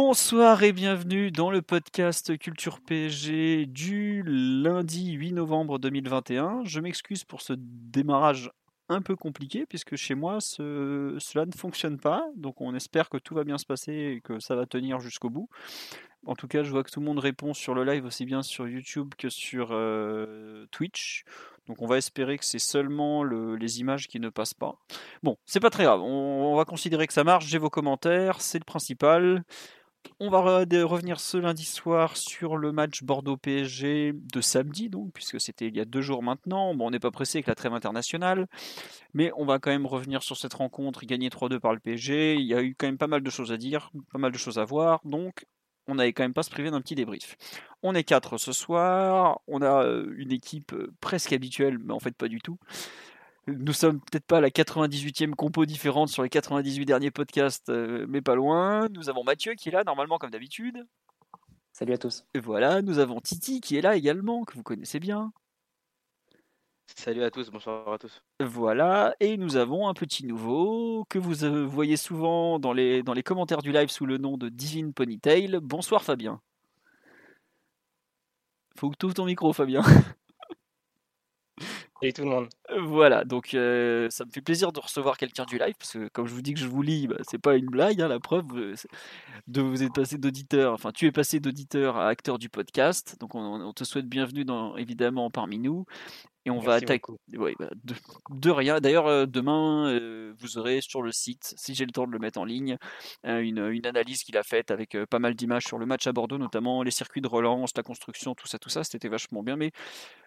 Bonsoir et bienvenue dans le podcast Culture PSG du lundi 8 novembre 2021. Je m'excuse pour ce démarrage un peu compliqué puisque chez moi ce- cela ne fonctionne pas. Donc on espère que tout va bien se passer et que ça va tenir jusqu'au bout. En tout cas, je vois que tout le monde répond sur le live aussi bien sur YouTube que sur euh, Twitch. Donc on va espérer que c'est seulement le- les images qui ne passent pas. Bon, c'est pas très grave. On, on va considérer que ça marche. J'ai vos commentaires, c'est le principal. On va revenir ce lundi soir sur le match Bordeaux-PSG de samedi, donc, puisque c'était il y a deux jours maintenant. Bon, on n'est pas pressé avec la trêve internationale, mais on va quand même revenir sur cette rencontre gagnée 3-2 par le PSG. Il y a eu quand même pas mal de choses à dire, pas mal de choses à voir, donc on n'allait quand même pas se priver d'un petit débrief. On est quatre ce soir, on a euh, une équipe euh, presque habituelle, mais en fait pas du tout. Nous sommes peut-être pas à la 98e compo différente sur les 98 derniers podcasts, euh, mais pas loin. Nous avons Mathieu qui est là, normalement comme d'habitude. Salut à tous. Et voilà, nous avons Titi qui est là également, que vous connaissez bien. Salut à tous, bonsoir à tous. Voilà, et nous avons un petit nouveau que vous euh, voyez souvent dans les, dans les commentaires du live sous le nom de Divine Ponytail. Bonsoir Fabien. Faut que tu ouvres ton micro Fabien. Salut tout le monde. Voilà, donc euh, ça me fait plaisir de recevoir quelqu'un du live, parce que comme je vous dis que je vous lis, bah, c'est pas une blague, hein, la preuve, euh, de vous êtes passé d'auditeur, enfin tu es passé d'auditeur à acteur du podcast, donc on, te souhaite bienvenue évidemment parmi nous, et on va attaquer ouais, bah, de, de rien. D'ailleurs, euh, demain, euh, vous aurez sur le site, si j'ai le temps de le mettre en ligne, euh, une, une analyse qu'il a faite avec euh, pas mal d'images sur le match à Bordeaux, notamment les circuits de relance, la construction, tout ça, tout ça, c'était vachement bien, mais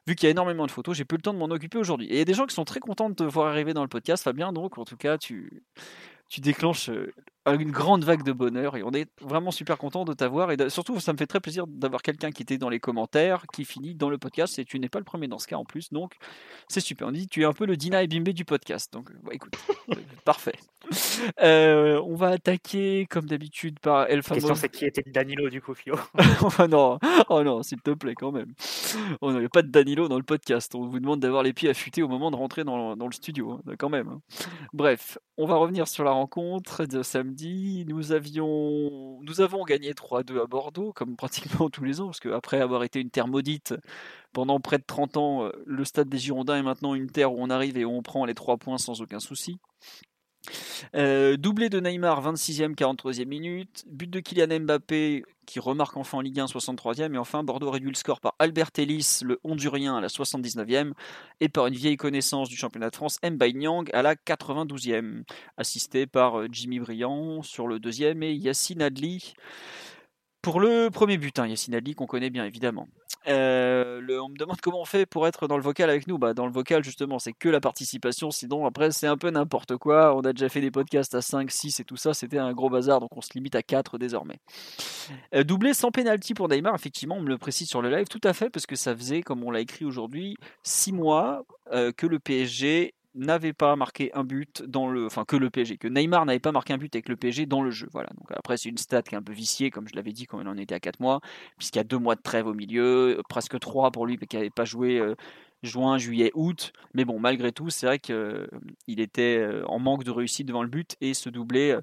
vu qu'il y a énormément de photos, j'ai peu le temps de m'en occuper aujourd'hui. Et il y a des gens qui sont très contents de te voir arriver dans le podcast, Fabien. Donc, en tout cas, tu, tu déclenches une grande vague de bonheur et on est vraiment super content de t'avoir. Et surtout, ça me fait très plaisir d'avoir quelqu'un qui était dans les commentaires, qui finit dans le podcast. Et tu n'es pas le premier dans ce cas en plus. Donc, c'est super. On dit tu es un peu le Dina et Bimbe du podcast. Donc, bah, écoute, euh, parfait. Euh, on va attaquer comme d'habitude par El La question c'est qui était Danilo du coup, Fio? Oh non, oh non, s'il te plaît quand même. Oh non, il n'y a pas de Danilo dans le podcast. On vous demande d'avoir les pieds affûtés au moment de rentrer dans, dans le studio, hein, quand même. hein. Bref, on va revenir sur la rencontre de samedi. Nous avions, nous avons gagné 3-2 à Bordeaux, comme pratiquement tous les ans, parce qu'après avoir été une terre maudite pendant près de 30 ans, euh, le stade des Girondins est maintenant une terre où on arrive et où on prend les 3 points sans aucun souci. Euh, doublé de Neymar, 26e, 43e minute. But de Kylian Mbappé, qui remarque enfin en Ligue 1, 63e. Et enfin, Bordeaux réduit le score par Albert Ellis, le Hondurien, à la 79e. Et par une vieille connaissance du championnat de France, Mbaye Nyang, à la 92e. Assisté par euh, Jimmy Briand sur le deuxième et Yacine Adli pour le premier but. Hein, Yacine Adli, qu'on connaît bien évidemment. Euh, on me demande comment on fait pour être dans le vocal avec nous. Bah, dans le vocal, justement, c'est que la participation. Sinon, après, c'est un peu n'importe quoi. On a déjà fait des podcasts à 5, 6 et tout ça. C'était un gros bazar. Donc, on se limite à 4 désormais. Euh, doublé sans pénalty pour Neymar. Effectivement, on me le précise sur le live. Tout à fait, parce que ça faisait, comme on l'a écrit aujourd'hui, 6 mois euh, que le PSG n'avait pas marqué un but dans le enfin que le PSG que Neymar n'avait pas marqué un but avec le PSG dans le jeu voilà donc après c'est une stat qui est un peu viciée comme je l'avais dit quand il en était à 4 mois puisqu'il y a deux mois de trêve au milieu, euh, presque trois pour lui qui n'avait pas joué euh, juin, juillet, août. Mais bon, malgré tout, c'est vrai qu'il était euh, en manque de réussite devant le but et se doubler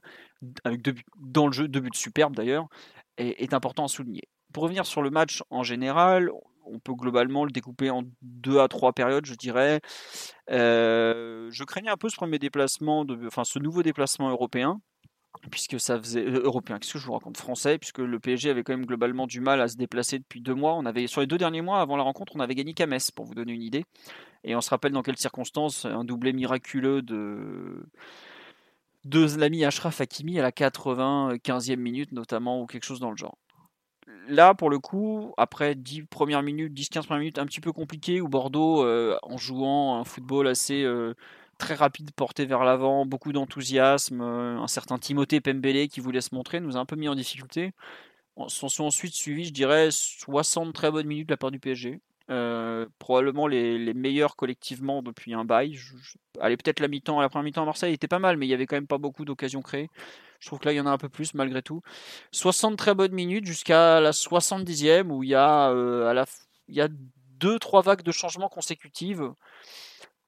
avec deux buts, dans le jeu, deux buts superbes d'ailleurs, est important à souligner. Pour revenir sur le match en général, on peut globalement le découper en deux à trois périodes, je dirais. Euh, je craignais un peu ce premier déplacement, enfin ce nouveau déplacement européen puisque ça faisait euh, européen, qu'est-ce que je vous raconte? Français, puisque le PSG avait quand même globalement du mal à se déplacer depuis deux mois. Sur les deux derniers mois avant la rencontre, on avait gagné qu'à pour vous donner une idée. Et on se rappelle dans quelles circonstances un doublé miraculeux de de l'ami Ashraf Hakimi à la 95e minute notamment ou quelque chose dans le genre. Là, pour le coup, après 10 premières minutes, 10-15 premières minutes un petit peu compliquées, où Bordeaux, euh, en jouant un football assez euh, très rapide porté vers l'avant, beaucoup d'enthousiasme. Un certain Timothée Pembele qui voulait se montrer nous a un peu mis en difficulté. S'en sont ensuite suivis, je dirais, 60 très bonnes minutes de la part du PSG. Euh, probablement les, les, meilleurs collectivement depuis un bail. allez, peut-être la mi-temps, la première mi-temps à Marseille était pas mal, mais il y avait quand même pas beaucoup d'occasions créées. Je trouve que là, il y en a un peu plus malgré tout. 60 très bonnes minutes jusqu'à la 70e où il y a, euh, à la, il y a deux, trois vagues de changements consécutives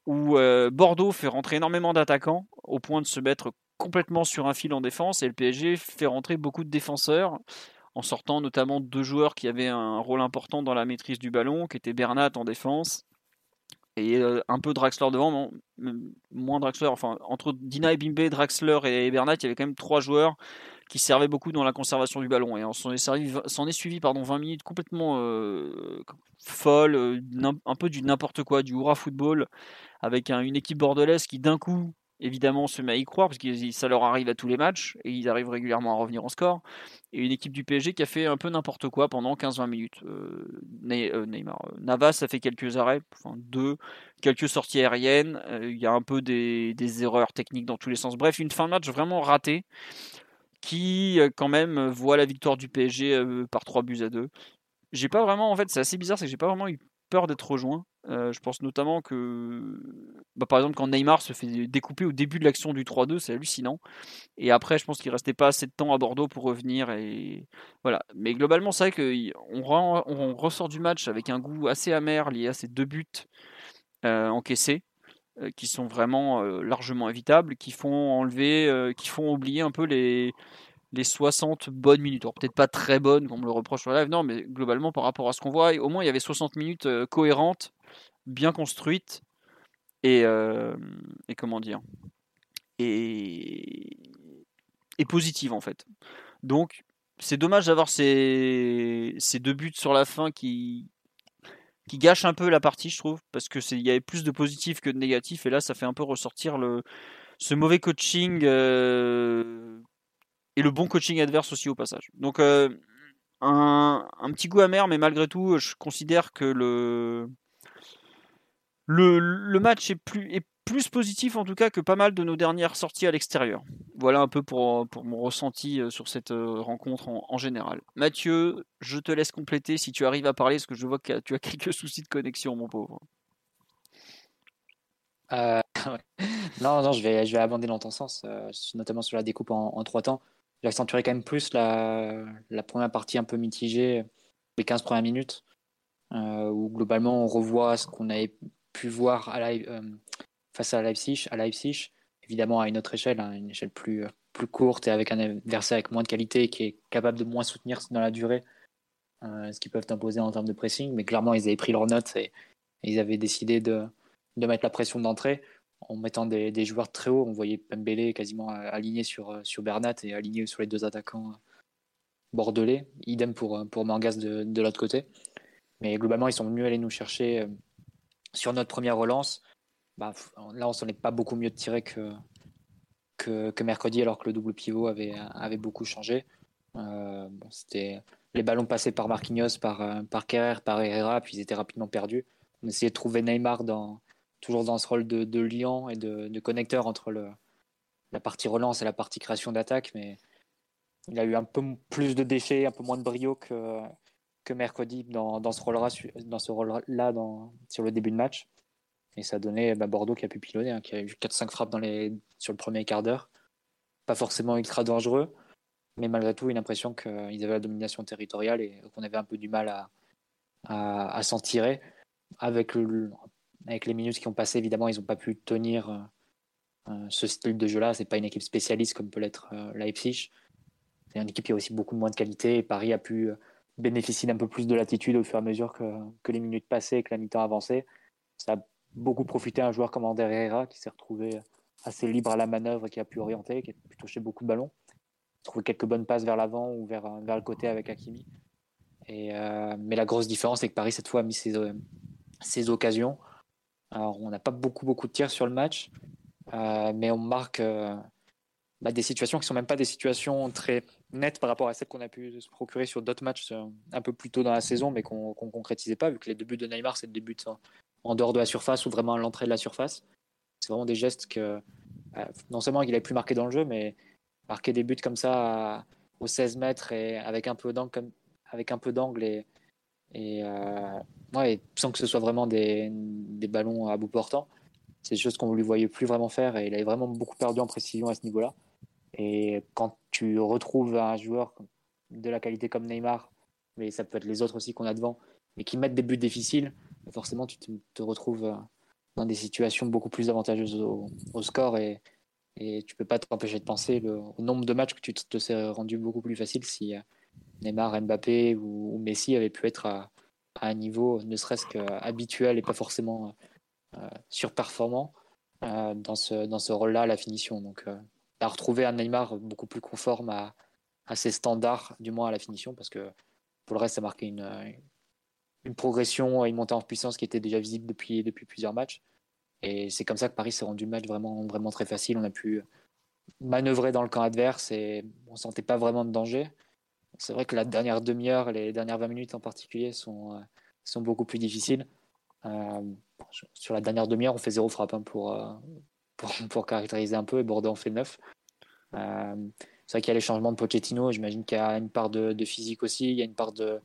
où euh, Bordeaux fait rentrer énormément d'attaquants au point de se mettre complètement sur un fil en défense et le PSG fait rentrer beaucoup de défenseurs en sortant notamment deux joueurs qui avaient un rôle important dans la maîtrise du ballon, qui étaient Bernat en défense et euh, un peu Draxler devant, moins Draxler, enfin entre Dina et Bimbe, Draxler et Bernat, il y avait quand même trois joueurs qui servaient beaucoup dans la conservation du ballon et on s'en est, suivi pardon, 20 minutes complètement euh, folles, euh, un peu du n'importe quoi, du hurrah football, avec une équipe bordelaise qui d'un coup évidemment se met à y croire parce que ça leur arrive à tous les matchs et ils arrivent régulièrement à revenir en score. Et une équipe du PSG qui a fait un peu n'importe quoi pendant 15-20 minutes. Euh, euh, Neymar, euh, Navas a fait quelques arrêts, enfin deux, quelques sorties aériennes. Il y a un peu des, erreurs techniques dans tous les sens. Bref, une fin de match vraiment ratée qui quand même voit la victoire du PSG par 3 buts à 2. J'ai pas vraiment, en fait, c'est assez bizarre, c'est que j'ai pas vraiment eu peur d'être rejoint. Euh, je pense notamment que, bah, par exemple, quand Neymar se fait découper au début de l'action du 3-2, c'est hallucinant. Et après, je pense qu'il restait pas assez de temps à Bordeaux pour revenir. Et voilà. Mais globalement, c'est vrai qu'on on ressort du match avec un goût assez amer lié à ces deux buts euh, encaissés, euh, qui sont vraiment largement évitables, qui font enlever, qui font oublier un peu les les 60 bonnes minutes. Peut-être pas très bonnes, comme on me le reproche sur la live, non, mais globalement par rapport à ce qu'on voit, au moins il y avait 60 minutes cohérentes bien construite et, euh, et comment dire et, et positive en fait. Donc c'est dommage d'avoir ces, deux buts sur la fin qui, qui gâchent un peu la partie, je trouve, parce que il y avait plus de positif que de négatif, et là ça fait un peu ressortir ce mauvais coaching euh, et le bon coaching adverse aussi au passage. Donc euh, un, un, petit goût amer, mais malgré tout, je considère que le le, match est plus, est plus positif en tout cas que pas mal de nos dernières sorties à l'extérieur. Voilà un peu pour, pour mon ressenti euh, sur cette euh, rencontre en, général. Mathieu, je te laisse compléter si tu arrives à parler, parce que je vois que tu as quelques soucis de connexion, mon pauvre. Non, non, je vais, je vais abonder dans ton sens, notamment sur la découpe en, trois temps. J'accentuerai quand même plus la, première partie un peu mitigée, les 15 premières minutes, où globalement on revoit ce qu'on avait pu voir euh, face à Leipzig, à Leipzig, évidemment à une autre échelle, hein, une échelle plus, euh, plus courte et avec un adversaire avec moins de qualité qui est capable de moins soutenir dans la durée euh, ce qu'ils peuvent imposer en termes de pressing. Mais clairement, ils avaient pris leurs notes et, ils avaient décidé de, de mettre la pression d'entrée en mettant des, joueurs très hauts. On voyait Pembele quasiment aligné sur, sur Bernat et aligné sur les deux attaquants bordelais. Idem pour, pour Mangas de, de l'autre côté. Mais globalement, ils sont venus aller nous chercher sur notre première relance, bah, là, on s'en est pas beaucoup mieux tiré que, que, mercredi, alors que le double pivot avait, avait beaucoup changé. Euh, c'était les ballons passés par Marquinhos, par, euh, par Kerrer, par Herrera, puis ils étaient rapidement perdus. On essayait de trouver Neymar dans, toujours dans ce rôle de, de liant et de, connecteur entre la partie relance et la partie création d'attaque, mais il a eu un peu plus de déchets, un peu moins de brio que, mercredi dans, ce rôle-là, sur le début de match. Et ça donné bah, Bordeaux qui a pu piloter, hein, qui a eu 4-5 frappes sur le premier quart d'heure. Pas forcément ultra dangereux, mais malgré tout, une impression qu'ils avaient la domination territoriale et qu'on avait un peu du mal à, à, à s'en tirer. Avec, le, avec les minutes qui ont passé, évidemment, ils n'ont pas pu tenir euh, ce style de jeu-là. C'est pas une équipe spécialiste comme peut l'être euh, Leipzig. C'est une équipe qui a aussi beaucoup moins de qualité Paris a pu bénéficie d'un peu plus de latitude au fur et à mesure que, les minutes passaient et que la mi-temps avançait. Ça a beaucoup profité à un joueur comme Ander Herrera qui s'est retrouvé assez libre à la manœuvre et qui a pu orienter, qui a pu toucher beaucoup de ballons. Trouver quelques bonnes passes vers l'avant ou vers, vers le côté avec Hakimi. Euh, mais la grosse différence, c'est que Paris, cette fois, a mis ses, ses occasions. Alors, on n'a pas beaucoup, beaucoup de tirs sur le match, euh, mais on marque euh, bah, des situations qui ne sont même pas des situations très nettes par rapport à celles qu'on a pu se procurer sur d'autres matchs euh, un peu plus tôt dans la saison, mais qu'on ne concrétisait pas, vu que les débuts de Neymar, c'est des buts en, dehors de la surface ou vraiment à l'entrée de la surface. c'est vraiment des gestes que non seulement il a plus marqué dans le jeu, mais marquer des buts comme ça aux 16 mètres et avec un peu d'angle, et, ouais, sans que ce soit vraiment des, des ballons à bout portant. C'est des choses qu'on ne lui voyait plus vraiment faire et il avait vraiment beaucoup perdu en précision à ce niveau-là. Et quand tu retrouves un joueur de la qualité comme Neymar, mais ça peut être les autres aussi qu'on a devant, et qui mettent des buts difficiles, forcément tu te, retrouves euh, dans des situations beaucoup plus avantageuses au, score et, et tu peux pas t'empêcher de penser le, au nombre de matchs que tu te, serais rendu beaucoup plus facile si euh, Neymar, Mbappé ou, Messi avaient pu être à, un niveau ne serait-ce qu'habituel et pas forcément euh, surperformant dans ce, dans ce rôle-là à la finition. Donc, à retrouver un Neymar beaucoup plus conforme à, à, ses standards, du moins à la finition, parce que pour le reste, ça marquait une, une progression, une montée en puissance qui était déjà visible depuis, depuis plusieurs matchs. Et c'est comme ça que Paris s'est rendu le match vraiment, vraiment très facile. On a pu manœuvrer dans le camp adverse et on ne sentait pas vraiment de danger. C'est vrai que la dernière demi-heure, les dernières 20 minutes en particulier, sont, sont beaucoup plus difficiles. Euh, sur la dernière demi-heure, on fait zéro frappe hein, pour, euh, pour, caractériser un peu, et Bordeaux en fait 9. Euh, c'est vrai qu'il y a les changements de Pochettino, j'imagine qu'il y a une part de, physique aussi, il y a une part de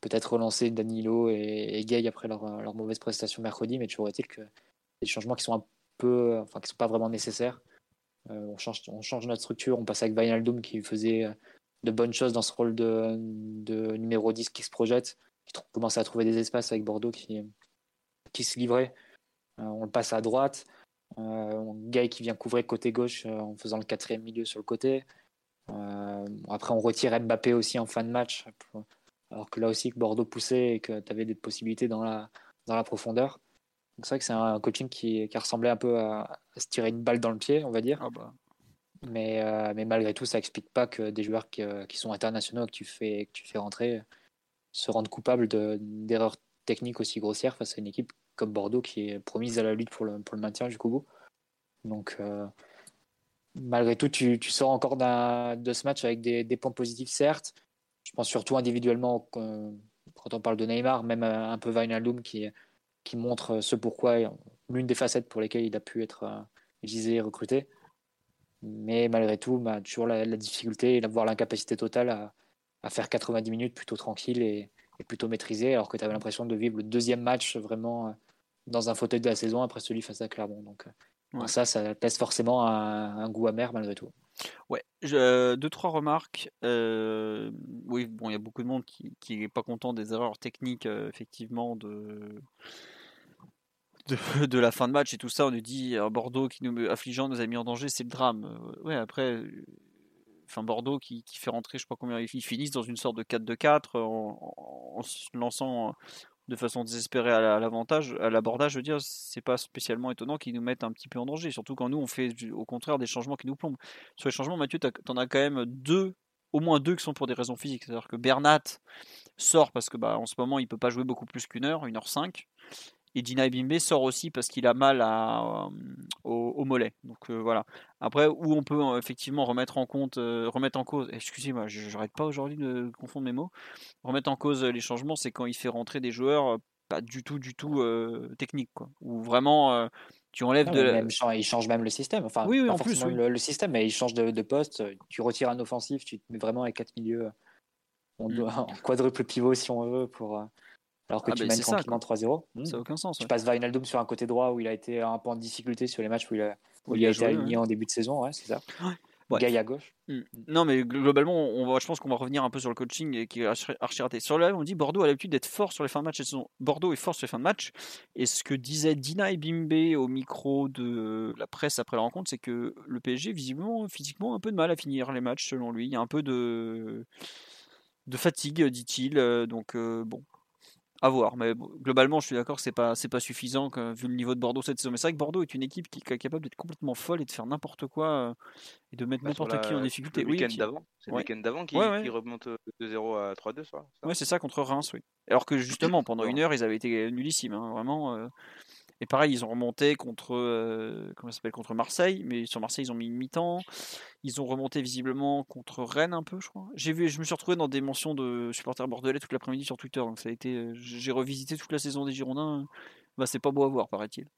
peut-être relancer Danilo et, Gay après leur, leur, mauvaise prestation mercredi, mais toujours est-il que des changements qui sont un peu, enfin qui sont pas vraiment nécessaires. Euh, on, change, on change notre structure, on passe avec Vinaldoom qui faisait de bonnes choses dans ce rôle de, de numéro 10 qui se projette, qui commence à trouver des espaces avec Bordeaux qui, qui se livrait. Euh, on le passe à droite. Euh, qui vient couvrir côté gauche euh, en faisant le quatrième milieu sur le côté. Euh, après, on retire Mbappé aussi en fin de match, alors que là aussi, que Bordeaux poussait et que tu avais des possibilités dans la, dans la profondeur. C'est vrai que c'est un coaching qui, qui ressemblait un peu à, se tirer une balle dans le pied, on va dire. Ah bah. Mais, mais malgré tout, ça explique pas que des joueurs qui, qui, sont internationaux que tu fais, que tu fais rentrer se rendent coupables d'erreurs techniques aussi grossières face à une équipe comme Bordeaux qui est promise à la lutte pour le, maintien jusqu'au bout. Donc, euh, malgré tout, tu, sors encore de ce match avec des, points positifs, certes. Je pense surtout individuellement, euh, quand on parle de Neymar, même euh, un peu Wijnaldum qui, qui montre ce pourquoi, l'une des facettes pour lesquelles il a pu être utilisé et recruté. Mais malgré tout, bah, toujours la, difficulté voire l'incapacité totale à, à, faire 90 minutes plutôt tranquille et, plutôt maîtrisé, alors que tu avais l'impression de vivre le deuxième match vraiment euh, dans un fauteuil de la saison après celui face à Clermont. Donc, euh, ça, ça laisse forcément un, goût amer malgré tout. Ouais, je, deux trois remarques. Euh, oui, bon, il y a beaucoup de monde qui n'est pas content des erreurs techniques, effectivement, de, de, la fin de match et tout ça. On nous dit Bordeaux qui nous affligeant nous a mis en danger, c'est le drame. ouais, après, enfin Bordeaux qui, fait rentrer, je sais pas combien ils finissent dans une sorte de 4-2-4 en, se lançant de façon désespérée à l'avantage, à l'abordage, je veux dire, c'est pas spécialement étonnant qu'ils nous mettent un petit peu en danger, surtout quand nous on fait au contraire des changements qui nous plombent. Sur les changements, Mathieu, t'en as quand même deux, au moins deux qui sont pour des raisons physiques, c'est-à-dire que Bernat sort parce que bah, en ce moment il peut pas jouer beaucoup plus qu'une heure, une heure cinq, et Dina Bimbe sort aussi parce qu'il a mal à, euh, au, mollet. Donc euh, voilà. Après, où on peut euh, effectivement remettre en compte, remettre en cause, excusez-moi, je n'arrête pas aujourd'hui de confondre mes mots, remettre en cause les changements, c'est quand il fait rentrer des joueurs pas du tout, du tout techniques, quoi. Ou vraiment tu enlèves de. Même, il change même le système. Enfin, oui, oui, en plus, le, système, mais il change de, poste. Tu retires un offensif, tu te mets vraiment avec quatre milieux en, mmh. en quadruple pivot si on veut pour alors que ah tu bah, mènes tranquillement 3-0. Ça n'a aucun sens. Tu passes Wijnaldum sur un côté droit où il a été un peu en difficulté sur les matchs où il a, où il a, été aligné en début de saison, ouais, c'est ça. Ouais. à gauche. Hmm. Non, mais globalement, on va, je pense qu'on va revenir un peu sur le coaching et qui est archi raté. Sur le on dit Bordeaux a l'habitude d'être fort sur les fins de match. saison. Bordeaux est fort sur les fins de match. Et ce que disait Dina et Bimbe au micro de la presse après la rencontre, c'est que le PSG, visiblement, physiquement, a un peu de mal à finir les matchs, selon lui. Il y a un peu de, de fatigue, dit-il. Donc, euh, bon, à voir. Mais globalement, je suis d'accord que c'est pas c'est pas suffisant vu le niveau de Bordeaux cette saison. Mais c'est vrai que Bordeaux est une équipe qui, est capable d'être complètement folle et de faire n'importe quoi euh, et de mettre bah, n'importe qui en difficulté. Le week-end d'avant, c'est le week-end d'avant qui, remonte de 0 à 3-2, ça. Ouais, c'est ça contre Reims, oui. Alors que justement, pendant une heure, ils avaient été nullissimes, hein, vraiment. Euh, et pareil, ils ont remonté contre, euh, comment s'appelle, contre Marseille, mais sur Marseille, ils ont mis une mi-temps. Ils ont remonté visiblement contre Rennes un peu, je crois. J'ai vu, je me suis retrouvé dans des mentions de supporters bordelais toute l'après-midi sur Twitter. Donc ça a été, euh, j'ai revisité toute la saison des Girondins. Bah, c'est pas beau à voir, paraît-il.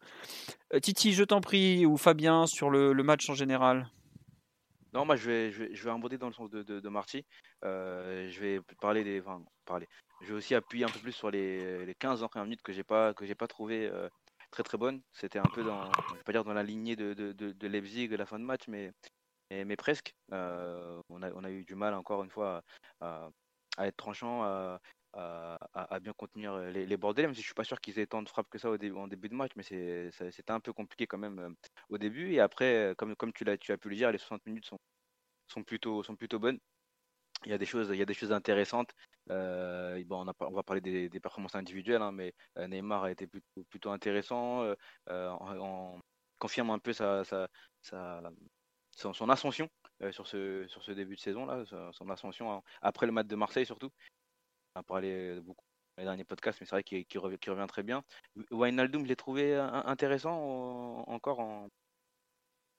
Euh, Titi, je t'en prie, ou Fabien, sur le, match en général? Non, moi je vais, je vais, je dans le sens de, de, Marty. Je vais parler des. Enfin, parler. Je vais aussi appuyer un peu plus sur les, les 15 premières minutes que j'ai pas que j'ai pas trouvé très très bonnes. C'était un peu dans, je vais pas dire dans la lignée de, de, de, Leipzig de la fin de match, mais mais, presque. Euh, on a on a eu du mal encore une fois à, être tranchant, à, à, bien contenir les, les Bordelais, même si je suis pas sûr qu'ils aient tant de frappes que ça au début, en début de match, mais c'était un peu compliqué quand même euh, au début. Et après, euh, comme comme tu l'as tu as pu le dire, les 60 minutes sont sont plutôt sont plutôt bonnes. Il y a des choses, il y a des choses intéressantes. Euh, bon, on, on va parler des, performances individuelles, hein, mais euh, Neymar a été plutôt, intéressant. euh, euh, confirme un peu sa, son, ascension sur ce, sur ce début de saison là, son, ascension hein, après le match de Marseille surtout. On a parlé beaucoup dans les derniers podcasts, mais c'est vrai qu'il revient, très bien. Wijnaldum, je l'ai trouvé intéressant en- encore en,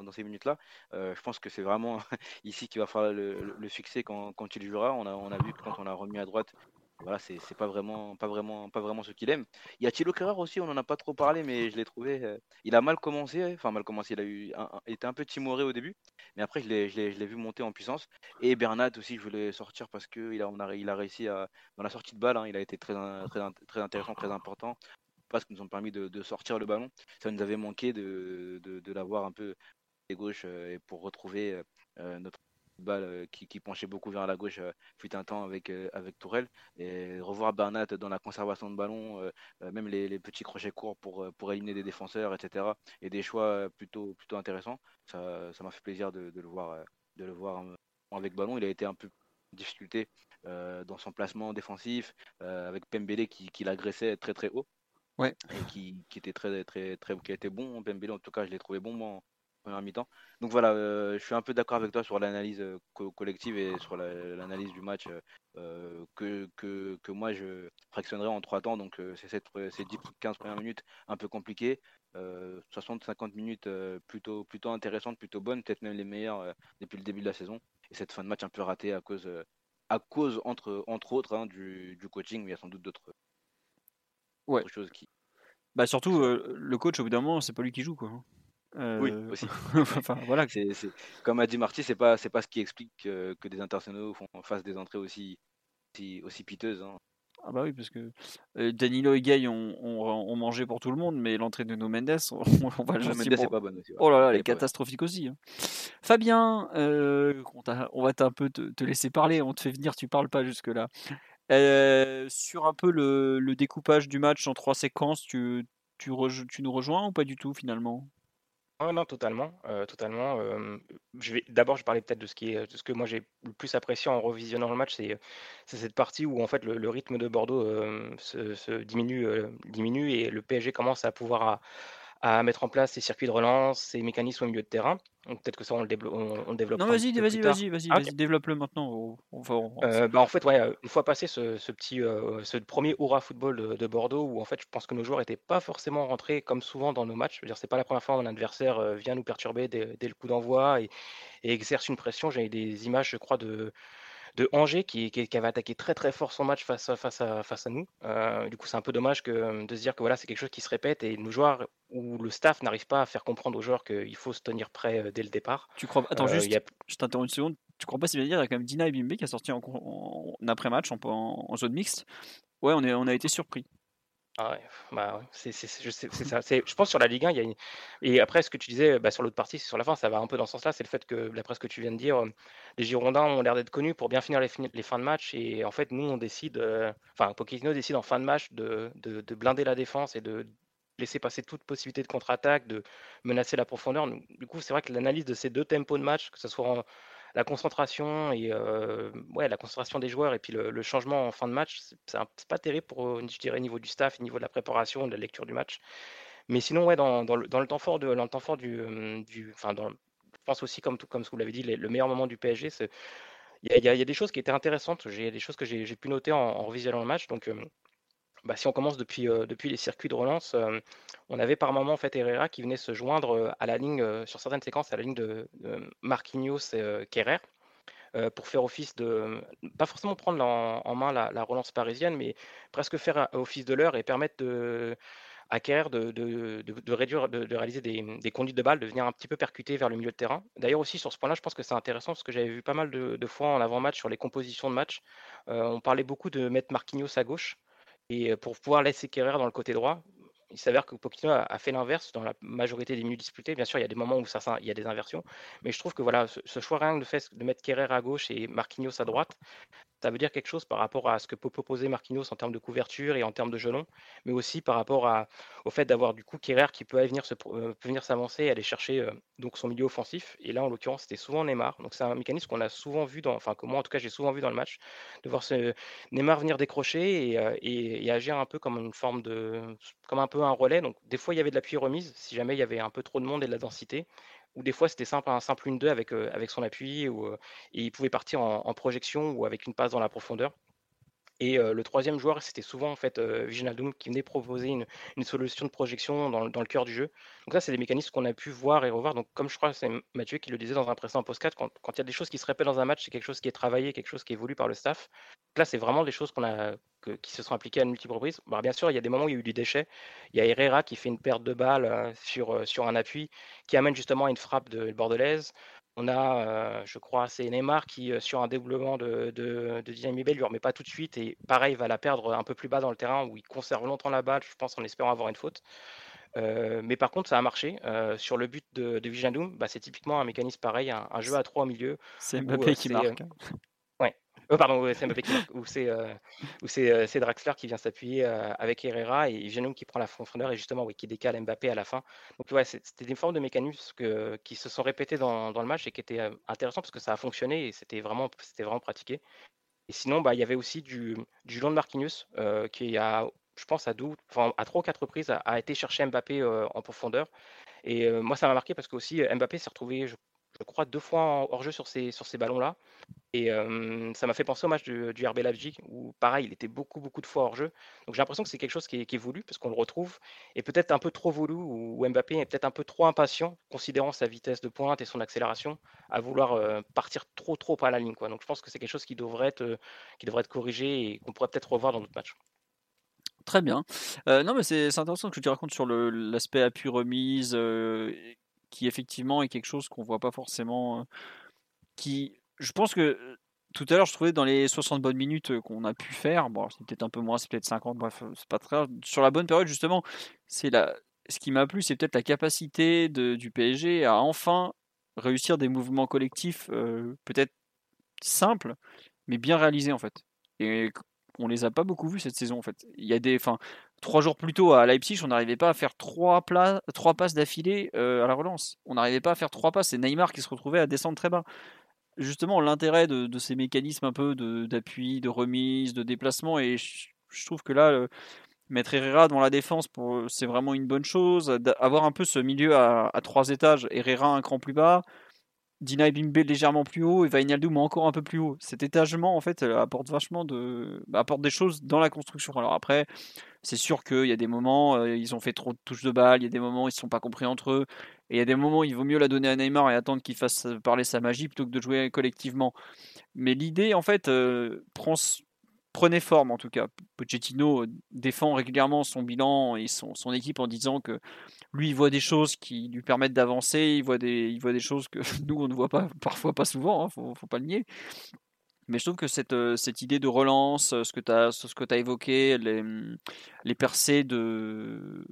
dans ces minutes-là. Euh, je pense que c'est vraiment ici qu'il va falloir le, le- succès quand, il jouera. On a, vu que quand on l'a remis à droite, voilà, c'est pas vraiment, pas vraiment, pas vraiment ce qu'il aime. Il y a Thilo Kerrer aussi, on en a pas trop parlé, mais je l'ai trouvé. euh, il a mal commencé, enfin mal commencé. Il a eu, un- était un peu timoré au début, mais après je l'ai, vu monter en puissance. Et Bernat aussi, je voulais sortir parce que il a, a, il a réussi à, dans la sortie de balle, hein, il a été très, très, in- très intéressant, très important. Parce qu'ils nous ont permis de, sortir le ballon. Ça nous avait manqué de, l'avoir un peu gauche euh, et pour retrouver euh, euh, notre balle qui, qui penchait beaucoup vers la gauche fut un temps avec, avec Tourelle et revoir Bernat dans la conservation de ballon, même les, les petits crochets courts pour, pour éliminer des défenseurs, etc. et des choix plutôt, plutôt intéressants. Ça, ça m'a fait plaisir de, de le voir, de le voir avec ballon. Il a été un peu difficulté euh, dans son placement défensif euh, avec Pembele qui, qui l'agressait très très haut Ouais. et qui, qui était très très très qui été bon Pembele en tout cas je l'ai trouvé bon moi première mi-temps donc voilà euh, je suis un peu d'accord avec toi sur l'analyse euh, co- collective et sur la- l'analyse du match euh, que, que, que moi je fractionnerai en trois temps donc euh, c'est cette ces 10 15 premières minutes un peu compliquées euh, 60 50 minutes plutôt plutôt intéressantes plutôt bonnes peut-être même les meilleures depuis le début de la saison et cette fin de match un peu ratée à cause à cause entre entre autres hein, du, du coaching mais il y a sans doute d'autres Ouais. choses qui Bah surtout, le coach, au bout d'un moment, c'est pas lui qui joue, quoi. Euh, Oui, aussi. enfin, voilà. C'est, Comme a dit Marty, c'est pas, c'est pas ce qui explique que, que des internationaux font, fassent des entrées aussi, aussi, aussi piteuses. hein. Ah bah oui, parce que euh, Danilo et Gay ont, ont, ont mangé pour tout le monde, mais l'entrée de No Mendes, on, on va le Mendes, pour- c'est pas bonne aussi. ouais. Oh là là, elle est catastrophique aussi. hein. Fabien, euh, on, on va un peu te, te laisser parler, on te fait venir, tu parles pas jusque-là. Euh, sur un peu le, le découpage du match en trois séquences, tu, tu nous rejoins ou pas du tout finalement? Ah non, totalement, totalement. je vais d'abord, je parlais peut-être de ce qui est, ce que moi j'ai le plus apprécié en revisionnant le match, c'est cette partie où en fait le, rythme de Bordeaux se, diminue, diminue et le PSG commence à pouvoir à mettre en place ses circuits de relance, ses mécanismes au milieu de terrain. Donc peut-être que ça on le, on, développera Non, vas-y, vas-y, vas-y, vas-y, Ah, ok. vas-y, développe-le maintenant. On- on va- on- Euh, bah, en fait, ouais, euh, une fois passé ce, ce petit, euh, ce premier Aura Football de, de Bordeaux, où en fait, je pense que nos joueurs n'étaient pas forcément rentrés comme souvent dans nos matchs. C'est pas la première fois où un adversaire vient nous perturber dès, dès le coup d'envoi et, et exerce une pression. J'ai des images, je crois, de, de Angers qui, qui, qui avait attaqué très très fort son match face à, face à, face à nous. Euh, du coup, c'est un peu dommage que, de se dire que voilà, c'est quelque chose qui se répète et nos joueurs ou le staff n'arrive pas à faire comprendre aux joueurs qu'il faut se tenir prêt euh, dès le départ. Tu crois Attends, Euh, juste, il y a- je t'interromps une seconde. Tu crois pas si bien dire, il y a quand même Dina Ebimbe qui a sorti en, en- en après-match, en, en- en zone mixte? Ouais, on, est, on a été surpris. Ah ouais, bah c'est c'est- je sais- c'est ça. C'est- Je pense sur la Ligue 1, il y a. Et après, ce que tu disais bah, sur l'autre partie, sur la fin, ça va un peu dans ce sens-là, c'est le fait que, d'après ce que tu viens de dire, les Girondins ont l'air d'être connus pour bien finir les, fini- les fins de match. Et en fait, nous, on décide, euh, enfin, Pochettino décide en fin de match de, de- de blinder la défense et de laisser passer toute possibilité de contre-attaque, de menacer la profondeur. Du coup, c'est vrai que l'analyse de ces deux tempos de match, que ce soit en- la concentration et euh, ouais, la concentration des joueurs et puis le, changement en fin de match, c'est pas terrible pour, euh, je dirais, niveau du staff, niveau de la préparation, de la lecture du match. Mais sinon, ouais, dans, dans le, dans le temps fort, de, dans le temps fort du, euh, du, enfin, dans, je pense aussi, comme, tout, comme ce que vous l'avez dit, les- le meilleur moment du PSG, c'est, il y y y a des choses qui étaient intéressantes. J'ai des choses que j'ai pu noter en, en revisionnant le match. Donc, bah, si on commence depuis, euh, depuis les circuits de relance, euh, on avait par moment en fait Herrera qui venait se joindre euh, à la ligne, sur certaines séquences, à la ligne de, Marquinhos et Kerrer pour faire office de, pas forcément prendre en, main la, la relance parisienne, mais presque faire office de l'heure et permettre à Kerrer de, réduire, de, réaliser des, des, conduites de balles, de venir un petit peu percuter vers le milieu de terrain. D'ailleurs aussi sur ce point-là, je pense que c'est intéressant parce que j'avais vu pas mal de, fois en avant-match sur les compositions de match. on parlait beaucoup de mettre Marquinhos à gauche et pour pouvoir laisser Kerrer dans le côté droit il s'avère que Pochettino a, fait l'inverse dans la majorité des minutes disputées. Bien sûr, il y a des moments où il y a des inversions, mais je trouve que voilà, ce, choix rien de, fait, de mettre Kerrer à gauche et Marquinhos à droite, ça veut dire quelque chose par rapport à ce que peut proposer Marquinhos en termes de couverture et en termes de gelon, mais aussi par rapport au fait d'avoir du coup Kerrer qui peut venir, euh, venir s'avancer et aller chercher euh, donc son milieu offensif. Et là, en l'occurrence, c'était souvent Neymar. Donc c'est un mécanisme qu'on a souvent vu, dans, enfin que moi en tout cas j'ai souvent vu dans le match, de voir ce Neymar venir décrocher et, euh, agir un peu comme une forme de, comme un peu un relais. Donc des fois il y avait de l'appui remise si jamais il y avait un peu trop de monde et de la densité ou des fois c'était simple, un simple 1-2 avec, avec son appui, ou, et il pouvait partir en, projection ou avec une passe dans la profondeur. Et le troisième joueur, c'était souvent en fait euh, qui venait proposer une, solution de projection dans, le cœur du jeu. Donc ça, c'est des mécanismes qu'on a pu voir et revoir. Donc comme je crois que c'est Mathieu qui le disait dans un précédent post-4, quand, il y a des choses qui se répètent dans un match, c'est quelque chose qui est travaillé, quelque chose qui est voulu par le staff. Là, c'est vraiment des choses qu'on a, qui se sont appliquées à une multiples reprises. Bah, bien sûr, il y a des moments où il y a eu du déchet. Il y a Herrera qui fait une perte de balle sur, sur un appui, qui amène justement à une frappe de Bordelaise. On a, je crois, c'est Neymar qui, sur un développement de, de, de Dynamite lui remet pas tout de suite et pareil, va la perdre un peu plus bas dans le terrain où il conserve longtemps la balle, je pense, en espérant avoir une faute. mais par contre, ça a marché. sur le but de, de bah, c'est typiquement un mécanisme pareil, un, jeu à trois au milieu. C'est Mbappé qui marque. Oh, pardon, c'est Mbappé qui ou c'est euh, euh, c'est Draxler qui vient s'appuyer euh, avec Herrera et Genoum qui prend la profondeur et justement oui, qui décale Mbappé à la fin. Donc ouais, c'était des formes de mécanismes qui se sont répétés dans, le match et qui étaient intéressants parce que ça a fonctionné et c'était vraiment, vraiment pratiqué. Et sinon, bah, il y avait aussi du, du long de Marquinhos qui a, je pense, à, enfin, à trois ou quatre reprises a, été chercher Mbappé en profondeur. Et moi, ça m'a marqué parce que aussi Mbappé s'est retrouvé, je crois, deux fois hors jeu sur ces, sur ces ballons-là. Et ça m'a fait penser au match du, RB Leipzig, où pareil, il était beaucoup, beaucoup de fois hors jeu. Donc j'ai l'impression que c'est quelque chose qui est, voulu, parce qu'on le retrouve, et peut-être un peu trop voulu, ou Mbappé est peut-être un peu trop impatient, considérant sa vitesse de pointe et son accélération, à vouloir partir trop, trop à la ligne. Quoi. Donc je pense que c'est quelque chose qui devrait être, qui devrait être corrigé et qu'on pourrait peut-être revoir dans d'autres matchs. Très bien. non, mais c'est intéressant que tu racontes sur l'aspect appui remise qui effectivement est quelque chose qu'on voit pas forcément. qui, je pense que tout à l'heure, je trouvais dans les 60 bonnes minutes qu'on a pu faire, bon, c'est peut-être un peu moins, c'est peut-être 50, bref, c'est pas très Sur la bonne période, justement, c'est la, ce qui m'a plu, c'est peut-être la capacité de, du PSG à enfin réussir des mouvements collectifs, peut-être simples, mais bien réalisés en fait. Et on les a pas beaucoup vus cette saison en fait. Il y a des, enfin, trois jours plus tôt à Leipzig, on n'arrivait pas à faire trois, trois passes d'affilée euh, à la relance. On n'arrivait pas à faire trois passes. C'est Neymar qui se retrouvait à descendre très bas. Justement, l'intérêt de, ces mécanismes un peu d'appui, de, remise, de déplacement, et je, trouve que là, mettre Herrera dans la défense, c'est vraiment une bonne chose. Avoir un peu ce milieu à, à trois étages, Herrera un cran plus bas, Dina Bimbe légèrement plus haut et Vainaldum encore un peu plus haut. Cet étagement en fait apporte vachement de bah, apporte des choses dans la construction. Alors après, c'est sûr qu'il y a des moments euh, ils ont fait trop de touches de balle, il y a des moments ils ne sont pas compris entre eux et il y a des moments il vaut mieux la donner à Neymar et attendre qu'il fasse parler sa magie plutôt que de jouer collectivement. Mais l'idée en fait euh, prend prenait forme en tout cas. Pochettino défend régulièrement son bilan et son, équipe en disant que lui il voit des choses qui lui permettent d'avancer, il voit des, choses que nous on ne voit pas, parfois pas souvent, il hein, faut, faut, pas le nier. Mais je trouve que cette, euh, cette idée de relance, euh, ce que tu as, as évoqué, les, mm, les percées de.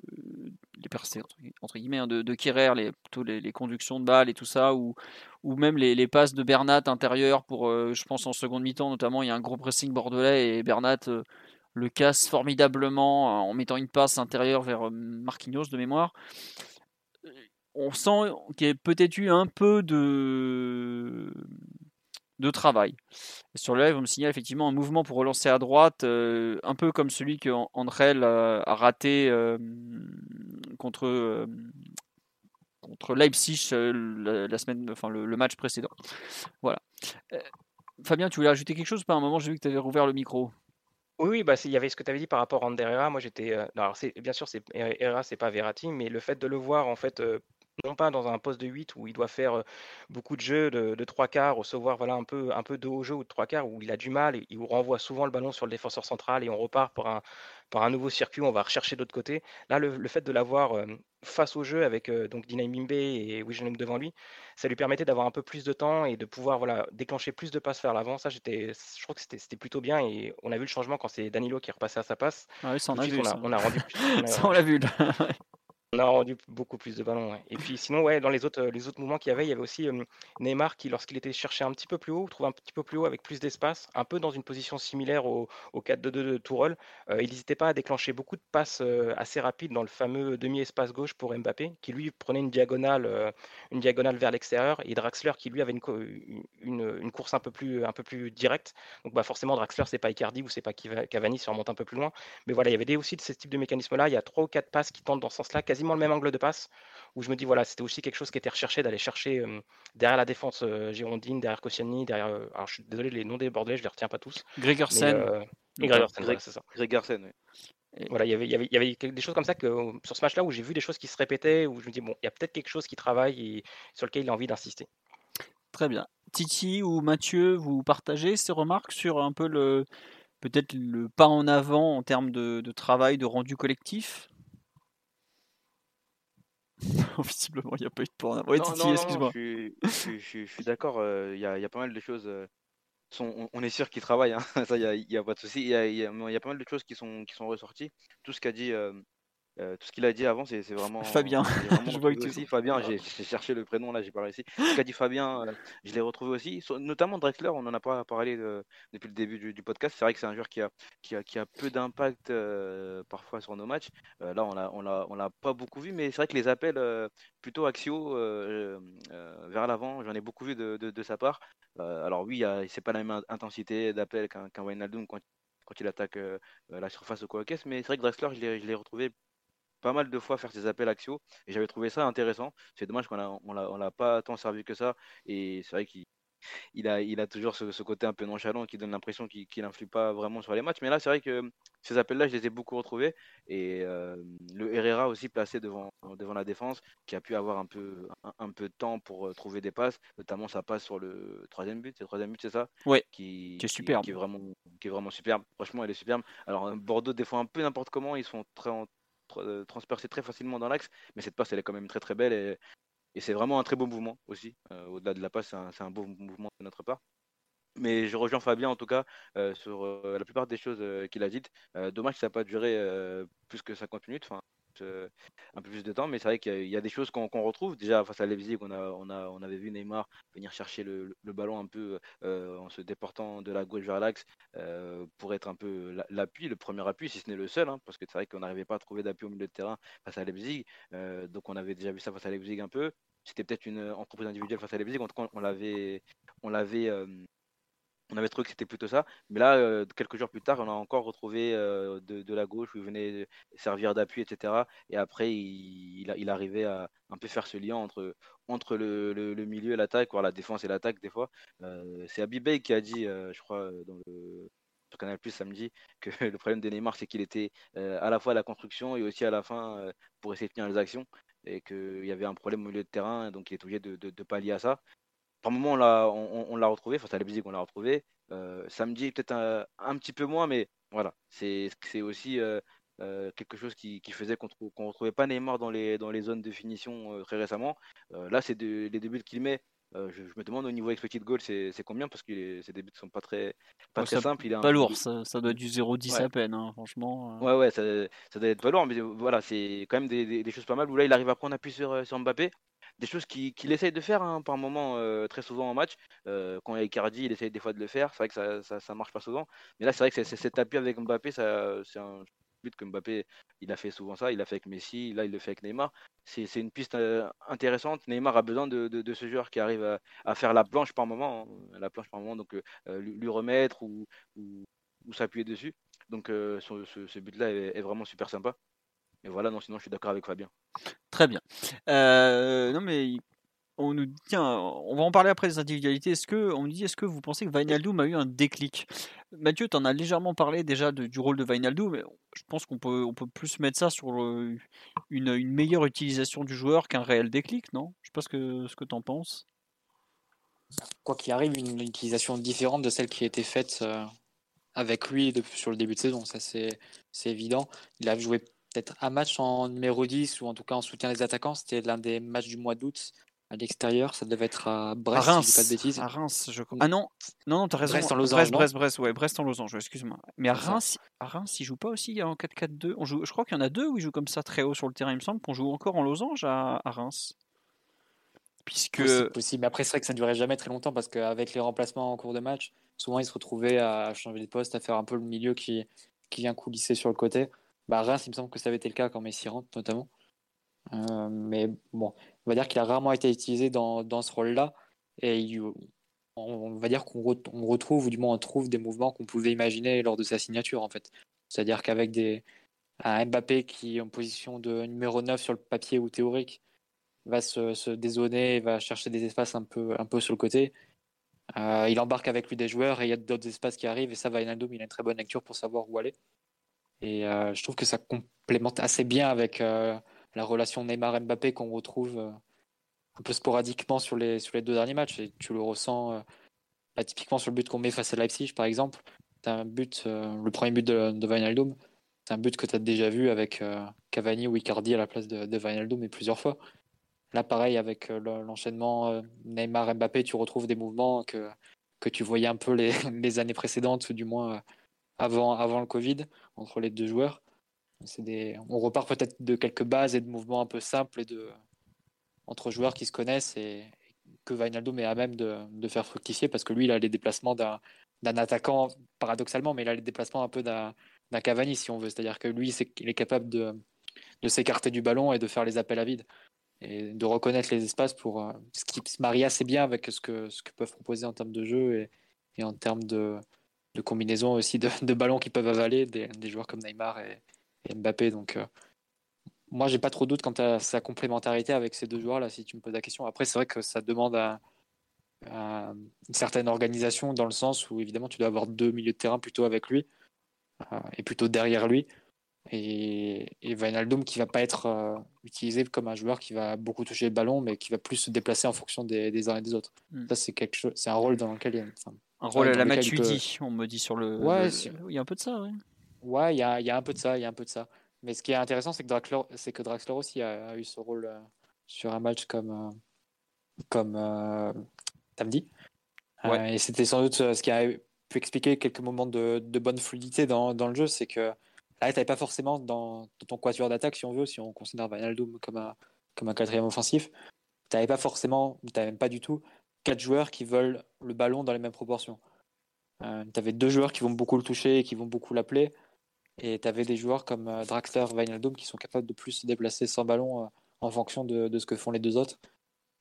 Les percées, entre, guillemets, hein, de, de Kerrer, les, plutôt les, les, conductions de balles et tout ça, ou, ou même les, les passes de Bernat intérieur pour, euh, je pense, en seconde mi-temps, notamment, il y a un gros pressing bordelais et Bernat le casse formidablement en mettant une passe intérieure vers Marquinhos de mémoire on sent qu'il y a peut-être eu un peu de de travail. sur le live, on me signale effectivement un mouvement pour relancer à droite, euh, un peu comme celui que Andrel a, raté euh, contre, euh, contre Leipzig la, semaine, enfin le, match précédent. Voilà. Fabien, tu voulais ajouter quelque chose? Pas un moment, j'ai vu que tu avais rouvert le micro. Oui, bah, il y avait ce que tu avais dit par rapport à Ander Moi, j'étais. alors, bien sûr, c'est Herrera, c'est pas Verratti, mais le fait de le voir en fait non pas dans un poste de 8 où il doit faire beaucoup de jeux de, de 3 quarts, recevoir voilà, un, peu, un peu de haut jeu ou de 3 quarts, où il a du mal, et il renvoie souvent le ballon sur le défenseur central et on repart un, par un nouveau circuit, on va rechercher d'autre côté. Là, le, fait de l'avoir face au jeu avec donc Dina Mimbe et Wijnaldum devant lui, ça lui permettait d'avoir un peu plus de temps et de pouvoir voilà, déclencher plus de passes vers l'avant. Ça, j'étais, je crois que c'était plutôt bien et on a vu le changement quand c'est Danilo qui est repassé à sa passe. Ah oui, ça, on, a vu, on, a, on, a, rendu. ça, on l'a vu. On a rendu beaucoup plus de ballons. Et puis sinon, ouais, dans les autres, les autres mouvements qu'il y avait, il y avait aussi Neymar qui, lorsqu'il était cherché un petit peu plus haut, trouve un petit peu plus haut avec plus d'espace, un peu dans une position similaire au, au 4-2-2 de Tourelle. il n'hésitait pas à déclencher beaucoup de passes assez rapides dans le fameux demi-espace gauche pour Mbappé, qui lui prenait une diagonale, une diagonale vers l'extérieur, et Draxler qui lui avait une, une, course un peu plus, un peu plus directe. Donc bah, forcément, Draxler, c'est pas Icardi ou c'est pas Cavani, si on remonte un peu plus loin. Mais voilà, il y avait aussi de ce type de mécanisme-là. Il y a trois ou quatre passes qui tentent dans ce sens-là, quasi le même angle de passe, où je me dis, voilà, c'était aussi quelque chose qui était recherché d'aller chercher derrière la défense girondine, derrière Koscielny, derrière. alors je suis désolé, les noms des Bordelais, je les retiens pas tous. Gregersen. Gregersen, c'est ça. Gregersen, oui. voilà, il y avait, il y avait des choses comme ça que sur ce match-là où j'ai vu des choses qui se répétaient, où je me dis, bon, il y a peut-être quelque chose qui travaille et sur lequel il a envie d'insister. Très bien. Titi ou Mathieu, vous partagez ces remarques sur un peu le peut-être le pas en avant en termes de, de travail, de rendu collectif? Visiblement, il n'y a pas eu de point. Ouais, Titi, excuse-moi. Je, suis d'accord, il y, a pas mal de choses. on, est sûr qu'ils travaillent, hein. ça, il n'y a, pas de souci. Il y a, pas mal de choses qui sont, qui sont ressorties. Tout ce qu'a dit euh, tout ce qu'il a dit avant, c'est vraiment. Fabien, je vois que aussi. Fabien, j'ai cherché le prénom là, j'ai pas réussi. Ce qu'a dit Fabien, euh, je l'ai retrouvé aussi. Notamment Drexler, on en a pas parlé euh, depuis le début du, podcast. C'est vrai que c'est un joueur qui a, qui a, qui a peu d'impact parfois sur nos matchs. là, on l'a on l'a on pas beaucoup vu, mais c'est vrai que les appels plutôt axiaux vers l'avant, j'en ai beaucoup vu de, de, sa part. alors oui, c'est pas la même intensité d'appel qu'un qu Wijnaldum quand, quand il attaque la surface au quoi mais c'est vrai que Drexler, je l'ai retrouvé pas mal de fois faire ses appels axiaux et j'avais trouvé ça intéressant. C'est dommage qu'on a, on l'a pas tant servi que ça et c'est vrai qu'il il a, il a toujours ce, côté un peu nonchalant qui donne l'impression qu'il n'influe pas vraiment sur les matchs. Mais là, c'est vrai que ces appels-là, je les ai beaucoup retrouvés. Et euh, le Herrera aussi placé devant, devant la défense, qui a pu avoir un peu, un, peu de temps pour euh, trouver des passes, notamment sa passe sur le troisième but. C'est le troisième but, c'est ça? Oui. Qui, qui, est superbe. Qui, est vraiment, qui est vraiment superbe. Franchement, elle est superbe. Alors, Bordeaux, des fois, un peu n'importe comment, ils sont très, euh, transpercer très facilement dans l'axe, mais cette passe elle est quand même très très belle et, c'est vraiment un très beau mouvement aussi. Euh, au-delà de la passe, c'est un, beau mouvement de notre part. Mais je rejoins Fabien en tout cas euh, sur la plupart des choses qu'il a dites. dommage que ça n'a pas duré plus que 50 minutes. Un peu plus de temps, mais c'est vrai qu'il y, a des choses qu'on retrouve. Déjà, face à Leipzig, on, a, on, a, on avait vu Neymar venir chercher le, ballon un peu euh, en se déportant de la gauche vers l'axe euh, pour être un peu l'appui, le premier appui, si ce n'est le seul, hein, parce que c'est vrai qu'on n'arrivait pas à trouver d'appui au milieu de terrain face à Leipzig. donc, on avait déjà vu ça face à Leipzig un peu. C'était peut-être une entreprise individuelle face à Leipzig. En tout cas, on l'avait on avait trouvé que c'était plutôt ça. Mais là, euh, quelques jours plus tard, on a encore retrouvé euh, de, la gauche où il venait servir d'appui, etc. Et après, il, arrivait à un peu faire ce lien entre, le, milieu et l'attaque, voire la défense et l'attaque des fois. Euh, c'est Abibay qui a dit, je crois, dans le, Canal Plus samedi, que le problème de Neymar, c'est qu'il était à la fois à la construction et aussi à la fin pour essayer de tenir les actions. Et qu'il y avait un problème au milieu de terrain, donc il est obligé de, de pallier à ça par moment, on l'a, on, l'a retrouvé. Enfin, c'est à la musique qu'on l'a retrouvé. Euh, samedi, peut-être un, petit peu moins, mais voilà. C'est, c'est aussi euh, euh, quelque chose qui, faisait qu'on ne retrouvait pas Neymar dans les, dans les zones de finition très récemment. là, c'est les débuts qu'il met. Je, me demande au niveau expected goal, c'est, c'est combien? Parce que ces débuts ne sont pas très, pas très simples. Il pas lourd, ça, doit être du 0-10 à peine, hein, franchement. Ouais, ouais, ça, ça, doit être pas lourd, mais voilà, c'est quand même des, des, choses pas mal où là, il arrive à prendre appui sur, sur Mbappé des choses qu'il essaye de faire hein, par moment, euh, très souvent en match. Euh, quand il y a Icardi, il essaye des fois de le faire. C'est vrai que ça, marche pas souvent. Mais là, c'est vrai que c'est cet appui avec Mbappé, c'est un but que Mbappé, il a fait souvent ça. Il l'a fait avec Messi, là, il le fait avec Neymar. C'est une piste euh, intéressante. Neymar a besoin de, ce joueur qui arrive à, faire la planche par moment, hein, la planche par moment, donc lui, remettre ou, s'appuyer dessus. Donc ce, but-là est, vraiment super sympa. Et voilà, non, sinon je suis d'accord avec Fabien. Très bien. Euh, non, mais on nous tiens, on va en parler après des individualités. Est-ce que on nous dit, est-ce que vous pensez que Wijnaldum a eu un déclic? Mathieu, tu en as légèrement parlé déjà du rôle de Wijnaldum, mais je pense qu'on peut, on peut plus mettre ça sur une, une, meilleure utilisation du joueur qu'un réel déclic, non? Je sais pas ce que, ce que tu en penses. Quoi qu'il arrive, une utilisation différente de celle qui a été faite euh, avec lui sur le début de saison, ça c'est évident. Il a joué peut-être un match en numéro 10 ou en tout cas en soutien des attaquants. C'était l'un des matchs du mois d'août à l'extérieur. Ça devait être à Brest, à Reims, si pas de bêtises. À Reims, je crois. Ah non, non, non, t'as raison. Brest en losange. Brest, Brest, ouais, Brest en losange, excuse-moi. Mais à Reims, à Reims, il joue pas aussi en 4-4-2. On joue, je crois qu'il y en a deux où il joue comme ça très haut sur le terrain. Il me semble qu'on joue encore en losange à, à Reims. Puisque... C'est possible, mais après, c'est vrai que ça ne durait jamais très longtemps parce qu'avec les remplacements en cours de match, souvent il se retrouvait à changer de poste, à faire un peu le milieu qui, qui vient coulisser sur le côté. Bah, Reims, il me semble que ça avait été le cas quand Messi rentre, notamment. Euh, mais bon, on va dire qu'il a rarement été utilisé dans, dans ce rôle-là. Et on, va dire qu'on retrouve, ou du moins on trouve des mouvements qu'on pouvait imaginer lors de sa signature, en fait. C'est-à-dire qu'avec des, un Mbappé qui est en position de numéro 9 sur le papier ou théorique va se, se dézoner, va chercher des espaces un peu, un peu sur le côté. Euh, il embarque avec lui des joueurs et il y a d'autres espaces qui arrivent et ça, Wijnaldum, il a une très bonne lecture pour savoir où aller. Et euh, je trouve que ça complémente assez bien avec euh, la relation Neymar-Mbappé qu'on retrouve euh, un peu sporadiquement sur les, sur les deux derniers matchs. Et tu le ressens bah, typiquement sur le but qu'on met face à Leipzig, par exemple. un but, le premier but de, de Wijnaldum, c'est un but que tu as déjà vu avec Cavani ou Icardi à la place de, de Wijnaldum et plusieurs fois. Là, pareil, avec l'enchaînement Neymar-Mbappé, tu retrouves des mouvements que, que tu voyais un peu les, les années précédentes, ou du moins avant, le Covid entre les deux joueurs. Des... On repart peut-être de quelques bases et de mouvements un peu simples et de... entre joueurs qui se connaissent et que Wijnaldum est à même de, faire fructifier parce que lui, il a les déplacements d'un attaquant, paradoxalement, mais il a les déplacements un peu d'un Cavani, si on veut. C'est-à-dire que lui, il est capable de, de s'écarter du ballon et de faire les appels à vide et de reconnaître les espaces pour euh, ce qui se marie assez bien avec ce que, ce que peuvent proposer en termes de jeu et, et en termes de, de combinaisons aussi de, de, ballons qui peuvent avaler des, des joueurs comme Neymar et, Mbappé. Donc, euh, moi, j'ai pas trop de doute quant à sa complémentarité avec ces deux joueurs-là, si tu me poses la question. Après, c'est vrai que ça demande une certaine organisation dans le sens où, évidemment, tu dois avoir deux milieux de terrain plutôt avec lui euh, et plutôt derrière lui. Et, et Wijnaldum qui va pas être euh, utilisé comme un joueur qui va beaucoup toucher le ballon, mais qui va plus se déplacer en fonction des, des uns et des autres. Hmm. Ça, c'est quelque chose, c'est un rôle dans lequel il y a, un rôle à la Matuidi, on me dit sur le. Ouais, il y a un peu de ça, oui. Ouais, il y a, il y a un peu de ça, il y a un peu de ça. Mais ce qui est intéressant, c'est que Draxler, c'est que Draxler aussi a, eu ce rôle euh, sur un match comme euh, comme euh, samedi. Ouais. et c'était sans doute ce qui a pu expliquer quelques moments de, de bonne fluidité dans, dans, le jeu, c'est que là, tu n'avais pas forcément dans, ton quatuor d'attaque, si on veut, si on considère Wijnaldum comme un, comme un quatrième offensif, tu n'avais pas forcément, tu n'avais même pas du tout quatre joueurs qui veulent le ballon dans les mêmes proportions. Euh, tu avais deux joueurs qui vont beaucoup le toucher et qui vont beaucoup l'appeler. Et tu avais des joueurs comme euh, Draxler, Wijnaldum qui sont capables de plus se déplacer sans ballon euh, en fonction de, de, ce que font les deux autres.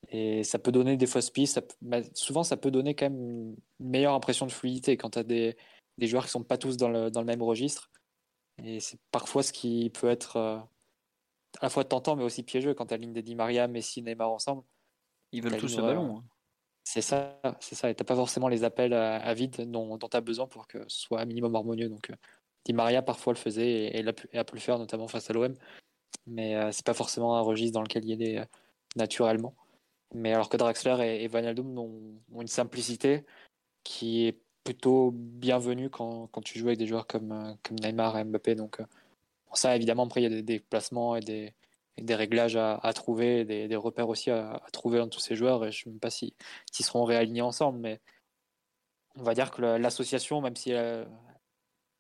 Et ça peut donner des fausses pistes. Bah, souvent, ça peut donner quand même une meilleure impression de fluidité quand tu as des, des, joueurs qui sont pas tous dans le, dans le même registre. Et c'est parfois ce qui peut être euh, à la fois tentant mais aussi piégeux quand tu as ligne des Di Maria, Messi, Neymar ensemble. Ils veulent tous le ballon. Hein. C'est ça, c'est ça. Et t'as pas forcément les appels à, vide dont, tu as besoin pour que ce soit un minimum harmonieux. Donc, euh, Di Maria parfois le faisait et, a, pu, le faire, notamment face à l'OM. Mais euh, c'est pas forcément un registre dans lequel il est euh, naturellement. Mais alors que Draxler et, Van ont, une simplicité qui est plutôt bienvenue quand, tu joues avec des joueurs comme, comme Neymar et Mbappé. Donc, ça, évidemment, après, il y a des, des placements et des, des réglages à, trouver, des, repères aussi à, trouver dans tous ces joueurs. Et je ne sais pas s'ils seront réalignés ensemble, mais on va dire que l'association, même si elle,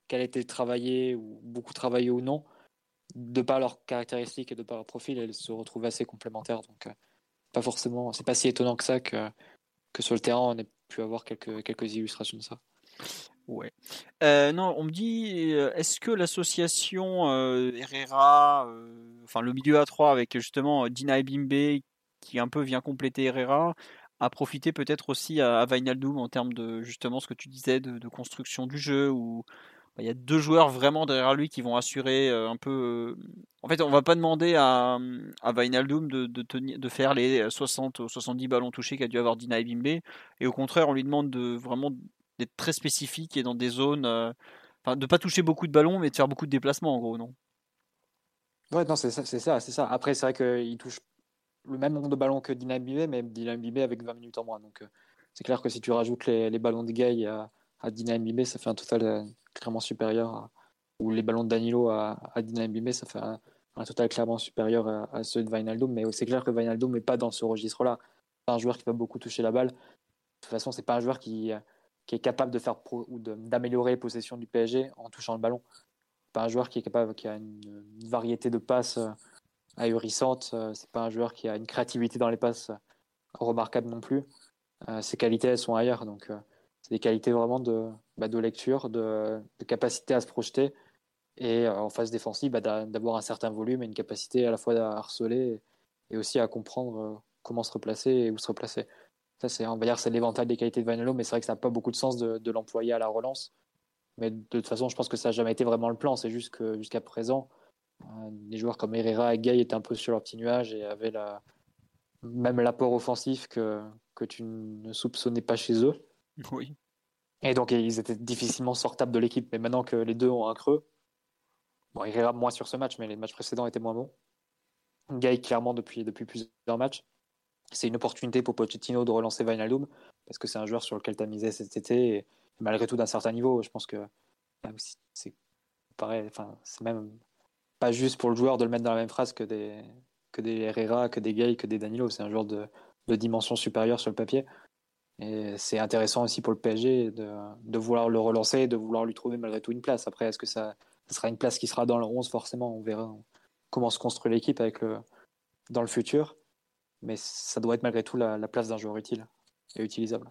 qu'elle a été travaillée ou beaucoup travaillée ou non, de par leurs caractéristiques et de par leur profil, elles se retrouvent assez complémentaires. Donc, euh, pas forcément, c'est pas si étonnant que ça que, sur le terrain, on ait pu avoir quelques illustrations de ça. Ouais. Euh, non, on me dit, euh, est-ce que l'association euh, Herrera, enfin le milieu A3 avec justement Dina Bimbe qui un peu vient compléter Herrera, a profité peut-être aussi à, à en termes de justement ce que tu disais de, construction du jeu ou, il y a deux joueurs vraiment derrière lui qui vont assurer un peu. En fait, on va pas demander à, à de faire les 60 ou 70 ballons touchés qu'a dû avoir Dina Ebimbe. Et au contraire, on lui demande de vraiment d'être très spécifique et dans des zones. euh, Enfin, de pas toucher beaucoup de ballons, mais de faire beaucoup de déplacements, en gros, non? Ouais, non, c'est ça, c'est ça. Après, c'est vrai qu'il touche le même nombre de ballons que Dina Mbibé, mais Dina Mbibé avec 20 minutes en moins. Donc, euh, c'est clair que si tu rajoutes les, les ballons de Gay à, à Dina Mbibé, ça fait un total euh, clairement supérieur. à- ou les ballons de Danilo à, à Dina Mbibé, ça fait un, total clairement supérieur à, ceux de Wijnaldum. Mais c'est clair que Wijnaldum n'est pas dans ce registre-là. C'est un joueur qui va beaucoup toucher la balle. De toute façon, c'est pas un joueur qui, qui est capable de faire pro- ou d'améliorer les possessions du PSG en touchant le ballon. Pas un joueur qui est capable, qui a une, variété de passes euh, ahurissante. Euh, C'est pas un joueur qui a une créativité dans les passes euh, remarquable non plus. Ses qualités, elles sont ailleurs. Donc, c'est des qualités vraiment de, bah, de lecture, de, capacité à se projeter. Et en phase défensive, bah, d'a- d'avoir un certain volume et une capacité à la fois à harceler et aussi à comprendre comment se replacer et où se replacer. Ça, c'est, on va dire, c'est l'éventail des qualités de Vanello, mais c'est vrai que ça n'a pas beaucoup de sens de, de l'employer à la relance. Mais de toute façon, je pense que ça n'a jamais été vraiment le plan. C'est juste que jusqu'à présent, euh, des joueurs comme Herrera et Gay étaient un peu sur leur petit nuage et avaient la... même l'apport offensif que, que tu ne soupçonnais pas chez eux. Oui. Et donc, ils étaient difficilement sortables de l'équipe. Mais maintenant que les deux ont un creux, bon, Herrera moins sur ce match, mais les matchs précédents étaient moins bons. Gay, clairement, depuis, depuis plusieurs matchs. C'est une opportunité pour Pochettino de relancer Wijnaldum parce que c'est un joueur sur lequel tu as misé cet été et malgré tout d'un certain niveau. Je pense que c'est pareil, enfin, c'est même pas juste pour le joueur de le mettre dans la même phrase que des, que des Herrera, que des Gay, que des Danilo. C'est un joueur de, de dimension supérieure sur le papier. Et c'est intéressant aussi pour le PSG de, de vouloir le relancer, de vouloir lui trouver malgré tout une place. Après, est-ce que ça, ça sera une place qui sera dans le 11 Forcément, on verra comment se construit l'équipe avec le, dans le futur. Mais ça doit être malgré tout la, la place d'un joueur utile et utilisable.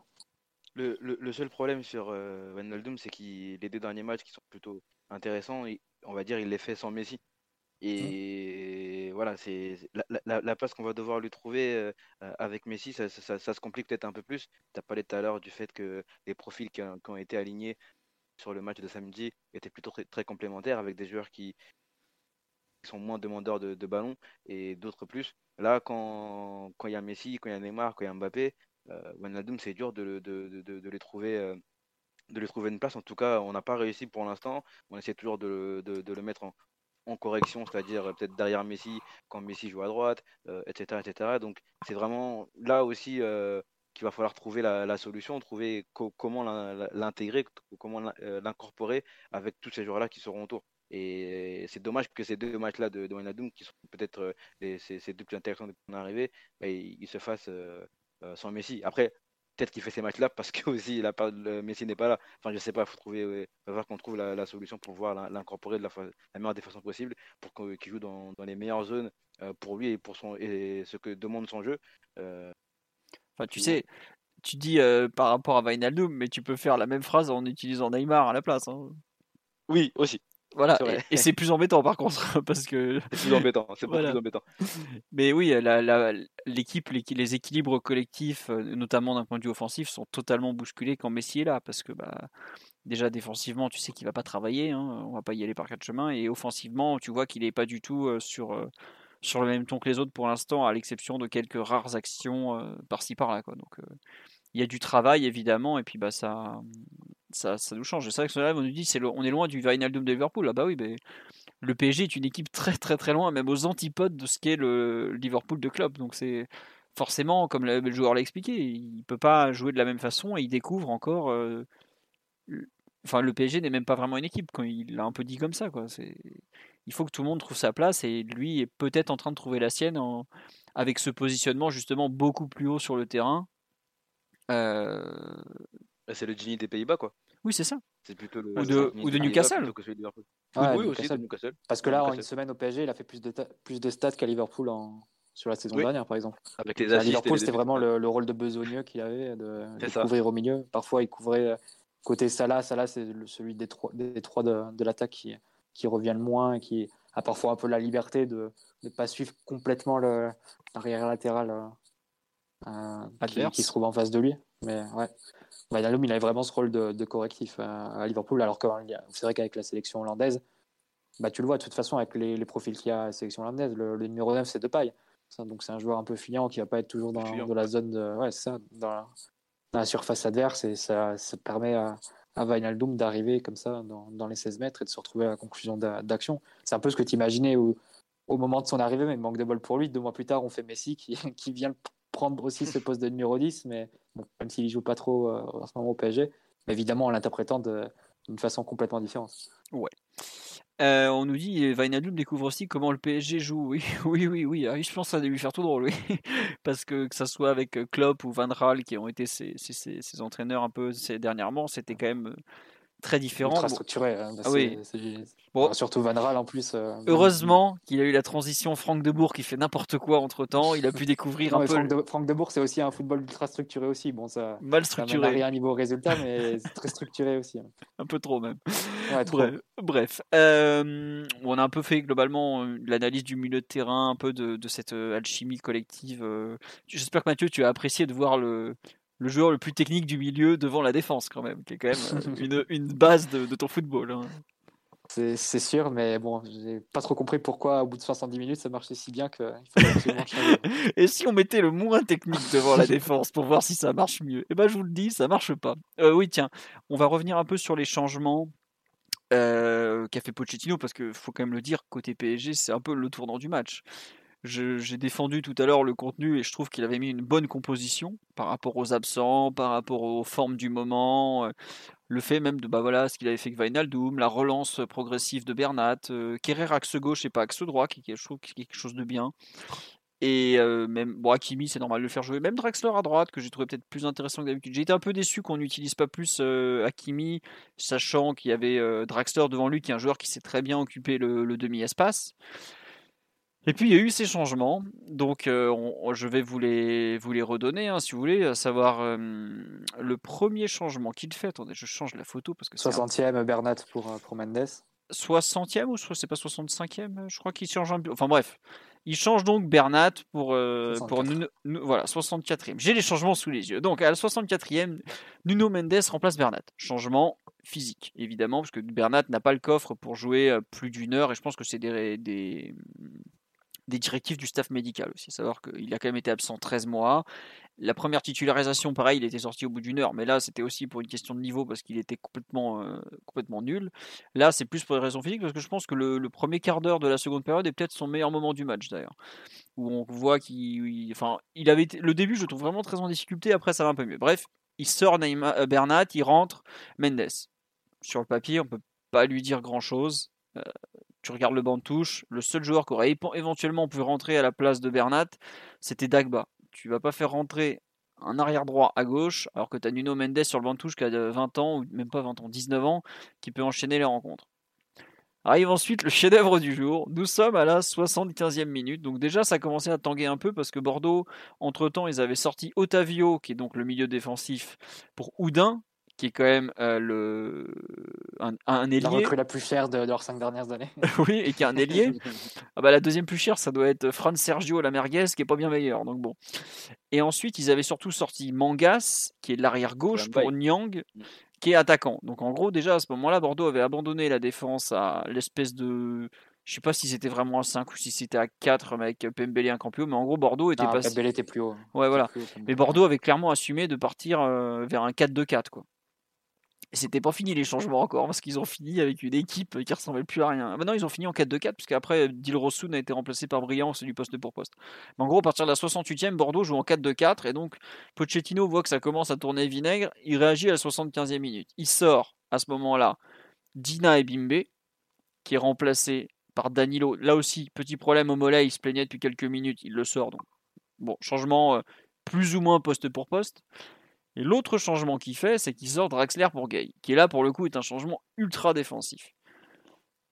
Le, le, le seul problème sur euh, Wijnaldum, c'est que les deux derniers matchs qui sont plutôt intéressants, il- on va dire, il les fait sans Messi. Et voilà, c'est la, la- la place qu'on va devoir lui trouver euh, euh, avec Messi, ça, ça- ça- ça se complique peut-être un peu plus. Tu as parlé tout à l'heure du fait que les profils qui, ont qui ont été alignés sur le match de samedi étaient plutôt très, très complémentaires avec des joueurs qui sont moins demandeurs de, de ballon et d'autres plus. Là, quand il y a Messi, quand il y a Neymar, quand il y a Mbappé, euh, Wijnaldum, c'est dur de, de, de, les trouver. euh, de lui trouver une place. En tout cas, on n'a pas réussi pour l'instant. On essaie toujours de, le mettre en, en correction, c'est-à-dire euh, peut-être derrière Messi quand Messi joue à droite, euh, etc., etc. Donc c'est vraiment là aussi qu'il va falloir trouver la, solution, trouver co- comment l'intégrer, comment l'in- l'incorporer avec tous ces joueurs-là qui seront autour. Et c'est dommage que ces deux matchs-là de, de Wijnaldum, qui sont peut-être euh, les, ces, deux plus intéressants depuis qu'on est arrivé, bah, ils, ils se fassent euh, euh, sans Messi. Après, peut-être qu'il fait ces matchs-là parce que aussi la part, Messi n'est pas là. Enfin, je sais pas, faut trouver, ouais, faut voir qu'on trouve la, la solution pour pouvoir l'in- l'incorporer de la, meilleure des façons possibles pour qu'il joue dans, dans les meilleures zones euh, pour lui et pour son et ce que demande son jeu. Euh, Enfin, tu sais, tu dis euh, par rapport à Wijnaldum, mais tu peux faire la même phrase en utilisant Neymar à la place. hein. Oui, aussi. Voilà, et, et c'est plus embêtant par contre, parce que C'est plus embêtant. C'est Voilà. plus embêtant. Mais oui, l'équipe, les, équilibres collectifs, euh, notamment d'un point de vue offensif, sont totalement bousculés quand Messi est là. Parce que bah, déjà défensivement, tu sais qu'il va pas travailler, hein, on va pas y aller par quatre chemins. Et offensivement, tu vois qu'il est pas du tout euh, sur, euh, sur le même ton que les autres pour l'instant, à l'exception de quelques rares actions par-ci par-là. Quoi. Donc il y a du travail évidemment, et puis bah ça, ça, nous change. C'est vrai que cela, on nous dit c'est on est loin du Wijnaldum de Liverpool. Ah bah oui, mais le PSG est une équipe très très très loin, même aux antipodes de ce qu'est le Liverpool de club. Donc c'est forcément, comme le joueur l'a expliqué, il peut pas jouer de la même façon et il découvre encore. euh, Enfin, le PSG n'est même pas vraiment une équipe quand il l'a un peu dit comme ça. Quoi. C'est, il faut que tout le monde trouve sa place et lui est peut-être en train de trouver la sienne en- avec ce positionnement justement beaucoup plus haut sur le terrain. Euh, C'est le Gini des Pays-Bas, quoi. Oui, c'est ça. C'est plutôt le Ou de- ou Newcastle. plutôt que celui de Liverpool. Ouais, oui, oui, aussi Newcastle. de Newcastle. Parce que là, en une semaine au PSG, il a fait plus de, ta- plus de stats qu'à Liverpool en... sur la saison Oui. dernière, par exemple. Avec les À Liverpool, c'était vraiment le, le rôle de besogneux qu'il avait, de, couvrir au milieu. Parfois, il couvrait euh, côté Salah. Salah, c'est celui des trois, des trois de, de l'attaque qui, qui revient le moins et qui a parfois un peu la liberté de ne pas suivre complètement l'arrière latéral euh, qui, Adverse. qui se trouve en face de lui. Mais ouais. Wijnaldum, il avait vraiment ce rôle de, de correctif à, Liverpool, alors que c'est vrai qu'avec la sélection hollandaise, bah, tu le vois de toute façon avec les, les profils qu'il y a à la sélection hollandaise, le, le numéro 9 c'est de paille. Donc c'est un joueur un peu fuyant qui va pas être toujours dans, la zone de, ouais, c'est ça, dans, la, dans la surface adverse et ça, ça permet à, à Wijnaldum d'arriver comme ça dans, dans les 16 mètres et de se retrouver à la conclusion d'a- d'action. C'est un peu ce que tu imaginais au, au moment de son arrivée, mais manque de bol pour lui. Deux mois plus tard, on fait Messi qui, qui vient prendre aussi ce poste de numéro 10, mais même s'il joue pas trop euh, en ce moment au PSG, évidemment en l'interprétant d'une façon complètement différente. Euh, on nous dit Wijnaldum découvre aussi comment le PSG joue. Oui, oui, oui, oui. Ah oui, je pense que ça a lui faire tout drôle, oui. Parce que que ça soit avec Klopp ou Van Raal qui ont été ses- ses entraîneurs un peu ces dernièrement, c'était quand même euh, très différent. Ultra Bon, structuré. hein, Ah c'est- oui. Bon. Surtout Van Raal en plus. euh, heureusement qu'il a eu la transition Franck de Bourg qui fait n'importe quoi entre temps. Il a pu découvrir Non, un peu Franck, de, Franck de Bourg, c'est aussi un football ultra structuré aussi. Bon, ça, mal ça structuré, rien niveau résultat, mais c'est très structuré aussi. hein. un peu trop même. Ouais, trop. Bref, bref. Euh, on a un peu fait globalement euh, l'analyse du milieu de terrain, un peu de, de cette alchimie collective. J'espère que Mathieu, tu as apprécié de voir le, le joueur le plus technique du milieu devant la défense quand même, qui est quand même euh, une, une base de, de ton football. hein. C'est sûr, mais bon, j'ai pas trop compris pourquoi au bout de 70 minutes ça marchait si bien qu'il fallait absolument changer. Et si on mettait le moins technique devant la défense pour voir si ça marche mieux? Eh ben, je vous le dis, ça marche pas. Euh, oui, tiens, on va revenir un peu sur les changements euh, qu'a fait Pochettino parce que faut quand même le dire, côté PSG, c'est un peu le tournant du match. J'ai défendu tout à l'heure le contenu et je trouve qu'il avait mis une bonne composition par rapport aux absents, par rapport aux formes du moment. euh, le fait même de bah voilà ce qu'il avait fait avec Wijnaldum, la relance progressive de Bernat, euh, Kerrer axe gauche et pas axe droit, qui, je trouve est quelque chose de bien. Et euh, même bon, Hakimi, c'est normal de le faire jouer. Même Draxler à droite, que j'ai trouvé peut-être plus intéressant que d'habitude. J'ai été un peu déçu qu'on n'utilise pas plus euh, Hakimi, sachant qu'il y avait euh, Draxler devant lui, qui est un joueur qui sait très bien occuper le, le demi-espace. Et puis il y a eu ces changements, donc euh, on- je vais vous les, vous les redonner hein, si vous voulez, à savoir euh, le premier changement qu'il fait. Attendez, je change la photo parce que c'est un 60e Bernat pour, euh, pour Mendes. 60e ou c'est pas 65e Je crois qu'il change un peu. Enfin bref, il change donc Bernat pour, euh, pour 64. Nuno, Nu- voilà, 64e. J'ai les changements sous les yeux. Donc à la 64e, Nuno Mendes remplace Bernat. Changement physique, évidemment, parce que Bernat n'a pas le coffre pour jouer plus d'une heure et je pense que c'est des, des, des directives du staff médical aussi. Savoir qu'il a quand même été absent 13 mois. La première titularisation, pareil, il était sorti au bout d'une heure, mais là c'était aussi pour une question de niveau parce qu'il était complètement, euh, complètement nul. Là, c'est plus pour des raisons physiques parce que je pense que le, premier quart d'heure de la seconde période est peut-être son meilleur moment du match d'ailleurs. Où on voit qu'il. il- Enfin, il avait le début, je le trouve vraiment très en difficulté, après ça va un peu mieux. Bref, il sort Neymar, euh, Bernat, il rentre Mendes. Sur le papier, on peut pas lui dire grand chose. Tu regardes le banc de touche, le seul joueur qui aurait éventuellement pu rentrer à la place de Bernat, c'était Dagba. Tu vas pas faire rentrer un arrière droit à gauche, alors que tu as Nuno Mendes sur le banc de touche qui a euh, 20 ans, ou même pas 20 ans, 19 ans, qui peut enchaîner les rencontres. Arrive ensuite le chef-d'œuvre du jour. Nous sommes à la 75e minute. Donc déjà, ça commençait à tanguer un peu parce que Bordeaux, entre-temps, ils avaient sorti Otavio, qui est donc le milieu défensif, pour Oudin, qui est quand même euh, le... un, un La ailier. recrue la plus chère de, de leurs cinq dernières années. oui, et qui est un ailier. Ah bah, la deuxième plus chère, ça doit être Fran Sergio la merguez, qui est pas bien meilleur. Donc bon. Et ensuite, ils avaient surtout sorti Mangas, qui est de l'arrière gauche pour Nyang, qui est attaquant. Donc en gros, déjà à ce moment-là, Bordeaux avait abandonné la défense à l'espèce de. Je sais pas si c'était vraiment à 5 ou si c'était à 4 mais avec Pembele et un Campio, mais en gros, Bordeaux était Ah, passé. Pembele était plus haut. Ouais, voilà. Haut. Mais Bordeaux avait clairement assumé de partir euh, vers un 4-2-4 quoi. Et c'était pas fini les changements encore parce qu'ils ont fini avec une équipe qui ressemblait plus à rien. Maintenant ils ont fini en 4-2-4 parce qu'après Dilrosun a été remplacé par Briand, c'est du poste pour poste. Mais en gros à partir de la 68e, Bordeaux joue en 4-2-4 et donc Pochettino voit que ça commence à tourner vinaigre, il réagit à la 75e minute. Il sort à ce moment-là Dina et Bimbe qui est remplacé par Danilo. Là aussi petit problème au mollet, il se plaignait depuis quelques minutes, il le sort donc. Bon, changement euh, plus ou moins poste pour poste. Et l'autre changement qu'il fait, c'est qu'il sort Draxler pour Gay, qui là pour le coup est un changement ultra défensif.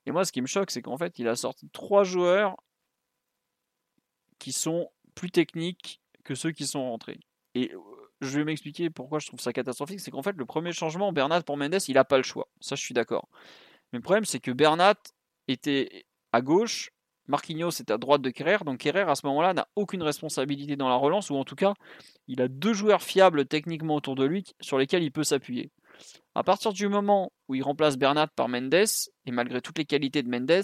Et moi, ce qui me choque, c'est qu'en fait, il a sorti trois joueurs qui sont plus techniques que ceux qui sont rentrés. Et euh, je vais m'expliquer pourquoi je trouve ça catastrophique. C'est qu'en fait, le premier changement, Bernat pour Mendes, il n'a pas le choix. Ça, je suis d'accord. Mais le problème, c'est que Bernat était à gauche, Marquinhos est à droite de Kerrer, donc Kerrer à ce moment-là n'a aucune responsabilité dans la relance, ou en tout cas, il a deux joueurs fiables techniquement autour de lui sur lesquels il peut s'appuyer. À partir du moment où il remplace Bernat par Mendes, et malgré toutes les qualités de Mendes,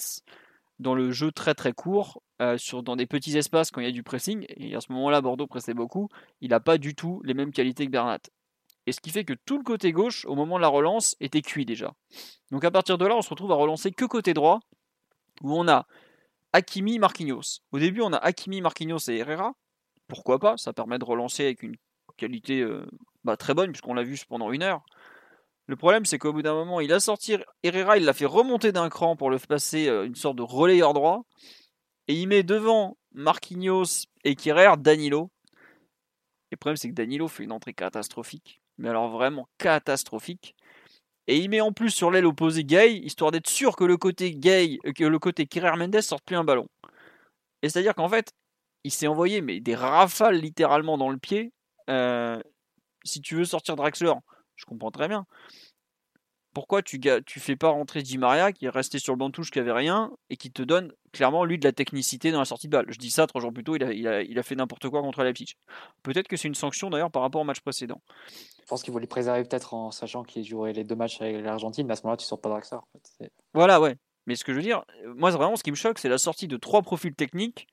dans le jeu très très court, euh, dans des petits espaces quand il y a du pressing, et à ce moment-là Bordeaux pressait beaucoup, il n'a pas du tout les mêmes qualités que Bernat. Et ce qui fait que tout le côté gauche, au moment de la relance, était cuit déjà. Donc à partir de là, on se retrouve à relancer que côté droit, où on a Hakimi, Marquinhos. Au début, on a Hakimi, Marquinhos et Herrera. Pourquoi pas? Ça permet de relancer avec une qualité euh, bah, très bonne, puisqu'on l'a vu pendant une heure. Le problème, c'est qu'au bout d'un moment, il a sorti Herrera, il l'a fait remonter d'un cran pour le passer euh, une sorte de relayeur droit. Et il met devant Marquinhos et Kerrer Danilo. Et le problème, c'est que Danilo fait une entrée catastrophique mais alors vraiment catastrophique. Et il met en plus sur l'aile opposée Gay, histoire d'être sûr que le côté Gay, euh, que le côté Kerrer Mendes sorte plus un ballon. Et c'est-à-dire qu'en fait, il s'est envoyé mais des rafales littéralement dans le pied. Euh, si tu veux sortir Draxler, je comprends très bien pourquoi tu tu fais pas rentrer Di Maria qui est resté sur le banc de touche qui avait rien et qui te donne clairement lui de la technicité dans la sortie de balle? Je dis ça trois jours plus tôt, il a, il a, fait n'importe quoi contre Leipzig. Peut-être que c'est une sanction d'ailleurs par rapport au match précédent. Je pense qu'il voulait préserver peut-être en sachant qu'il jouerait les deux matchs avec l'Argentine, mais à ce moment-là tu sors pas Draxler. En. Voilà, ouais. Mais ce que je veux dire, moi vraiment ce qui me choque, c'est la sortie de trois profils techniques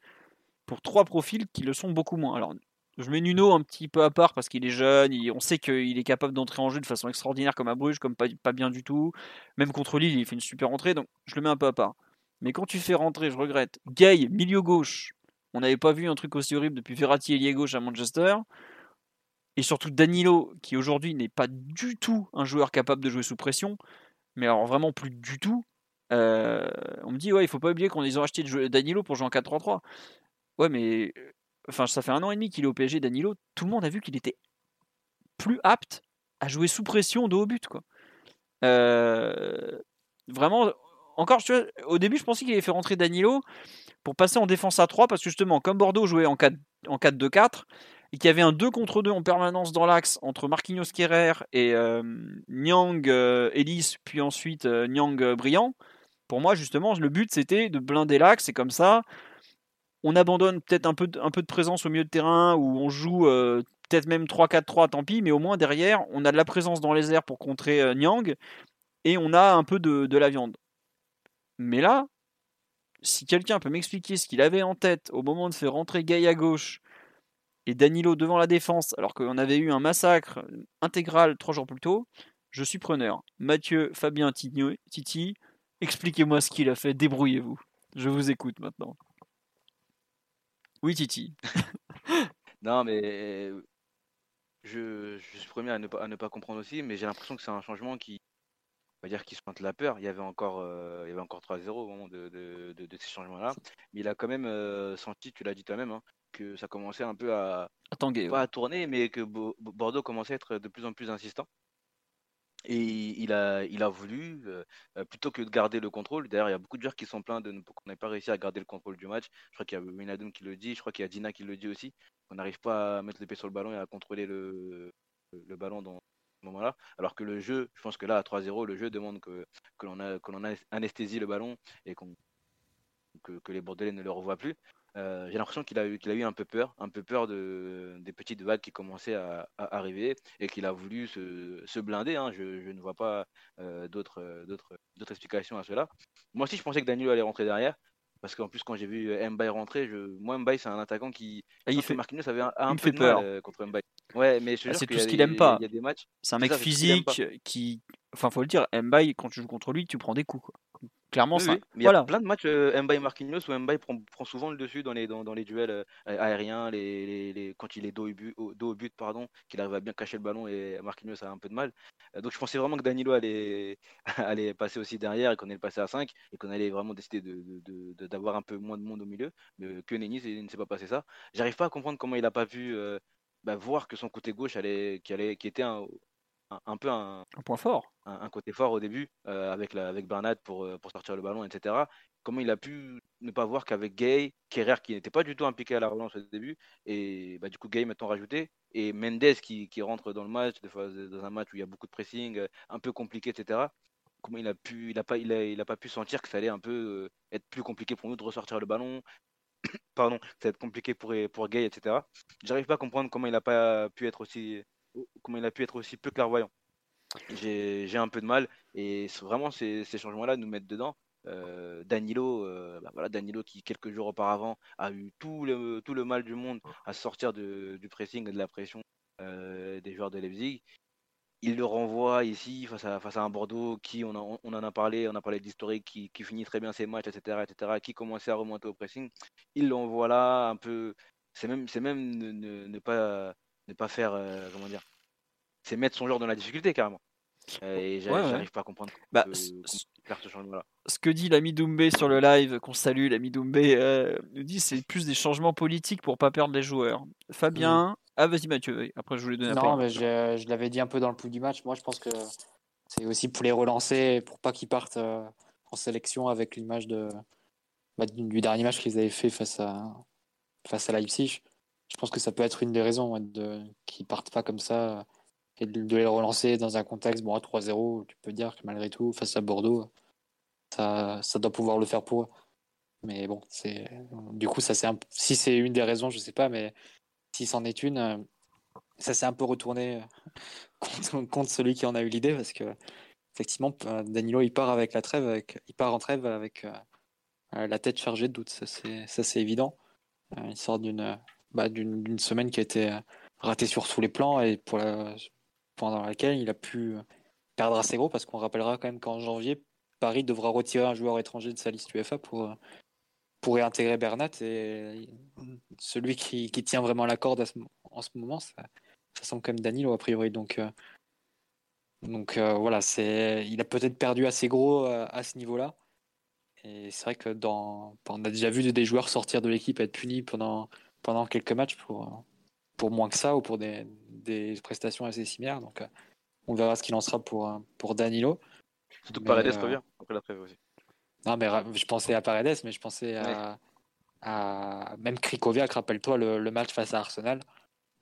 pour trois profils qui le sont beaucoup moins. Alors je mets Nuno un petit peu à part parce qu'il est jeune, on sait qu'il est capable d'entrer en jeu de façon extraordinaire comme à Bruges, comme pas, pas, bien du tout. Même contre Lille, il fait une super entrée, donc je le mets un peu à part. Mais quand tu fais rentrer, je regrette, Gay, milieu gauche, on n'avait pas vu un truc aussi horrible depuis Verratti lié gauche à Manchester. Et surtout Danilo, qui aujourd'hui n'est pas du tout un joueur capable de jouer sous pression, mais alors vraiment plus du tout. Euh, on me dit, ouais, il faut pas oublier qu'on les a acheté Danilo pour jouer en 4-3-3. Ouais, mais enfin ça fait un an et demi qu'il est au PSG, Danilo, tout le monde a vu qu'il était plus apte à jouer sous pression de haut but. Quoi. Euh, vraiment, encore, au début, je pensais qu'il avait fait rentrer Danilo pour passer en défense à 3, parce que justement, comme Bordeaux jouait en 4-2-4, et qu'il y avait un 2 contre 2 en permanence dans l'axe entre Marquinhos Kerrer et euh, Nyang euh, Ellis, puis ensuite Nyang Briand, pour moi, justement, le but c'était de blinder l'axe, et comme ça, on abandonne peut-être un peu, un peu de présence au milieu de terrain où on joue euh, peut-être même 3-4-3, tant pis, mais au moins derrière, on a de la présence dans les airs pour contrer euh, Nyang et on a un peu de, la viande. Mais là, si quelqu'un peut m'expliquer ce qu'il avait en tête au moment de faire rentrer Gay à gauche et Danilo devant la défense, alors qu'on avait eu un massacre intégral trois jours plus tôt, je suis preneur. Mathieu, Fabien, Titi, expliquez-moi ce qu'il a fait, débrouillez-vous. Je vous écoute maintenant. Oui, Titi. non, mais je, suis premier à ne, pas, à ne pas comprendre aussi, mais j'ai l'impression que c'est un changement qui, va dire, qui sointe la peur. Il y avait encore, euh, il y avait encore 3-0 au moment de, de, ces changements-là, mais il a quand même euh, senti, tu l'as dit toi-même, hein, que ça commençait un peu à, à pas à tourner, mais que Bordeaux commençait à être de plus en plus insistant. Et il a, il a voulu, euh, plutôt que de garder le contrôle, d'ailleurs, il y a beaucoup de joueurs qui sont plaints de qu'on n'ait pas réussi à garder le contrôle du match. Je crois qu'il y a Minadoun qui le dit, je crois qu'il y a Dina qui le dit aussi. On n'arrive pas à mettre l'épée sur le ballon et à contrôler le, le ballon dans moment-là. Alors que le jeu, je pense que là, à 3-0, le jeu demande que, que l'on anesthésie le ballon et que, les Bordelais ne le revoient plus. Euh, j'ai l'impression qu'il a, eu, un peu peur, un peu peur de, des petites vagues qui commençaient à, arriver et qu'il a voulu se, blinder. Hein. Je, ne vois pas euh, d'autres, d'autres, explications à cela. Moi aussi, je pensais que Daniel allait rentrer derrière. Parce qu'en plus, quand j'ai vu Mbaye rentrer, je... moi, Mbaye, c'est un attaquant qui. Ah, il fait... Marquinhos avait un, un peu de peur. Euh, contre Mbaye. Ouais, mais ah, c'est tout ce qu'il aime pas. C'est un mec physique qui. Enfin, faut le dire, Mbaye, quand tu joues contre lui, tu prends des coups. Quoi. Clairement, ça. il y a plein de matchs euh, Mbaye Marquinhos où Mbaye prend, prend, souvent le dessus dans les, dans, dans les duels euh, aériens, les, les, quand il est dos au but, dos au but pardon, qu'il arrive à bien cacher le ballon et Marquinhos a un peu de mal. Euh, donc je pensais vraiment que Danilo allait, allait passer aussi derrière et qu'on allait le passer à 5 et qu'on allait vraiment décider d'avoir de, de, un peu moins de monde au milieu. Mais que Nenny ne s'est pas passé ça. J'arrive pas à comprendre comment il n'a pas pu bah, voir que son côté gauche allait, qui, allait, qui était un, un, peu un, point fort, un, côté fort au début euh, avec, la, avec Bernat pour, euh, pour sortir le ballon, etc. Comment il a pu ne pas voir qu'avec Gay, Kerrer qui n'était pas du tout impliqué à la relance au début, et bah, du coup Gay maintenant rajouté, et Mendes qui, qui rentre dans le match, des fois, dans un match où il y a beaucoup de pressing, euh, un peu compliqué, etc. comment il a pu, il a pas, il a, il a pas pu sentir que ça allait un peu être plus compliqué pour nous de ressortir le ballon. Pardon, ça va être compliqué pour pour Gay, etc. J'arrive pas à comprendre comment il a pas pu être aussi, comment il a pu être aussi peu clairvoyant. J'ai un peu de mal et vraiment ces, changements-là nous mettent dedans. Euh, Danilo, euh, bah voilà, Danilo qui quelques jours auparavant a eu tout le, mal du monde à sortir de, du pressing et de la pression euh, des joueurs de Leipzig. Il le renvoie ici face à, un Bordeaux qui, on, en a parlé, on a parlé d'historique, qui, qui, finit très bien ses matchs, etc., etc., qui commençait à remonter au pressing. Il l'envoie là un peu. C'est même, c'est même ne, pas, ne pas faire, comment dire, c'est mettre son joueur dans la difficulté carrément. Et j'arrive pas à comprendre. Bah, ce que dit l'ami Doumbé sur le live, qu'on salue, l'ami Doumbé, euh, nous dit c'est plus des changements politiques pour pas perdre les joueurs. Fabien, mm. ah vas-y Mathieu, après je voulais donner Non, mais je, je l'avais dit un peu dans le pouls du match. Moi, je pense que c'est aussi pour les relancer, pour pas qu'ils partent euh, en sélection avec l'image de bah, du dernier match qu'ils avaient fait face à face à Leipzig. Je pense que ça peut être une des raisons de qu'ils partent pas comme ça et de, les relancer dans un contexte bon à 3-0. Tu peux dire que malgré tout face à Bordeaux ça, doit pouvoir le faire pour eux. Mais bon, c'est du coup, ça c'est si c'est une des raisons, je sais pas, mais si c'en est une, euh, ça s'est un peu retourné euh, contre, celui qui en a eu l'idée parce que effectivement, euh, Danilo il part avec la trêve, il part en trêve avec la tête chargée de doute, ça c'est évident. il sort d'une bah, d'une semaine qui a été ratée sur tous les plans et pendant laquelle il a pu perdre assez gros parce qu'on rappellera quand même qu'en janvier, Paris devra retirer un joueur étranger de sa liste UEFA pour, pour réintégrer Bernat. Et celui qui, qui tient vraiment la corde en ce moment, ça, ça semble comme Danilo a priori. Donc, euh, donc euh, voilà, il a peut-être perdu assez gros euh, à ce niveau-là. Et c'est vrai que dans, on a déjà vu des joueurs sortir de l'équipe être punis pendant, pendant quelques matchs pour, pour moins que ça ou pour des, des prestations assez similaires. Donc on verra ce qu'il en sera pour, pour Danilo. Surtout que Paredes revient euh, après la trêve aussi. Non, mais je pensais à Paredes, mais je pensais à, à... même Krikoviak, rappelle-toi le, match face à Arsenal,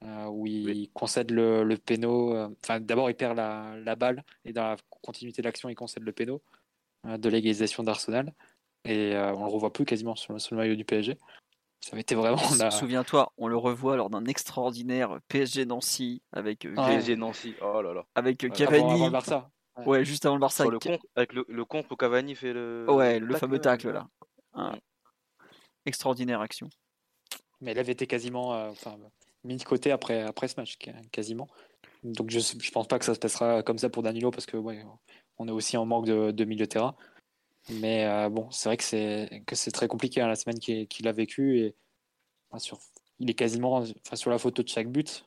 euh, où il concède le, le péno. Euh, enfin, d'abord, il perd la, la, balle, et dans la continuité de l'action, il concède le péno de l'égalisation d'Arsenal. Et on le revoit plus quasiment sur, le maillot du PSG. Ça avait été vraiment. Souviens-toi, on le revoit lors d'un extraordinaire PSG Nancy avec PSG Nancy. Oh là là. Avec Cavani. Avant, Barça. Ouais, juste avant le Barça. le avec le, le contre Cavani fait le. Ouais, le, fameux tacle là. Mm. Extraordinaire action. Mais elle avait été quasiment euh, enfin, mis de côté après, après ce match, quasiment. Donc je ne pense pas que ça se passera comme ça pour Danilo parce que ouais, on est aussi en manque de, de milieu de terrain. Mais euh, bon, c'est vrai que c'est que c'est très compliqué hein, la semaine qu'il a vécu et sur, il est quasiment enfin, sur la photo de chaque but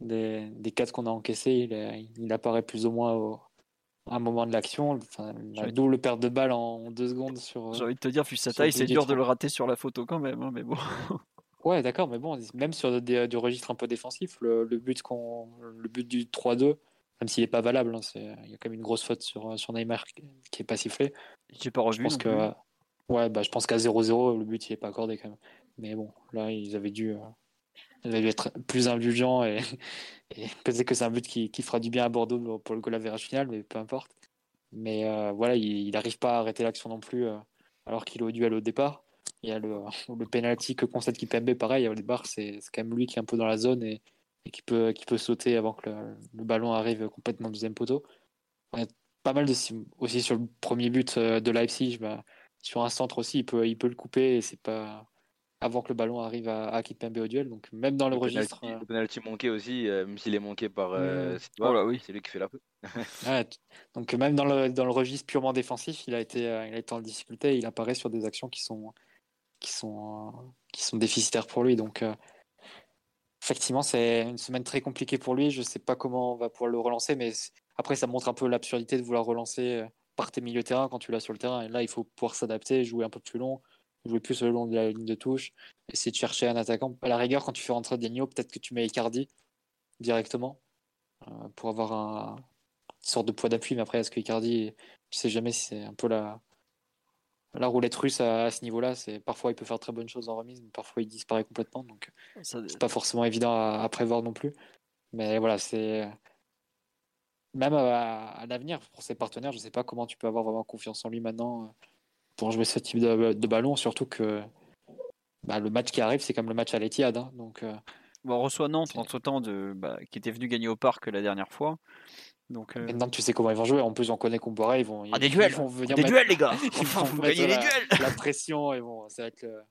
des, des quatre qu'on a encaissés, il, il, apparaît plus ou moins au, un moment de l'action. Enfin, la double perte de balle en deux secondes sur. J'ai envie de te dire, vu sa taille, c'est dur de le rater sur la photo quand même, hein, mais bon. ouais, d'accord, mais bon, même sur des, du registre un peu défensif, le, but qu'on, le but du 3-2, même s'il n'est pas valable, hein, il y a quand même une grosse faute sur, sur Neymar qui n'est pas sifflé. J'ai pas revu. Je pense que, ouais, bah, je pense qu'à 0-0, le but il est pas accordé quand même. Mais bon, là, ils avaient dû, euh, il dû être plus indulgent et, peut-être que c'est un but qui, qui, fera du bien à Bordeaux pour le goal average final, mais peu importe. Mais euh, voilà, il n'arrive pas à arrêter l'action non plus euh, alors qu'il est au duel au départ. Il y a le, le penalty que concède Kipembe, pareil, au départ, c'est quand même lui qui est un peu dans la zone et, et qui, peut, qui peut sauter avant que le, le, ballon arrive complètement au deuxième poteau. On a pas mal de, aussi sur le premier but euh, de Leipzig, bah, sur un centre aussi, il peut, il peut le couper et c'est pas avant que le ballon arrive à, à Kipembe au duel. Donc même dans le, registre. Penalty, euh, Le penalty manqué aussi, euh, même s'il est manqué par. Euh, oh oui. C'est lui qui fait la faute. donc même dans le, dans le registre purement défensif, il a été, il a été en difficulté. il apparaît sur des actions qui sont, qui sont, qui sont déficitaires pour lui. Donc effectivement, c'est une semaine très compliquée pour lui. Je ne sais pas comment on va pouvoir le relancer, mais après, ça montre un peu l'absurdité de vouloir relancer par tes milieux terrain quand tu l'as sur le terrain. Et là, il faut pouvoir s'adapter, jouer un peu plus long jouer plus le long de la ligne de touche, essayer de chercher un attaquant. À la rigueur, quand tu fais rentrer Denio, peut-être que tu mets Icardi directement euh, pour avoir un, une sorte de poids d'appui. Mais après, est-ce que Icardi, tu sais jamais si c'est un peu la, la roulette russe à, ce niveau-là. C'est parfois il peut faire très bonnes choses en remise, mais parfois il disparaît complètement. Donc c'est pas forcément évident à, prévoir non plus. Mais voilà, c'est. même à, à l'avenir, pour ses partenaires, je sais pas comment tu peux avoir vraiment confiance en lui maintenant euh, pour jouer ce type de, de ballon, surtout que bah, le match qui arrive, c'est comme le match à l'Etihad. Hein, donc, euh, Bon, on reçoit Nantes entre temps, de, bah, qui était venu gagner au parc la dernière fois. Donc, euh, maintenant, tu sais comment ils vont jouer. En plus, on connaît Comboiré, ils vont, Ah, des ils duels vont venir Des mettre- duels, les gars ils Enfin, vont mettre gagner les la- duels la pression et bon, ça va être le...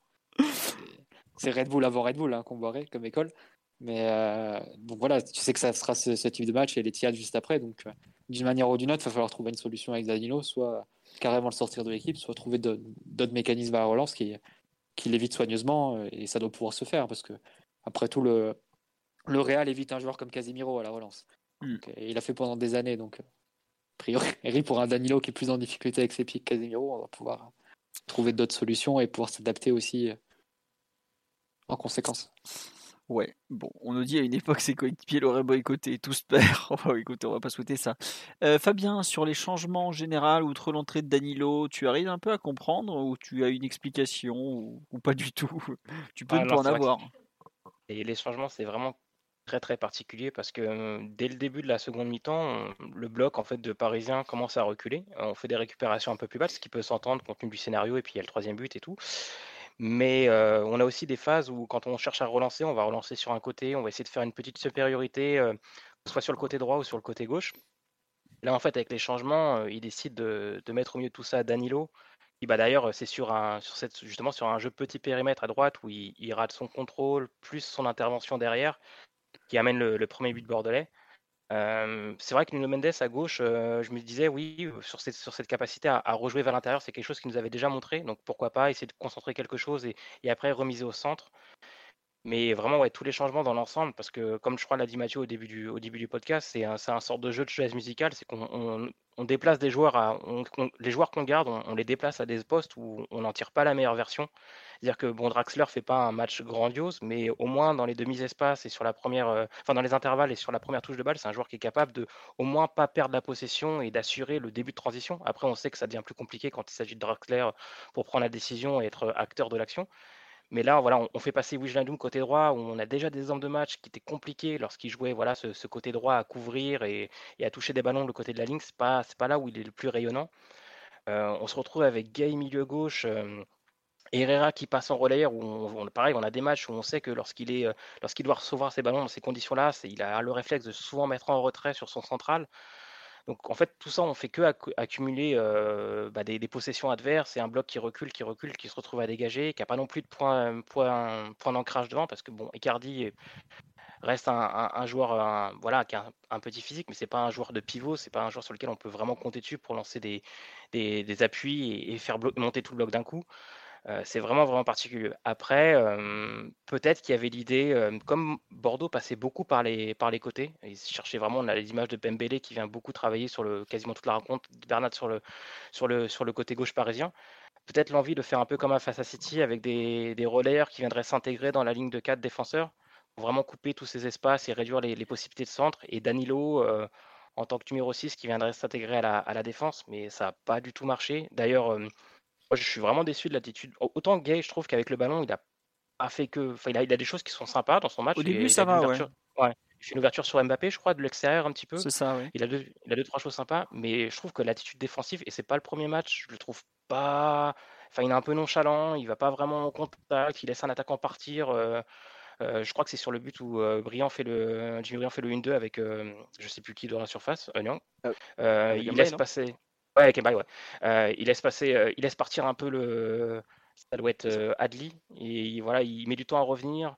c'est- c'est Red Bull avant Red Bull, hein, Comboiré comme école. Mais euh, donc voilà, tu sais que ça sera ce, ce type de match et les Tiades juste après. Donc euh, d'une manière ou d'une autre, il va falloir trouver une solution avec Danilo, soit carrément le sortir de l'équipe, soit trouver d'autres mécanismes à la relance qui, qui l'évitent soigneusement et ça doit pouvoir se faire parce que après tout le le Real évite un joueur comme Casemiro à la relance. Mm. Donc, et il a fait pendant des années donc euh, a priori pour un Danilo qui est plus en difficulté avec ses pics que Casemiro, on va pouvoir trouver d'autres solutions et pouvoir s'adapter aussi euh, en conséquence. Ouais, bon, on nous dit à une époque ses coéquipiers l'auraient boycotté, tous perd. Enfin, écoutez, on va pas souhaiter ça. Euh, Fabien, sur les changements en général, outre l'entrée de Danilo, tu arrives un peu à comprendre ou tu as une explication ou, ou pas du tout? Tu peux Ah ne non, pas en que avoir. Et les changements, c'est vraiment très très particulier parce que dès le début de la seconde mi-temps, le bloc en fait de Parisiens commence à reculer. On fait des récupérations un peu plus basses, ce qui peut s'entendre compte tenu du scénario et puis il y a le troisième but et tout. Mais on a aussi des phases où quand on cherche à relancer, on va relancer sur un côté, on va essayer de faire une petite supériorité, soit sur le côté droit ou sur le côté gauche. Là, en fait, avec les changements, euh, il décide de, mettre au milieu de tout ça Danilo. Qui, bah, d'ailleurs, c'est sur un, sur cette, justement sur un jeu petit périmètre à droite où il rate son contrôle plus son intervention derrière qui amène le, premier but bordelais. Euh, c'est vrai que Nuno Mendes à gauche, je me disais oui, sur cette, capacité à, à rejouer vers l'intérieur, c'est quelque chose qu'il nous avait déjà montré. Donc pourquoi pas essayer de concentrer quelque chose et, et après remiser au centre. Mais vraiment, ouais, tous les changements dans l'ensemble, parce que comme je crois l'a dit Mathieu au début du, podcast, c'est un, un de jeu de chaise musicale, c'est qu'on on, déplace des joueurs, à, les joueurs qu'on garde, on, les déplace à des postes où on n'en tire pas la meilleure version. C'est-à-dire que bon, Draxler fait pas un match grandiose, mais au moins dans les demi-espaces et sur la première, euh, dans les intervalles et sur la première touche de balle, c'est un joueur qui est capable de au moins pas perdre la possession et d'assurer le début de transition. Après, on sait que ça devient plus compliqué quand il s'agit de Draxler pour prendre la décision et être acteur de l'action. Mais là, voilà, on, fait passer Wijnaldum côté droit, où on a déjà des exemples de match qui étaient compliqués lorsqu'il jouait voilà, ce, côté droit à couvrir et, à toucher des ballons le côté de la ligne. Ce n'est pas, là où il est le plus rayonnant. Euh, on se retrouve avec Gay milieu gauche, euh, Herrera qui passe en relayeur, où on, on- pareil, on a des matchs où on sait que lorsqu'il est, euh, lorsqu'il doit recevoir ses ballons dans ces conditions-là, il a le réflexe de souvent mettre en retrait sur son central. Donc en fait, tout ça, on fait que accu- accumuler euh, bah, des, possessions adverses et un bloc qui recule, qui recule, qui se retrouve à dégager, qui n'a pas non plus de point, point, point d'ancrage devant, parce que bon, Icardi reste un, joueur un- voilà, qui a un, petit physique, mais c'est pas un joueur de pivot, c'est pas un joueur sur lequel on peut vraiment compter dessus pour lancer des, appuis et, faire monter tout le bloc d'un coup. C'est vraiment vraiment particulier. Après, peut-être qu'il y avait l'idée, comme Bordeaux passait beaucoup par les, par les côtés, ils cherchaient vraiment, on a les images de Pembele qui vient beaucoup travailler sur le, quasiment toute la rencontre, Bernat sur le, sur le, sur le côté gauche parisien. Peut-être l'envie de faire un peu comme à face à City avec des, des relayeurs qui viendraient s'intégrer dans la ligne de quatre défenseurs pour vraiment couper tous ces espaces et réduire les, les possibilités de centre. Et Danilo, en tant que numéro 6, qui viendrait s'intégrer à la, à la défense, mais ça n'a pas du tout marché. D'ailleurs, moi, je suis vraiment déçu de l'attitude. Au- Autant Gay, je trouve qu'avec le ballon, il a pas fait que. Enfin, il a, il a des choses qui sont sympas dans son match. Au Il- début, il ça a une va, ouais. ouverture- ouais. Il fait une ouverture sur Mbappé, je crois, de l'extérieur un petit peu. C'est ça, oui. Il a, deux, il a deux, trois choses sympas, mais je trouve que l'attitude défensive, et c'est pas le premier match, je le trouve pas. Enfin, il est un peu nonchalant, il va pas vraiment au contact, il laisse un attaquant partir. euh, euh, je crois que c'est sur le but où euh, Briand fait le, Jimmy Briand fait le 1-2 avec euh, je sais plus qui dans la surface, euh, Nyang. Euh, Euh, il laisse non? passer. Ouais, ouais. Euh, il laisse passer, euh, il laisse partir un peu le. Ça doit être euh, Adli et voilà, il met du temps à revenir.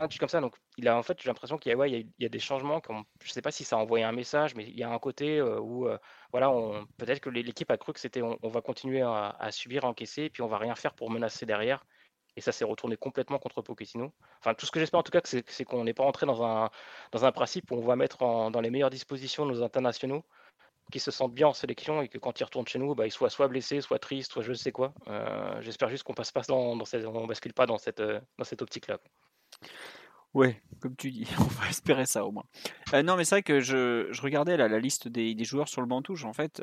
Un truc comme ça, donc il a en fait j'ai l'impression qu'il y a, ouais, il y a, il y a des changements. Je sais pas si ça a envoyé un message, mais il y a un côté où voilà, on, peut-être que l'équipe a cru que c'était on, on va continuer à, à subir, à encaisser, et puis on va rien faire pour menacer derrière. Et ça s'est retourné complètement contre Pochettino. Enfin, tout ce que j'espère en tout cas, c'est c'est qu'on n'est pas entré dans un, dans un principe où on va mettre en- dans les meilleures dispositions nos internationaux, qui se sentent bien en sélection et que quand ils retournent chez nous, bah, ils soient soit blessés, soit tristes, soit je sais quoi. Euh, j'espère juste qu'on passe pas dans, cette, on bascule pas dans cette, euh, dans cette optique-là. Ouais, comme tu dis, on va espérer ça au moins. Euh, non, mais c'est vrai que je, je regardais là, la liste des, des joueurs sur le banc touche. En fait,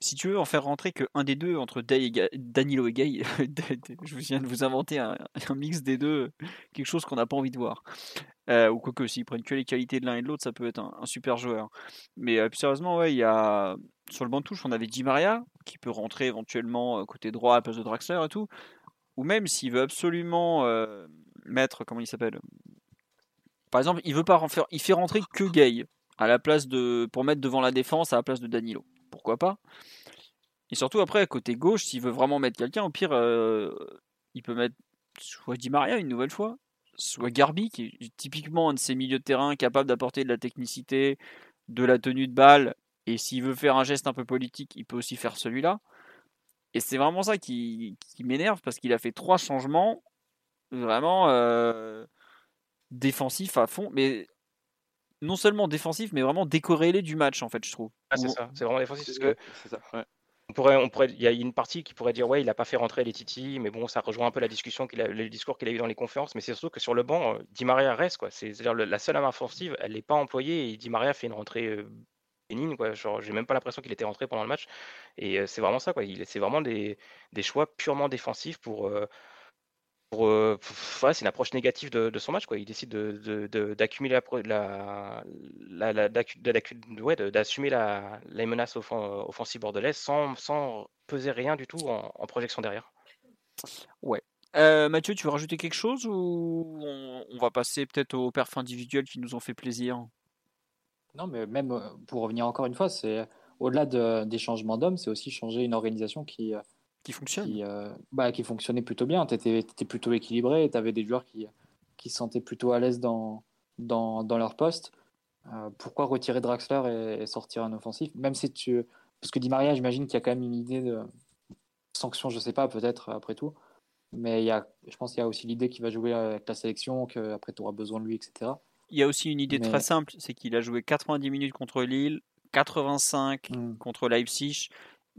si tu veux en faire rentrer que un des deux entre Day et Danilo et Gay, je viens de vous inventer un mix des deux, quelque chose qu'on n'a pas envie de voir. Euh, ou quoique, s'ils prennent que les qualités de l'un et de l'autre, ça peut être un, super joueur. Mais euh, sérieusement, ouais, il y a sur le banc de touche, on avait Di Maria qui peut rentrer éventuellement euh, côté droit à la place de Draxler et tout. Ou même s'il veut absolument mettre, comment il s'appelle? Par exemple, il veut pas en faire, il fait rentrer que Gay à la place de pour mettre devant la défense à la place de Danilo. Pourquoi pas? Et surtout après côté gauche, s'il veut vraiment mettre quelqu'un, au pire, il peut mettre soit Di Maria une nouvelle fois, soit Garbi qui est typiquement un de ces milieux de terrain capable d'apporter de la technicité, de la tenue de balle. Et s'il veut faire un geste un peu politique, il peut aussi faire celui-là. Et c'est vraiment ça qui, qui m'énerve parce qu'il a fait trois changements vraiment euh, défensifs à fond, mais non seulement défensifs, mais vraiment décorrélés du match en fait, je trouve. Ah, c'est ça, c'est vraiment défensif. C'est Parce que c'est ça. ouais. On pourrait, il y a une partie qui pourrait dire ouais, il a pas fait rentrer les Titi, mais bon, ça rejoint un peu la discussion qu'il a, le discours qu'il a eu dans les conférences. Mais c'est surtout que sur le banc, euh, Di Maria reste quoi. C'est- C'est-à-dire la seule arme offensive, elle n'est pas employée et Di Maria fait une rentrée euh, bénigne quoi. Genre, j'ai même pas l'impression qu'il était rentré pendant le match. Et euh, c'est vraiment ça quoi. C'est vraiment des, des choix purement défensifs pour. Pour, euh, ouais, c'est une approche négative de, de son match quoi. Il décide de, de- de- d'accumuler la, la, la, ouais, de- d'assumer la, les menaces offen- offensives bordelaises sans, sans peser rien du tout en, en projection derrière. Euh, Mathieu, tu veux rajouter quelque chose ou on, on va passer peut-être aux perfs individuels qui nous ont fait plaisir? Non, mais même euh, pour revenir encore une fois, c'est au-delà de- des changements d'hommes, c'est aussi changer une organisation qui, euh, qui euh, bah, qui fonctionnait plutôt bien. Tu étais, plutôt équilibré, tu avais des joueurs qui, qui se sentaient plutôt à l'aise dans, dans, dans leur poste. Euh, pourquoi retirer Draxler et, et sortir un offensif? Même si tu. Parce que Di Maria, j'imagine qu'il y a quand même une idée de sanction, je sais pas, peut-être après tout. Mais il y a, je pense qu'il y a aussi l'idée qu'il va jouer avec la sélection, qu'après tu auras besoin de lui, etc. Il y a aussi une idée Mais- très simple, c'est qu'il a joué 90 minutes contre Lille, 85 Mm. contre Leipzig.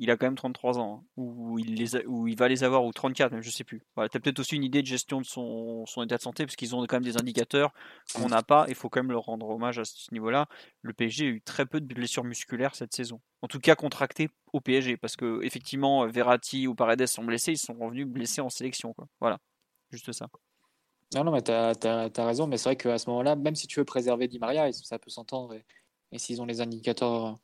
Il a quand même 33 ans, hein, ou il, va les avoir, ou 34, même, je sais plus. Voilà, tu as peut-être aussi une idée de gestion de son, état de santé, parce qu'ils ont quand même des indicateurs qu'on n'a pas, il faut quand même leur rendre hommage à ce niveau-là. Le PSG a eu très peu de blessures musculaires cette saison. En tout cas, contractées au PSG, parce que effectivement, Verratti ou Paredes sont blessés, ils sont revenus blessés en sélection. Voilà, juste ça. Non, non, mais tu as, raison, mais c'est vrai qu'à ce moment-là, même si tu veux préserver Di Maria, et ça peut s'entendre, et, et s'ils ont les indicateurs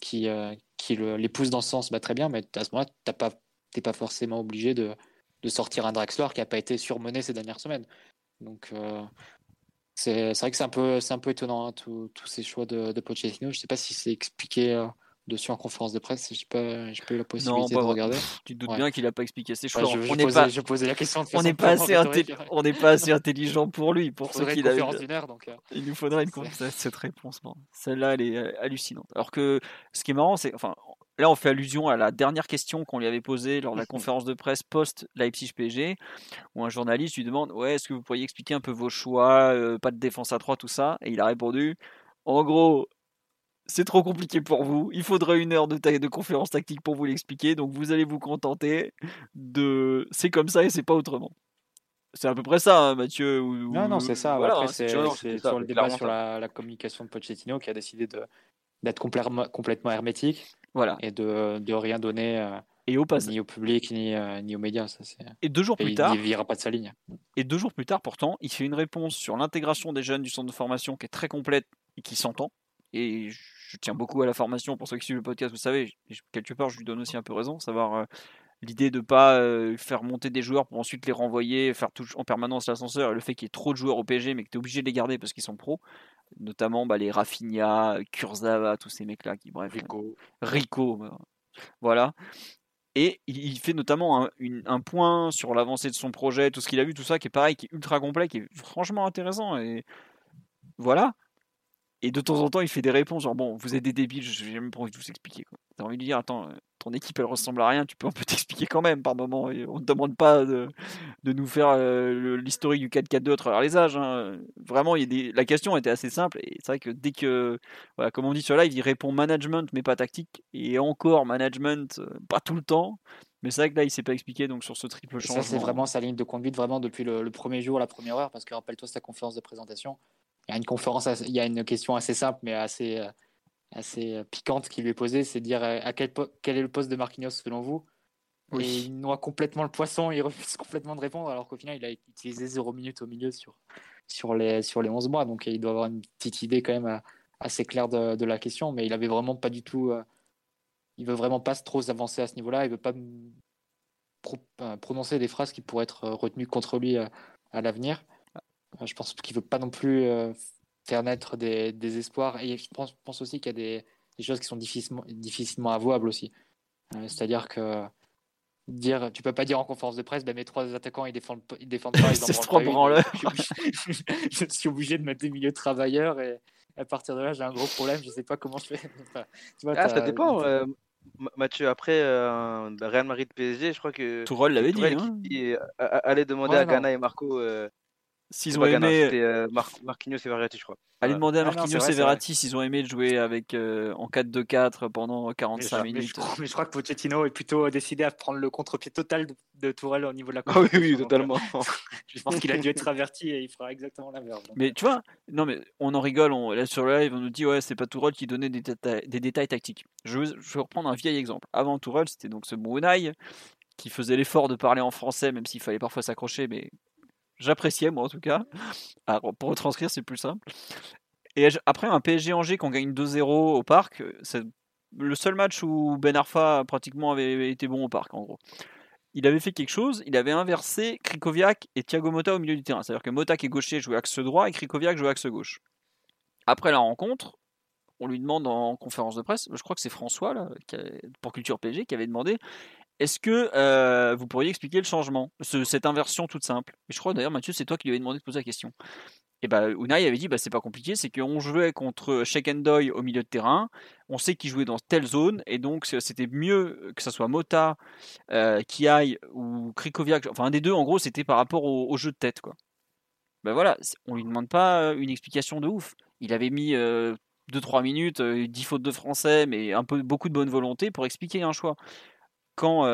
qui, euh, qui le- les poussent dans ce sens, bah, très bien, mais à ce moment-là, tu pas, t'es pas forcément obligé de, de sortir un Draxler qui n'a pas été surmené ces dernières semaines. Donc, euh, c'est vrai que c'est un peu, un peu étonnant, hein, tous ces choix de, de Pochettino. Je sais pas si c'est expliqué euh, dessus en conférence de presse, j'ai pas, j'ai pas eu la possibilité bah, de regarder. Tu te doutes Ouais. bien qu'il n'a pas expliqué ses Ouais, choix. je, je on n'est posais, pas, je posais la question on n'est pas, assez on n'est pas assez intelligent pour lui, pour ce qu'il a donc. euh, Il nous faudrait une cette réponse. Celle-là, elle est euh, hallucinante. Alors que ce qui est marrant, c'est. Enfin, là, on fait allusion à la dernière question qu'on lui avait posée lors de la conférence de presse post-Leipzig PSG, où un journaliste lui demande Ouais, est-ce que vous pourriez expliquer un peu vos choix, euh, pas de défense à 3, tout ça? Et il a répondu En gros. C'est trop compliqué pour vous. Il faudrait une heure de, ta- de conférence tactique pour vous l'expliquer. Donc vous allez vous contenter de. C'est comme ça et c'est pas autrement. C'est à peu près ça, hein, Mathieu. ou- Non, non, c'est ça. voilà, Après, hein, c'est ça, sur le débat sur la, la communication de Pochettino qui a décidé d'être complètement, complètement hermétique Voilà. et de, de rien donner euh, Et au passage. ni au public ni, euh, ni aux médias. Ça. Et deux jours Et plus il tard, ne virera pas de sa ligne. et deux jours plus tard, pourtant, il fait une réponse sur l'intégration des jeunes du centre de formation qui est très complète et qui s'entend. Et je tiens beaucoup à la formation. Pour ceux qui suivent le podcast, vous savez, je- quelque part, je lui donne aussi un peu raison, savoir euh, l'idée de pas euh, faire monter des joueurs pour ensuite les renvoyer, faire tout, en permanence l'ascenseur, et le fait qu'il y ait trop de joueurs au PSG, mais que tu es obligé de les garder parce qu'ils sont pros, notamment bah, les Rafinha, Kurzawa, tous ces mecs-là qui, bref, Rico, bah, voilà. Et il il fait notamment un, une- un point sur l'avancée de son projet, tout ce qu'il a vu, tout ça, qui est pareil, qui est ultra complet, qui est franchement intéressant. Et voilà. Et de temps en temps, il fait des réponses genre bon, vous êtes des débiles, j'ai même pas envie de vous expliquer. T'as envie de lui dire attends, euh, ton équipe elle ressemble à rien, tu peux un peu t'expliquer quand même par moment. Et on ne demande pas de, de nous faire euh, l'historique du 4-4-2 à travers les âges. hein. Vraiment, il y a des... la question était assez simple et c'est vrai que dès que, voilà, comme on dit sur live, il répond management mais pas tactique et encore management, euh, pas tout le temps. Mais c'est vrai que là, il s'est pas expliqué donc sur ce triple changement. ça, c'est vraiment sa ligne de conduite, vraiment depuis le, le premier jour, la première heure, parce que rappelle-toi sa conférence de présentation. Il y a une conférence, assez- il y a une question assez simple, mais assez, euh, assez piquante qui lui est posée, c'est de dire à quel, quel est le poste de Marquinhos selon vous? Et il noie complètement le poisson, il refuse complètement de répondre, alors qu'au final, il a utilisé 0 minutes au milieu sur, sur, les, sur les 11 mois. Donc il doit avoir une petite idée quand même assez claire de, de la question, mais il avait vraiment pas du tout. il veut vraiment pas trop s'avancer à ce niveau-là, il veut pas prononcer des phrases qui pourraient être retenues contre lui à, l'avenir. Je pense qu'il veut pas non plus faire naître des, des espoirs. Et je pense, pense aussi qu'il y a des, des, choses qui sont difficilement, difficilement avouables aussi. C'est-à-dire que dire, tu peux pas dire en conférence de presse, ben, mes trois attaquants ils défendent, ils défendent pas, ils c'est trop branleur. Je, suis obligé de mettre des milieux de travailleurs et à partir de là j'ai un gros problème, je sais pas comment je fais. tu vois, ah, ça dépend. Euh, Mathieu, après euh, Real Madrid PSG, je crois que Tourelle l'avait dit. Hein. Qui, allait demander à Ghana et Marco euh, S'ils ont aimé. C'était euh, Marquinhos et Verratti, je crois. Allez demander à ah Marquinhos et Verratti s'ils ont aimé jouer avec, euh, en 4-2-4 pendant 45 minutes. Mais je, crois, mais je, crois, que Pochettino est plutôt décidé à prendre le contre-pied total de, de, Tourelle au niveau de la ah oui, oui, totalement. je pense qu'il a dû être averti et il fera exactement la même. Mais tu vois, non, mais on en rigole. On, là sur le live, on nous dit ouais, c'est pas Tourelle qui donnait des, des détails tactiques. Je vais, je vais, reprendre un vieil exemple. Avant Tourelle, c'était donc ce Brunei qui faisait l'effort de parler en français, même s'il fallait parfois s'accrocher, mais J'appréciais, moi en tout cas. Alors, pour retranscrire, c'est plus simple. Et après un PSG Angers qu'on gagne 2-0 au parc, c'est le seul match où Ben Arfa pratiquement avait été bon au parc, en gros. Il avait fait quelque chose, il avait inversé Krikoviak et Thiago Motta au milieu du terrain. C'est-à-dire que Motta qui est gaucher jouait axe droit et Krikoviak jouait axe gauche. Après la rencontre, on lui demande en conférence de presse, je crois que c'est François là, pour Culture PSG qui avait demandé est-ce que euh, vous pourriez expliquer le changement, cette inversion toute simple? Je crois d'ailleurs, Mathieu, c'est toi qui lui avais demandé de poser la question. Et bah, Unai avait dit bah, c'est pas compliqué, c'est qu'on jouait contre Sheikh Endoy au milieu de terrain, on sait qu'il jouait dans telle zone, et donc c'était mieux que ce soit Mota euh, ou Krikoviak, enfin un des deux en gros, c'était par rapport au, jeu de tête. quoi. Ben voilà, on lui demande pas une explication de ouf. Il avait mis 2-3 euh, minutes, 10 fautes de français, mais un peu beaucoup de bonne volonté pour expliquer un choix quand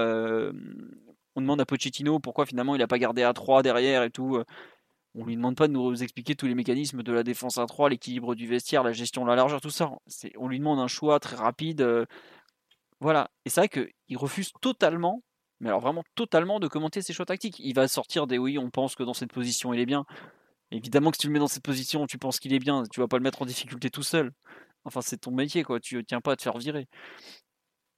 on demande à Pochettino pourquoi finalement il n'a pas gardé à 3 derrière et tout, on lui demande pas de nous expliquer tous les mécanismes de la défense à 3, l'équilibre du vestiaire, la gestion de la largeur, tout ça. On lui demande un choix très rapide. Voilà. Et c'est vrai qu'il refuse totalement, mais alors vraiment totalement, de commenter ses choix tactiques. Il va sortir des oui, on pense que dans cette position il est bien. Évidemment que si tu le mets dans cette position, tu penses qu'il est bien, tu vas pas le mettre en difficulté tout seul. Enfin, c'est ton métier, quoi. Tu tiens pas à te faire virer.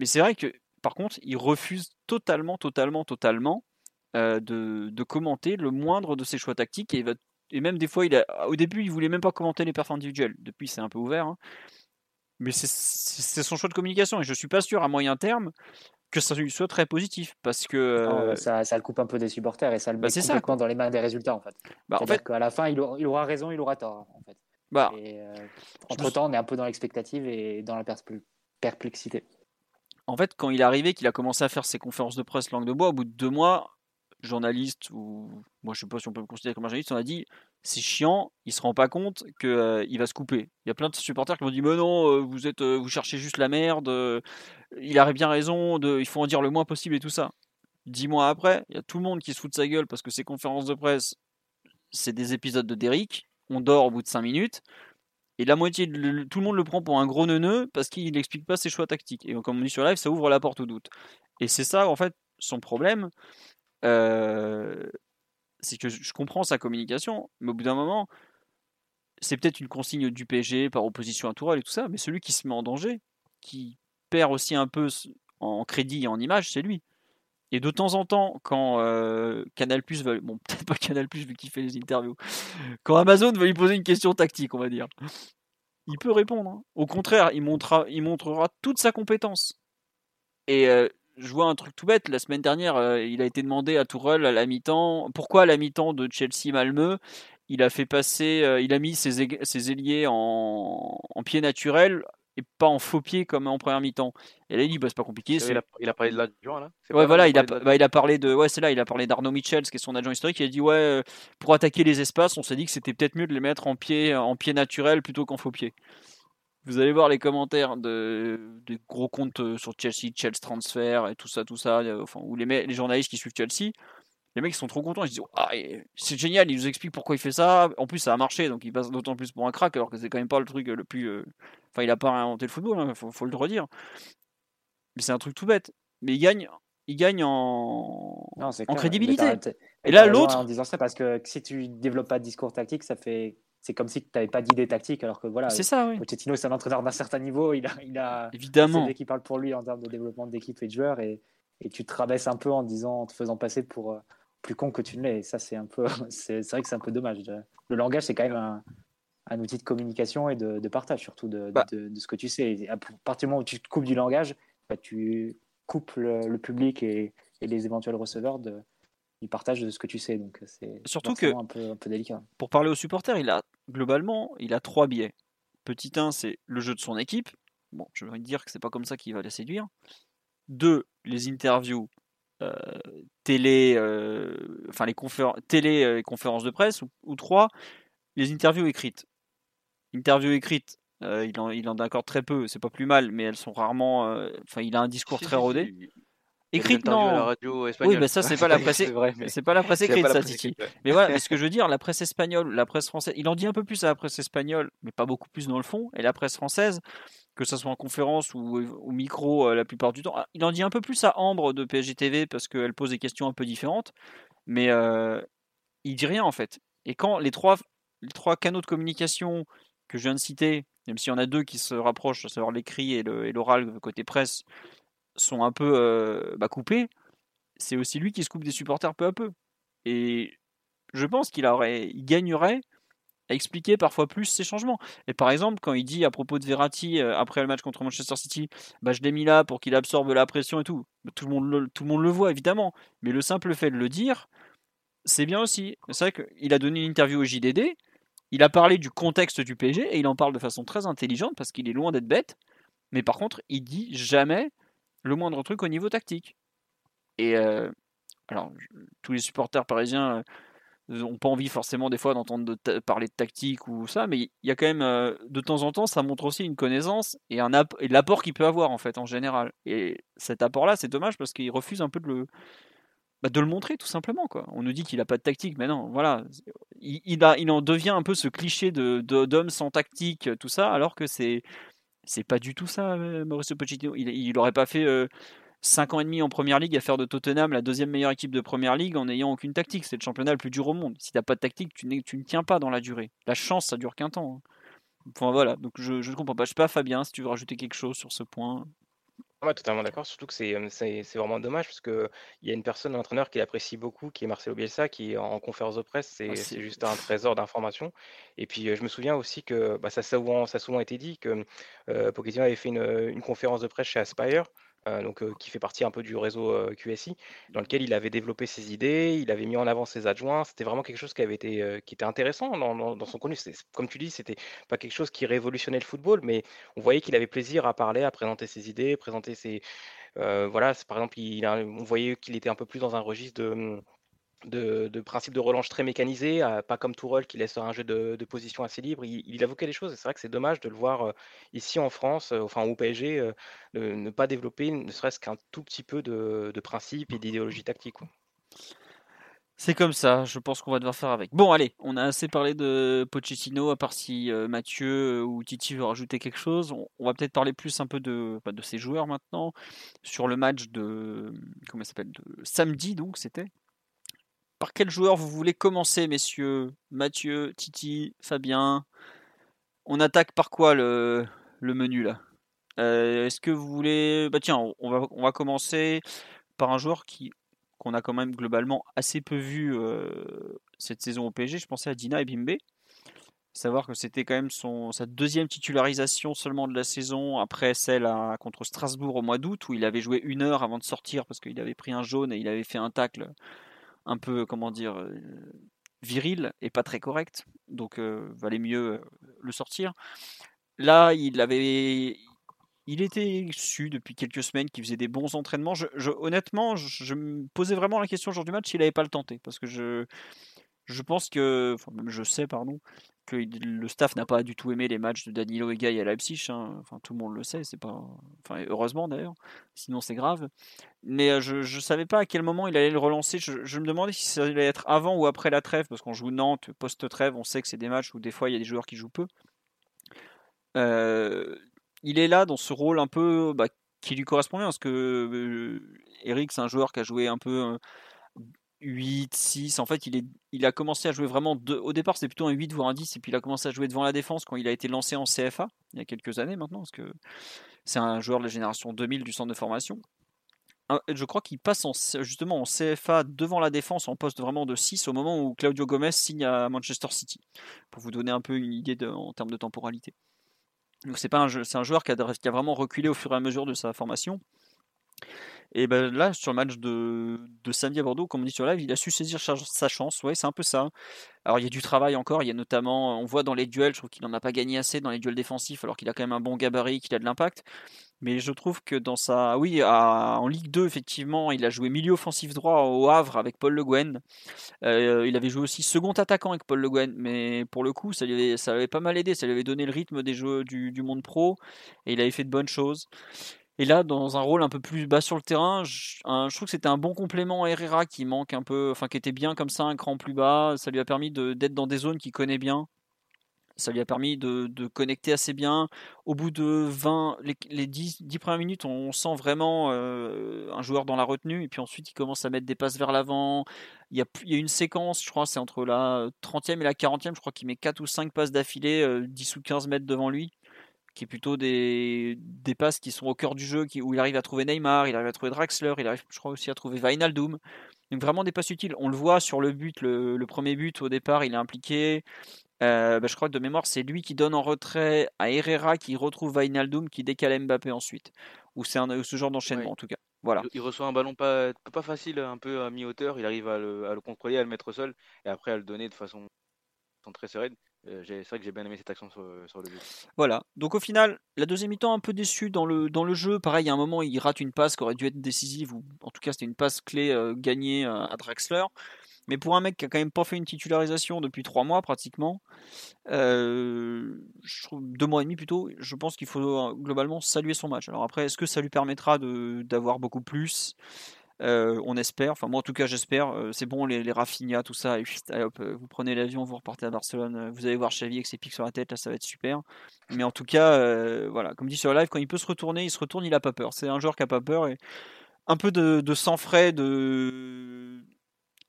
Mais c'est vrai que par contre, il refuse totalement, totalement, totalement euh, de, commenter le moindre de ses choix tactiques. Et, et même des fois, il a, au début, il voulait même pas commenter les performances individuelles. Depuis, c'est un peu ouvert. Hein. Mais c'est son choix de communication. Et je suis pas sûr, à moyen terme, que ça lui soit très positif. Parce que. Euh, ça, le coupe un peu des supporters et ça le bah, met complètement dans les mains des résultats, en fait. Bah, en fait qu'à la fin, il aura, raison, il aura tort, en fait. Bah, euh, entre temps, on est un peu dans l'expectative et dans la perplexité en fait, quand il est arrivé, qu'il a commencé à faire ses conférences de presse langue de bois, au bout de deux mois, journaliste, ou moi je sais pas si on peut me considérer comme un journaliste, on a dit c'est chiant, il se rend pas compte qu'il euh, va se couper. Il y a plein de supporters qui m'ont dit mais non, euh, vous êtes, euh, vous cherchez juste la merde, il a bien raison, de, il faut en dire le moins possible et tout ça. Dix mois après, il y a tout le monde qui se fout de sa gueule parce que ces conférences de presse, c'est des épisodes de Derrick, on dort au bout de cinq minutes. Et la moitié, tout le monde le prend pour un gros neuneu parce qu'il n'explique pas ses choix tactiques. Et comme on dit sur live, ça ouvre la porte au doute. Et c'est ça, en fait, son problème. Euh, c'est que je comprends sa communication, mais au bout d'un moment, c'est peut-être une consigne du PSG par opposition à Tourelle et tout ça, mais celui qui se met en danger, qui perd aussi un peu en crédit et en image, c'est lui. Et de temps en temps, quand euh, Canal Plus veut, bon peut-être pas Canal Plus vu qu'il fait les interviews, quand Amazon veut lui poser une question tactique, on va dire, il peut répondre. Hein. Au contraire, il montrera, il montrera toute sa compétence. Et euh, je vois un truc tout bête. La semaine dernière, euh, il a été demandé à Tourelle à la mi-temps, pourquoi à la mi-temps de Chelsea Malmö, il a fait passer, il a mis ses, ailiers en, en pied naturel et pas en faux pied comme en première mi-temps. Et là, il dit, bah, c'est pas compliqué. Il a, il, a, parlé de l'adjoint, là Ouais, voilà, il a, bah, il a parlé de. Ouais, c'est là, il a parlé d'Arnaud Michels, qui est son adjoint historique. Il a dit, ouais, euh, pour attaquer les espaces, on s'est dit que c'était peut-être mieux de les mettre en pied, en pied naturel plutôt qu'en faux pied. Vous allez voir les commentaires de, des gros comptes euh, sur Chelsea, Chelsea Transfer et tout ça, tout ça, enfin, ou les, les journalistes qui suivent Chelsea. Les mecs ils sont trop contents, ils se disent ah, c'est génial, il nous explique pourquoi il fait ça. En plus ça a marché, donc il passe d'autant plus pour un crack alors que c'est quand même pas le truc le plus. euh, Enfin, il a pas inventé le football, il faut, faut le redire. Mais c'est un truc tout bête. Mais il gagne, il gagne en, Non, en clair. crédibilité. Et là, l'autre- En disant ça, parce que si tu développes pas de discours tactique, ça fait. C'est comme si tu n'avais pas d'idée tactique, alors que voilà. C'est ça, oui. Pochettino, c'est un entraîneur d'un certain niveau. Il a, il a Évidemment. c'est qui parle pour lui en termes de développement d'équipe et de joueurs. Et, et tu te rabaisses un peu en disant, en te faisant passer pour euh, plus con que tu ne l'es. Et ça, c'est un peu. C'est vrai que c'est un peu dommage. Le langage, c'est quand même un, un outil de communication et de, de partage, surtout de, Bah. de, de ce que tu sais. Et à partir du moment où tu te coupes du langage, bah, tu coupes le, le public et, et les éventuels receveurs de, du partage de ce que tu sais. Donc c'est Surtout forcément un peu, un peu délicat. Pour parler aux supporters, il a globalement, il a trois biais. Petit 1, c'est le jeu de son équipe. Bon, je vais dire que c'est pas comme ça qu'il va les séduire. Deux, les interviews télé, euh, enfin les conférences, télé euh, et conférences de presse. Ou, ou trois, les interviews écrites. Interviews écrites, euh, il en, il en accorde très peu, c'est pas plus mal, mais elles sont rarement. euh, Enfin, il a un discours très rodé. interviews à la non. radio espagnole. Oui, mais ça, c'est pas la presse. C'est pas la presse écrite, ça, Titi. écrite, ouais. Mais voilà, mais ce que je veux dire, la presse espagnole, la presse française, il en dit un peu plus à la presse espagnole, mais pas beaucoup plus dans le fond. Et la presse française, que ce soit en conférence ou au micro euh, la plupart du temps, il en dit un peu plus à Ambre de PSG TV parce qu'elle pose des questions un peu différentes, mais euh, il dit rien en fait. Et quand les trois, canaux de communication que je viens de citer, même s'il y en a deux qui se rapprochent, à savoir l'écrit et l'oral côté presse, sont un peu euh, bah, coupés, c'est aussi lui qui se coupe des supporters peu à peu. Et je pense qu'il il gagnerait expliquer parfois plus ces changements. Et par exemple, quand il dit à propos de Verratti euh, après le match contre Manchester City, bah, je l'ai mis là pour qu'il absorbe la pression et tout. Bah, Tout le, monde le, tout le monde le voit évidemment, mais le simple fait de le dire, c'est bien aussi. C'est vrai qu'il a donné une interview au JDD, il a parlé du contexte du PSG et il en parle de façon très intelligente parce qu'il est loin d'être bête. Mais par contre, il dit jamais le moindre truc au niveau tactique. Et euh, alors, tous les supporters parisiens n'ont pas envie forcément des fois d'entendre parler de tactique ou ça, mais il y a quand même euh, de temps en temps, ça montre aussi une connaissance et un et l'apport qu'il peut avoir en fait en général. Et cet apport-là, c'est dommage parce qu'il refuse un peu de le bah, de le montrer tout simplement quoi. On nous dit qu'il a pas de tactique, mais non, voilà, il, a, il en devient un peu ce cliché de d'homme sans tactique, tout ça, alors que c'est c'est pas du tout ça, euh, Mauricio Pochettino. Il, il aurait pas fait euh, 5 ans et demi en première ligue à faire de Tottenham la deuxième meilleure équipe de première ligue en n'ayant aucune tactique. C'est le championnat le plus dur au monde. Si t'as pas de tactique, tu, tu ne tiens pas dans la durée. La chance, ça dure qu'un temps. hein. Enfin voilà, donc je, je ne comprends pas. Je sais pas, Fabien, si tu veux rajouter quelque chose sur ce point. Ouais, totalement d'accord. Surtout que c'est euh, vraiment dommage parce que il y a une personne, un entraîneur qui apprécie beaucoup, qui est Marcelo Bielsa, qui en conférence de presse, c'est Ah, juste un trésor d'informations. Et puis euh, je me souviens aussi que bah, ça, a souvent, ça a souvent été dit que euh, Pochettino avait fait une, une conférence de presse chez Aspire. Euh, donc, euh, qui fait partie un peu du réseau euh, QSI, dans lequel il avait développé ses idées, il avait mis en avant ses adjoints. C'était vraiment quelque chose qui était intéressant dans, son contenu. Comme tu dis, c'était pas quelque chose qui révolutionnait le football, mais on voyait qu'il avait plaisir à parler, à présenter ses idées, présenter ses, voilà, par exemple, on voyait qu'il était un peu plus dans un registre de, de, de principe de relance très mécanisé, euh, pas comme Tourelle qui laisse un jeu de, position assez libre. Il, il évoquait des choses et c'est vrai que c'est dommage de le voir euh, ici en France, euh, enfin au PSG, ne, pas développer ne serait-ce qu'un tout petit peu de, de principe et d'idéologie tactique. C'est comme ça, je pense qu'on va devoir faire avec. Bon, allez, on a assez parlé de Pochettino, à part si Mathieu ou Titi veut rajouter quelque chose. On, va peut-être parler plus un peu de, bah, de ces joueurs maintenant, sur le match de, comment s'appelle, de samedi, donc c'était. Par quel joueur vous voulez commencer, messieurs? Mathieu, Titi, Fabien On attaque par quoi le, le menu là? Euh, Est-ce que vous voulez... Bah tiens, on va, on va commencer par un joueur qui qu'on a quand même globalement assez peu vu euh, cette saison au PSG. Je pensais à Dina et Bimbe. Savoir que c'était quand même son, sa deuxième titularisation seulement de la saison après celle à- contre Strasbourg au mois d'août où il avait joué une heure avant de sortir parce qu'il avait pris un jaune et il avait fait un tacle un peu, comment dire, euh, viril et pas très correct. Donc, euh, valait mieux euh, le sortir. Là, il avait, il était su depuis quelques semaines qu'il faisait des bons entraînements. Je, honnêtement, je, me posais vraiment la question le jour du match s'il n'avait pas le tenté. Parce que je, je pense que, enfin je sais, pardon, que le staff n'a pas du tout aimé les matchs de Danilo et à Leipzig. Hein. Enfin, tout le monde le sait, c'est pas. Enfin, heureusement d'ailleurs. Sinon, c'est grave. Mais euh, je ne savais pas à quel moment il allait le relancer. Je, me demandais si ça allait être avant ou après la trêve, parce qu'on joue Nantes post-trêve. On sait que c'est des matchs où des fois il y a des joueurs qui jouent peu. Euh, il est là dans ce rôle un peu bah, qui lui correspond bien, parce que euh, Eric, c'est un joueur qui a joué un peu 8, 6. En fait, il, a commencé à jouer vraiment. au départ, c'était plutôt un 8 voire un 10. Et puis, il a commencé à jouer devant la défense quand il a été lancé en CFA, il y a quelques années maintenant. Parce que c'est un joueur de la génération 2000 du centre de formation. Je crois qu'il passe en, justement en CFA devant la défense en poste vraiment de 6 au moment où Claudio Gomez signe à Manchester City. Pour vous donner un peu une idée en termes de temporalité. Donc, c'est, pas un, un joueur qui a vraiment reculé au fur et à mesure de sa formation. Et ben là, sur le match de, de samedi à Bordeaux, comme on dit sur live, il a su saisir sa chance. Ouais, c'est un peu ça. Alors il y a du travail encore. Il y a notamment, on voit dans les duels, je trouve qu'il n'en a pas gagné assez dans les duels défensifs, alors qu'il a quand même un bon gabarit, qu'il a de l'impact. Mais je trouve que dans sa. Oui, en Ligue 2, effectivement, il a joué milieu offensif droit au Havre avec Paul Le Guen. Euh, il avait joué aussi second attaquant avec Paul Le Guen. Mais pour le coup, ça lui avait, ça avait pas mal aidé. Ça lui avait donné le rythme des jeux du, du monde pro. Et il avait fait de bonnes choses. Et là, dans un rôle un peu plus bas sur le terrain, je, trouve que c'était un bon complément à Herrera qui manque un peu, enfin qui était bien comme ça, un cran plus bas. Ça lui a permis d'être dans des zones qu'il connaît bien. Ça lui a permis de, connecter assez bien. Au bout de 20, les, 10, 10 premières minutes, on sent vraiment euh, un joueur dans la retenue. Et puis ensuite, il commence à mettre des passes vers l'avant. Il y, a, il y a une séquence, je crois, c'est entre la 30e et la 40e. Je crois qu'il met 4 ou 5 passes d'affilée, 10 euh, ou 15 mètres devant lui qui est plutôt des, des passes qui sont au cœur du jeu, qui, où il arrive à trouver Neymar, il arrive à trouver Draxler, il arrive, je crois aussi à trouver Wijnaldum. Donc vraiment des passes utiles. On le voit sur le but, le, premier but au départ, il est impliqué. Euh, bah, je crois que de mémoire, c'est lui qui donne en retrait à Herrera, qui retrouve Wijnaldum, qui décale Mbappé ensuite. Ou c'est ce genre d'enchaînement en tout cas. Voilà. Il reçoit un ballon pas, pas facile, un peu à mi-hauteur. Il arrive à le, à le, contrôler, à le mettre au sol, et après à le donner de façon très sereine. Euh, c'est vrai que j'ai bien aimé cette action sur, le but. Voilà. Donc au final, la deuxième mi-temps un peu déçu dans le, dans le jeu. Pareil, a un moment, il rate une passe qui aurait dû être décisive, ou en tout cas c'était une passe clé euh, gagnée euh, à Draxler. Mais pour un mec qui a quand même pas fait une titularisation depuis trois mois pratiquement, deux mois et demi plutôt, je pense qu'il faut globalement saluer son match. Alors après, est-ce que ça lui permettra d'avoir beaucoup plus? Euh, on espère, enfin moi en tout cas j'espère, euh, c'est bon les, les tout ça, et hop, euh, vous prenez l'avion, vous repartez à Barcelone, vous allez voir Xavi avec ses pics sur la tête, là ça va être super. Mais en tout cas, voilà, comme dit sur live, quand il peut se retourner, il se retourne, il a pas peur. C'est un joueur qui a pas peur et un peu de, de sang frais, de,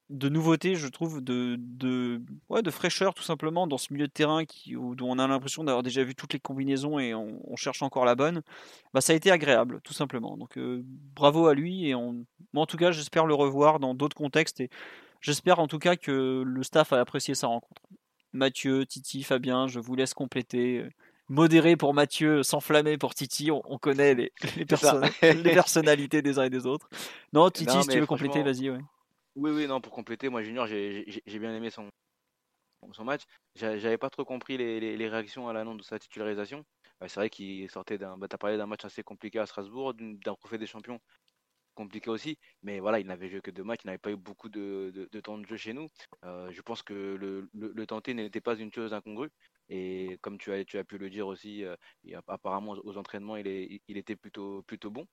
de nouveauté, je trouve, de, de, ouais, de fraîcheur tout simplement dans ce milieu de terrain qui, où, on a l'impression d'avoir déjà vu toutes les combinaisons et on, cherche encore la bonne, bah, ça a été agréable tout simplement. Donc euh, bravo à lui et on, moi en tout cas j'espère le revoir dans d'autres contextes et j'espère en tout cas que le staff a apprécié sa rencontre. Mathieu, Titi, Fabien, je vous laisse compléter. Modéré pour Mathieu, s'enflammer pour Titi, on, connaît les, les, les, personnalités des uns et des autres. Non, Titi, si tu veux compléter, vas-y. Ouais. Oui, oui, non, pour compléter, moi Junior, j'ai bien aimé son, son match. J'avais pas trop compris les, réactions à l'annonce de sa titularisation. Bah, c'est vrai qu'il sortait d'un. Bah, tu as parlé d'un match assez compliqué à Strasbourg, d'un trophée des champions compliqué aussi. Mais voilà, il n'avait joué que deux matchs, il n'avait pas eu beaucoup de, temps de jeu chez nous. Euh, je pense que le, le, tenter n'était pas une chose incongrue. Et comme tu as, tu as pu le dire aussi, euh, apparemment aux entraînements, il, est, il était plutôt, plutôt bon.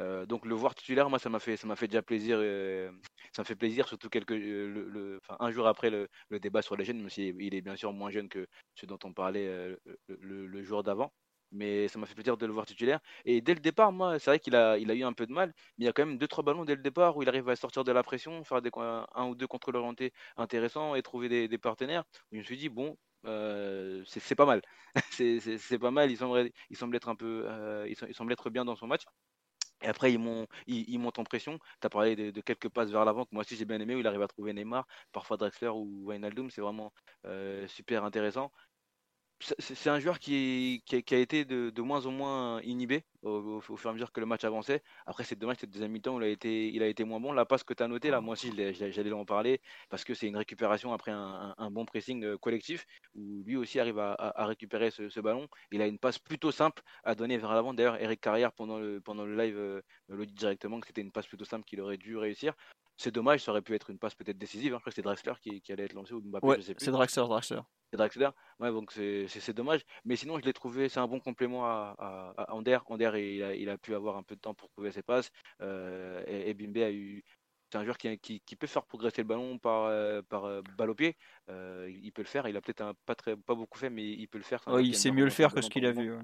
Euh, donc le voir titulaire, moi, ça m'a fait, ça m'a fait déjà plaisir. Euh, ça me fait plaisir, surtout quelques, euh, un jour après le, débat sur les jeunes, même s'il il est bien sûr moins jeune que ce dont on parlait le, jour d'avant. Mais ça m'a fait plaisir de le voir titulaire. Et dès le départ, moi, c'est vrai qu'il a, il a eu un peu de mal, mais il y a quand même deux trois ballons dès le départ où il arrive à sortir de la pression, faire un ou deux contrôles orientés intéressants et trouver des, partenaires. je me suis dit bon, c'est pas mal. c'est pas mal. Il semble, il semble être un peu, il, semble être bien dans son match. Et après, ils, montent, ils, montent en pression. Tu as parlé de, quelques passes vers l'avant que moi aussi j'ai bien aimé, où il arrive à trouver Neymar, parfois Drexler ou Wijnaldum. C'est vraiment euh, super intéressant. C'est un joueur qui, a été de, moins en moins inhibé au, fur et à mesure que le match avançait. Après, c'est dommage, cette deuxième mi-temps, il il a été moins bon. La passe que tu as notée, là, moi aussi, j'allais en parler parce que c'est une récupération après un, bon pressing euh, collectif où lui aussi arrive à, récupérer ce, ballon. Il a une passe plutôt simple à donner vers l'avant. D'ailleurs, Eric Carrière, pendant le, live, euh, le dit directement que c'était une passe plutôt simple qu'il aurait dû réussir. C'est dommage, ça aurait pu être une passe peut-être décisive. Hein. Je crois que c'est Draxler qui, qui, allait être lancé ou Mbappé, ouais, je sais plus. C'est Draxler, Draxler. C'est Draxler. Ouais, donc c'est dommage. Mais sinon, je l'ai trouvé, c'est un bon complément à, à, à Ander. Ander, il a, il a, pu avoir un peu de temps pour trouver ses passes. Euh, et, et, Bimbe a eu. C'est un joueur qui, qui, qui, peut faire progresser le ballon par, euh, par euh, balle au pied. Euh, il peut le faire. Il a peut-être pas, très, pas beaucoup fait, mais il peut le faire. Ouais, il sait mieux le faire que ce qu'il a vu. Ouais.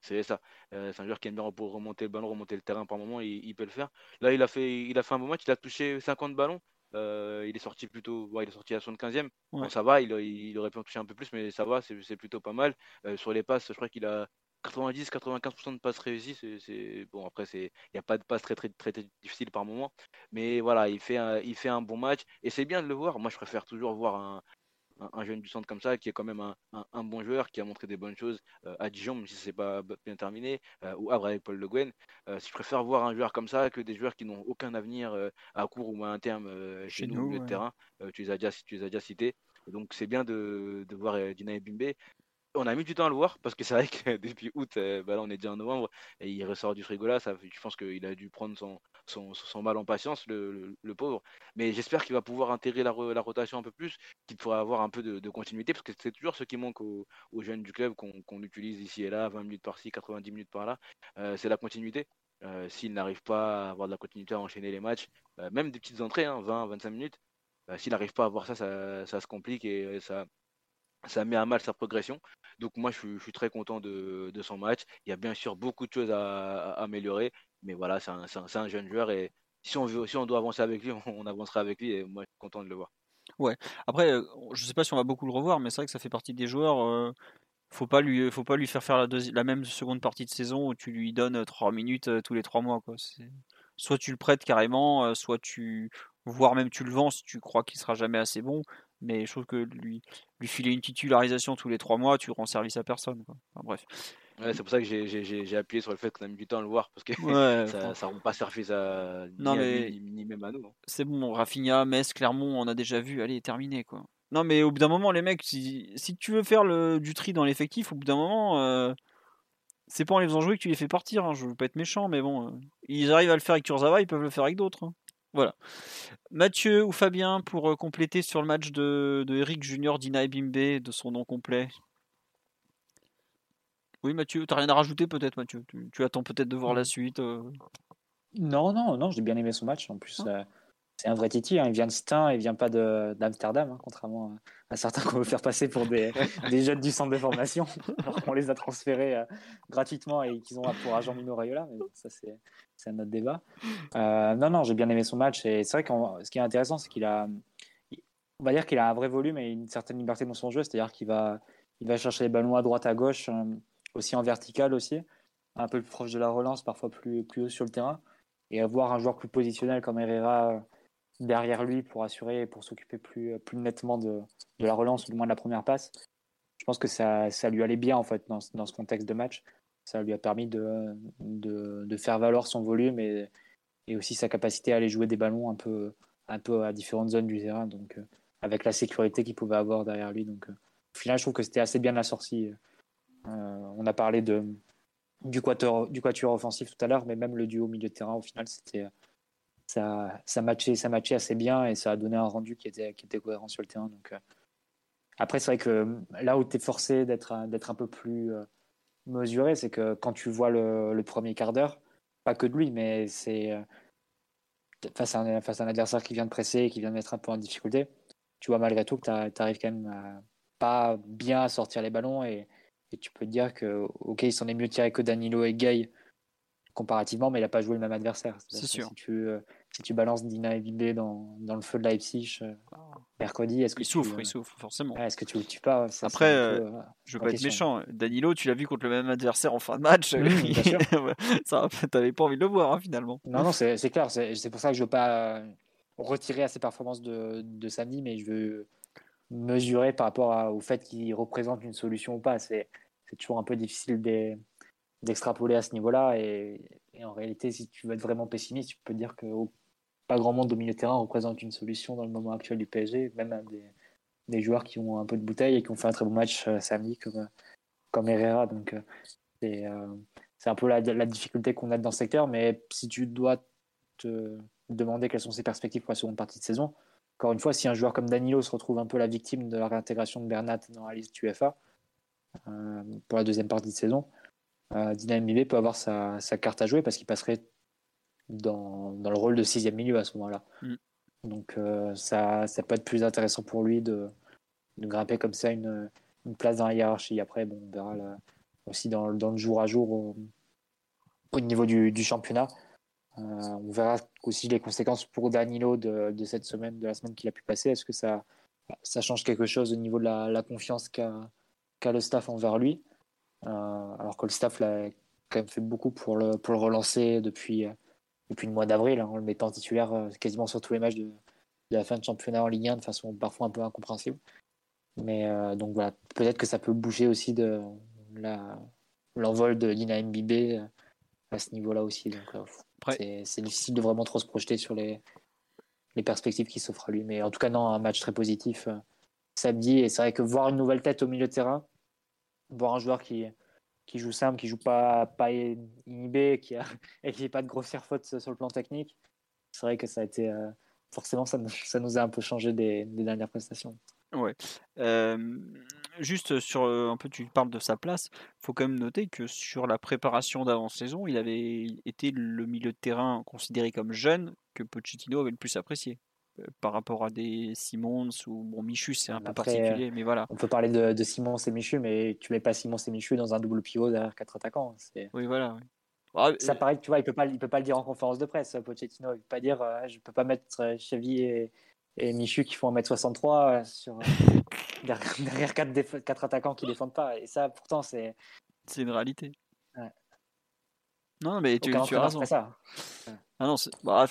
C'est ça. Euh, c'est un joueur qui aime bien pour remonter le ballon, remonter le terrain par moment. Il, il, peut le faire. Là, il a fait, il a fait un bon match. Il a touché 50 ballons. Euh, il est sorti plutôt, ouais, il est sorti à 75e. Ouais. Bon, ça va, il, il, aurait pu en toucher un peu plus, mais ça va, c'est plutôt pas mal. Euh, sur les passes, je crois qu'il a 90-95% de passes réussies. C'est bon, après, il n'y a pas de passes très, très, très, très difficiles par moment, mais voilà, il fait, un, il fait un bon match et c'est bien de le voir. Moi, je préfère toujours voir un, un, jeune du centre comme ça, qui est quand même un, un, un, bon joueur, qui a montré des bonnes choses euh, à Dijon, même si c'est pas bien terminé, euh, ou Havre avec Paul Le Guen. Euh, si je préfère voir un joueur comme ça que des joueurs qui n'ont aucun avenir à court ou à un terme chez, chez, nous, au milieu ouais. de terrain, tu, les as déjà, tu les as déjà cités. Donc c'est bien de, de voir Dina Bimbe on a mis du temps à le voir parce que c'est vrai que depuis août, euh, bah on est déjà en novembre et il ressort du frigo là. Ça, je pense qu'il a dû prendre son, mal en patience, le, pauvre. Mais j'espère qu'il va pouvoir intégrer la, rotation un peu plus, qu'il pourra avoir un peu de, continuité parce que c'est toujours ce qui manque aux, jeunes du club qu'on qu utilise ici et là, 20 minutes par-ci, 90 minutes par-là. Euh, c'est la continuité. Euh, S'il n'arrive pas à avoir de la continuité à enchaîner les matchs, même des petites entrées, hein, 20-25 minutes, euh, s'il n'arrive pas à avoir ça, ça, se complique et ça, ça met à mal sa progression. Donc moi, je suis, très content de, son match. Il y a bien sûr beaucoup de choses à, améliorer, mais voilà, c'est un, un, un, jeune joueur et si on, veut, doit avancer avec lui, on, avancera avec lui et moi, je suis content de le voir. Ouais. Après, je sais pas si on va beaucoup le revoir, mais c'est vrai que ça fait partie des joueurs. Euh, faut pas lui, faut pas lui faire faire la, même seconde partie de saison où tu lui donnes 3 minutes tous les 3 mois. Soit tu le prêtes carrément, soit tu, voire même tu le vends si tu crois qu'il sera jamais assez bon mais je trouve que lui, lui filer une titularisation tous les trois mois, tu rends service à personne. Quoi. Enfin, bref. Ouais, c'est pour ça que j'ai appuyé sur le fait qu'on a mis du temps à le voir, parce que ouais, ça, ça rend pas service à, non, ni, mais à lui, ni, même à nous. Hein. C'est bon, Rafinha, Metz, Clermont, on a déjà vu, allez, terminé. quoi. Non, mais au bout d'un moment, les mecs, si, si tu veux faire le, du tri dans l'effectif, au bout d'un moment, euh, c'est pas en les faisant jouer que tu les fais partir. Hein. Je veux pas être méchant, mais bon, euh, ils arrivent à le faire avec Kurzawa, ils peuvent le faire avec d'autres. Hein. Voilà. Mathieu ou Fabien pour compléter sur le match de, de Eric Junior Dina Bimbe de son nom complet? Oui Mathieu, t'as rien à rajouter peut-être Mathieu? Tu, tu, attends peut-être de voir la suite euh... Non, non, non, j'ai bien aimé son match. En plus, ah. C'est un vrai Titi. Hein. Il vient de Stein, il vient pas d'Amsterdam, hein, contrairement à, à certains qu'on veut faire passer pour des, des, jeunes du centre de formation. alors qu'on les a transférés euh, gratuitement et qu'ils ont pour agent Mino Raiola. Mais bon, ça, c'est un autre débat. Euh, non, non, j'ai bien aimé son match. Et c'est vrai que ce qui est intéressant, c'est qu'il a, on va dire qu'il a un vrai volume et une certaine liberté dans son jeu. C'est-à-dire qu'il va, il va chercher les ballons à droite, à gauche, euh, aussi en vertical aussi, un peu plus proche de la relance, parfois plus, plus haut sur le terrain. Et avoir un joueur plus positionnel comme Herrera derrière lui pour assurer et pour s'occuper plus, plus nettement de, de, la relance ou du moins de la première passe. Je pense que ça, ça lui allait bien en fait dans, dans ce contexte de match ça lui a permis de, de, de faire valoir son volume et, et, aussi sa capacité à aller jouer des ballons un peu, un peu à différentes zones du terrain, donc euh, avec la sécurité qu'il pouvait avoir derrière lui. Donc, euh, au final, je trouve que c'était assez bien la sortie. Euh, on a parlé de, du, quatuor, du quatuor offensif tout à l'heure, mais même le duo milieu de terrain, au final, c'était ça, ça, matchait, ça matchait assez bien et ça a donné un rendu qui était, qui était cohérent sur le terrain. Donc, après, c'est vrai que là où tu es forcé d'être un peu plus mesurer, c'est que quand tu vois le, le premier quart d'heure, pas que de lui, mais c'est euh, face, à un, face à un adversaire qui vient de presser, qui vient de mettre un peu en difficulté, tu vois malgré tout que tu arrives quand même à pas bien à sortir les ballons et, et tu peux te dire que, ok, il s'en est mieux tiré que Danilo et Gay comparativement, mais il n'a pas joué le même adversaire. C'est sûr. Si tu, euh, si tu balances Dina et dans, dans le feu de Leipzig euh, mercredi, est-ce que il tu, souffre, il souffre forcément. Est-ce que tu le tues pas ça, Après, peu, euh, je veux pas être méchant. Danilo, tu l'as vu contre le même adversaire en fin de match. Mmh, ça, t'avais pas envie de le voir hein, finalement. Non, non, c'est clair. C'est pour ça que je veux pas retirer à ses performances de, de samedi, mais je veux mesurer par rapport à, au fait qu'il représente une solution ou pas. C'est toujours un peu difficile d'extrapoler à ce niveau-là. Et, en réalité, si tu veux être vraiment pessimiste, tu peux dire que pas grand monde au milieu terrain représente une solution dans le moment actuel du PSG, même des, joueurs qui ont un peu de bouteille et qui ont fait un très bon match samedi comme, comme Herrera. Donc c'est c'est un peu la, difficulté qu'on a dans ce secteur. Mais si tu dois te demander quelles sont ses perspectives pour la seconde partie de saison, encore une fois, si un joueur comme Danilo se retrouve un peu la victime de la réintégration de Bernat dans la liste UEFA euh, pour la deuxième partie de saison, euh, peut avoir sa, carte à jouer parce qu'il passerait dans, dans, le rôle de sixième milieu à ce moment-là. Mm. Donc euh, ça, ça peut être plus intéressant pour lui de, de grimper comme ça une, une, place dans la hiérarchie. Après, bon, on verra aussi dans, dans, le jour à jour au, au niveau du, du championnat. Euh, on verra aussi les conséquences pour Danilo de, de cette semaine, de la semaine qu'il a pu passer. Est-ce que ça, ça change quelque chose au niveau de la, la confiance qu'a qu le staff envers lui? Euh, Alors que le staff l'a quand même fait beaucoup pour le, pour le relancer depuis, depuis le mois d'avril, hein, en le mettant titulaire euh, quasiment sur tous les matchs de, de, la fin de championnat en Ligue 1 de façon parfois un peu incompréhensible. Mais donc voilà, peut-être que ça peut bouger aussi de l'envol de Lina Mbibé à ce niveau-là aussi. Donc, c'est difficile de vraiment trop se projeter sur les, les perspectives qui s'offrent à lui. Mais en tout cas, non, un match très positif euh, samedi. Et c'est vrai que voir une nouvelle tête au milieu de terrain, voir un joueur qui, qui joue simple, qui joue pas, pas inhibé, qui a, et qui n'a pas de grossière faute sur le plan technique, c'est vrai que ça a été. Euh, forcément, ça, nous a un peu changé des, dernières prestations. Ouais. Euh, juste sur un peu, tu parles de sa place. Il faut quand même noter que sur la préparation d'avant-saison, il avait été le milieu de terrain considéré comme jeune que Pochettino avait le plus apprécié par rapport à des Simons ou bon Michu c'est un peu particulier mais voilà on peut parler de, de Simons et Michu mais tu mets pas Simons et Michu dans un double pivot derrière quatre attaquants oui voilà ah, ça paraît tu vois il peut pas il peut pas le dire en conférence de presse Pochettino il peut pas dire je peux pas mettre Chevy et, et Michu qui font 1m63 sur derrière, quatre, quatre, attaquants qui défendent pas. Et ça, pourtant, c'est. C'est une réalité. Non, mais tu, tu as raison. Ça. Ah non, bref. Bah,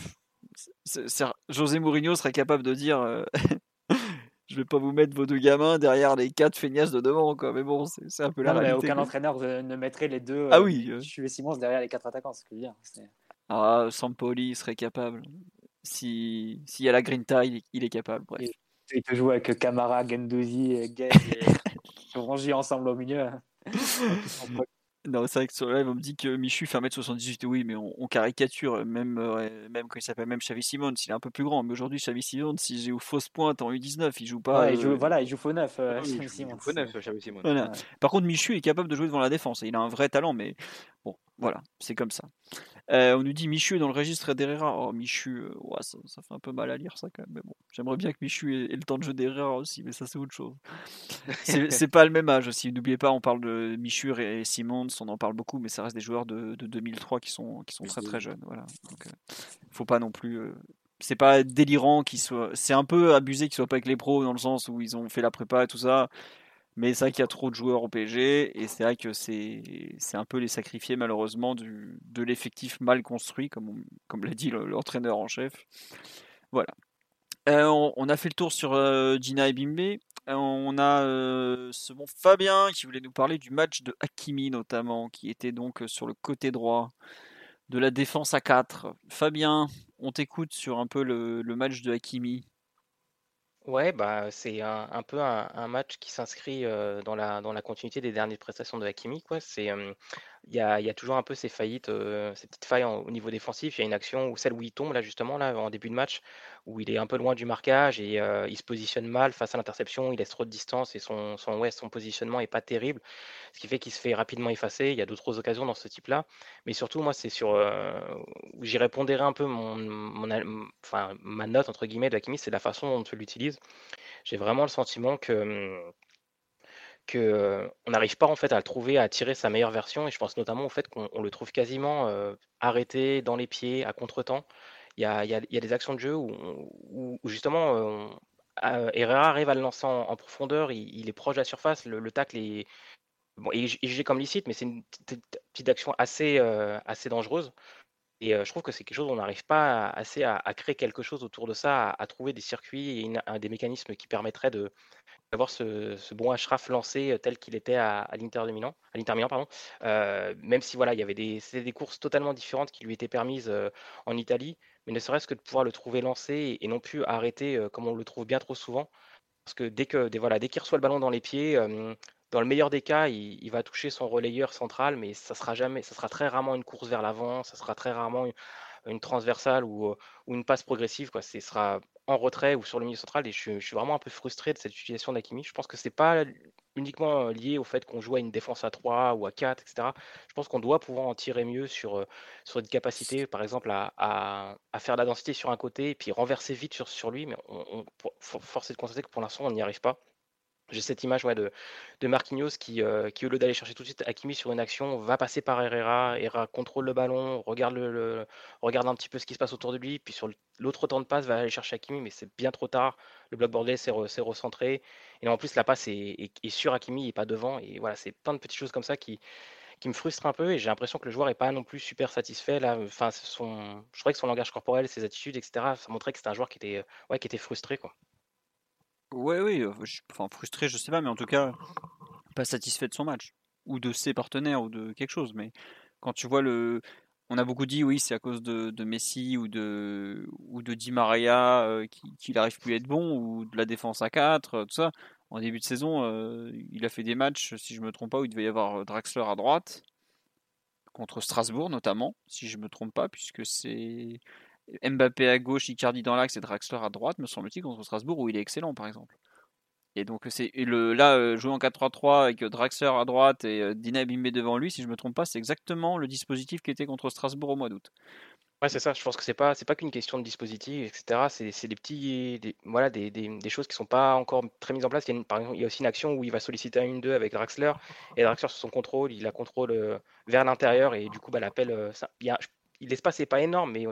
José Mourinho serait capable de dire euh, je vais pas vous mettre vos deux gamins derrière les quatre feignasses de devant quoi. Mais bon c'est un peu la réalité. aucun entraîneur ne mettrait les deux ah oui euh, je suis Simons derrière les quatre attaquants ce que je veux dire ah Sampoli serait capable. Si s'il y a la green tie il est capable bref. Il peut jouer avec Camara, Gendouzi, Gay et Rongier ensemble au milieu. Non, c'est vrai que sur live, on me dit que Michu fait 1m78. Oui, mais on, caricature, même, euh, même quand il s'appelle même Xavi Simons, il est un peu plus grand. Mais aujourd'hui, Xavi Simons, s'il joue fausse pointe en U19, il joue pas. il joue, euh, Voilà, il joue faux neuf. Euh, faux neuf, Xavi Simons. Par contre, Michu est capable de jouer devant la défense. Il a un vrai talent, mais bon, voilà, c'est comme ça. Euh, on nous dit Michu est dans le registre d'Herrera. Oh, Michu, euh, ça, fait un peu mal à lire ça quand même. Mais bon, j'aimerais bien que Michu ait, le temps de jeu d'Herrera aussi, mais ça c'est autre chose. c'est pas le même âge aussi. N'oubliez pas, on parle de Michu et Simons, on en parle beaucoup, mais ça reste des joueurs de, 2003 qui sont, qui sont très très jeunes. Voilà. Donc, euh, faut pas non plus. c'est pas délirant qu'ils soient. C'est un peu abusé qu'ils soient pas avec les pros dans le sens où ils ont fait la prépa et tout ça. Mais c'est vrai qu'il y a trop de joueurs au PSG et c'est vrai que c'est un peu les sacrifiés malheureusement de l'effectif mal construit, comme, l'a dit l'entraîneur en chef. Voilà. Euh, on, a fait le tour sur euh, Gina et Bimbe. Euh, on a ce bon Fabien qui voulait nous parler du match de Hakimi notamment, qui était donc sur le côté droit de la défense à 4. Fabien, on t'écoute sur un peu le match de Hakimi. Ouais, bah, c'est un, peu un, un match qui s'inscrit dans la, dans la continuité des dernières prestations de Hakimi, quoi. C'est, il y a, toujours un peu ces faillites, ces petites failles au niveau défensif. Il y a une action où celle où il tombe là justement là en début de match, où il est un peu loin du marquage et il se positionne mal face à l'interception. Il laisse trop de distance et son, ouais, son positionnement est pas terrible, ce qui fait qu'il se fait rapidement effacer. Il y a d'autres occasions dans ce type-là, mais surtout moi c'est sur j'y répondrai un peu enfin ma note entre guillemets de Hakimi, c'est la façon dont tu l'utilises. J'ai vraiment le sentiment que mmh, que on n'arrive pas en fait à le trouver, à tirer sa meilleure version. Et je pense notamment au fait qu'on le trouve quasiment arrêté dans les pieds, à contre-temps. Il y a, il il des actions de jeu où, justement Herrera arrive à le lancer en, profondeur, il, est proche de la surface, le, le tacle est, bon, il est jugé comme licite, mais c'est une petite action assez, assez dangereuse. Et je trouve que c'est quelque chose on n'arrive pas assez à, créer quelque chose autour de ça, à, trouver des circuits et des mécanismes qui permettraient de, d'avoir ce, bon Ashraf lancé tel qu'il était à, l'Inter Milan, à l'Inter Milan pardon. même si voilà, il y avait des, des courses totalement différentes qui lui étaient permises en Italie, mais ne serait-ce que de pouvoir le trouver lancé et, non plus arrêté comme on le trouve bien trop souvent. Parce que dès que voilà, dès qu'il reçoit le ballon dans les pieds, dans le meilleur des cas, il, va toucher son relayeur central, mais ça sera jamais, ça sera très rarement une course vers l'avant, ça sera très rarement une, transversale ou, ou, une passe progressive. Quoi. Ce sera en retrait ou sur le milieu central et je, suis vraiment un peu frustré de cette utilisation d'Akimi. Je pense que c'est pas uniquement lié au fait qu'on joue à une défense à 3 ou à 4, etc. Je pense qu'on doit pouvoir en tirer mieux sur, sur une capacité, par exemple, à, faire la densité sur un côté et puis renverser vite sur, sur lui, mais on, force est de constater que pour l'instant, on n'y arrive pas. J'ai cette image ouais, de, de Marquinhos qui, euh, qui, au lieu d'aller chercher tout de suite Hakimi sur une action, va passer par Herrera. Herrera contrôle le ballon, regarde, le, regarde un petit peu ce qui se passe autour de lui, puis sur l'autre temps de passe, va aller chercher Hakimi, mais c'est bien trop tard. Le bloc bordé s'est recentré. Et en plus, la passe est, est, sur Hakimi et pas devant. Et voilà, c'est plein de petites choses comme ça qui, qui me frustrent un peu. Et j'ai l'impression que le joueur n'est pas non plus super satisfait. Là, enfin, son, je trouvais que son langage corporel, ses attitudes, etc., ça montrait que c'était un joueur qui était, ouais, qui était frustré. Quoi. Ouais, oui, enfin frustré, je sais pas, mais en tout cas, pas satisfait de son match, ou de ses partenaires, ou de quelque chose. Mais quand tu vois le. On a beaucoup dit, oui, c'est à cause de, Messi ou de, ou de Di Maria qu'il n'arrive plus à être bon, ou de la défense à 4, tout ça. En début de saison, il a fait des matchs, si je me trompe pas, où il devait y avoir Draxler à droite, contre Strasbourg notamment, si je me trompe pas, puisque c'est Mbappé à gauche, Icardi dans l'axe et Draxler à droite, me semble-t-il, contre Strasbourg, où il est excellent, par exemple. Et donc, c'est le, là, euh, jouer en 4-3-3 avec euh, Draxler à droite et euh, Dina Bimbe devant lui, si je ne me trompe pas, c'est exactement le dispositif qui était contre Strasbourg au mois d'août. Ouais, c'est ça. Je pense que c'est pas, pas qu'une question de dispositif, etc. C'est, des petits, voilà, des, des, choses qui sont pas encore très mises en place. Il y a, aussi une action où il va solliciter un 1-2 avec Draxler et Draxler sur son contrôle, il la contrôle vers l'intérieur et du coup, bah, l'appel, il y a, l'espace n'est pas énorme, mais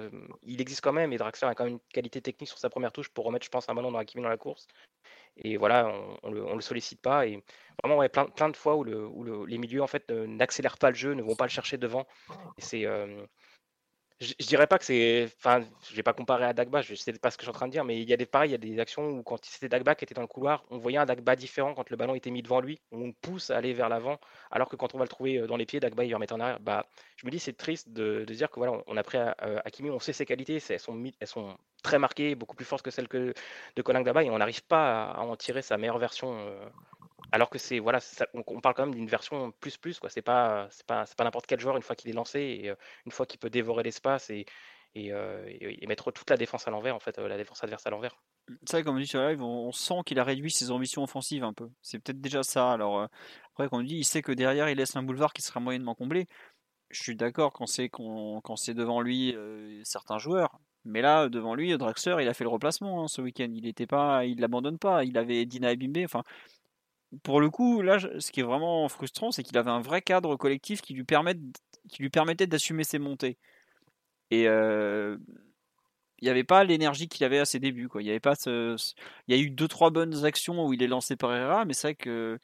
il existe quand même. Et Draxler a quand même une qualité technique sur sa première touche pour remettre, je pense, un ballon dans dans la course. Et voilà, on, ne le, sollicite pas. Et vraiment, ouais, plein, plein de fois où, le, où les milieux en fait n'accélèrent pas le jeu, ne vont pas le chercher devant. C'est je, je, dirais pas que c'est. Enfin, je vais pas comparer à Dagba, je sais pas ce que je suis en train de dire, mais il y a des pareil, il y a des actions où quand c'était Dagba qui était dans le couloir, on voyait un Dagba différent quand le ballon était mis devant lui, on pousse à aller vers l'avant, alors que quand on va le trouver euh, dans les pieds, Dagba il va remettre en arrière. Bah, je me dis c'est triste de, dire que voilà, on a pris à, euh, on sait ses qualités, elles sont, elles sont très marquées, beaucoup plus fortes que celles de Colin Dagba, et on n'arrive pas à, en tirer sa meilleure version. Euh, alors que c'est voilà, on, parle quand même d'une version plus plus quoi. C'est pas c'est pas c'est pas n'importe quel joueur une fois qu'il est lancé et une fois qu'il peut dévorer l'espace et euh, et, mettre toute la défense à l'envers, en fait, euh, la défense adverse à l'envers. C'est vrai, comme on dit sur live, on, sent qu'il a réduit ses ambitions offensives un peu. C'est peut-être déjà ça. Alors, euh, après, quand on dit, il sait que derrière, il laisse un boulevard qui sera moyennement comblé. Je suis d'accord quand c'est quand, c'est devant lui certains joueurs. Mais là, devant lui, Draxler, il a fait le replacement hein, ce week-end. Il était pas, il l'abandonne pas. Il avait Dina Ebimbe. Enfin, pour le coup, là, ce qui est vraiment frustrant, c'est qu'il avait un vrai cadre collectif qui lui, permet, qui lui permettait d'assumer ses montées. Et euh, il n'y avait pas l'énergie qu'il avait à ses débuts. Quoi. Il y avait pas ce, il y a eu deux trois bonnes actions où il est lancé par Herrera, mais c'est vrai que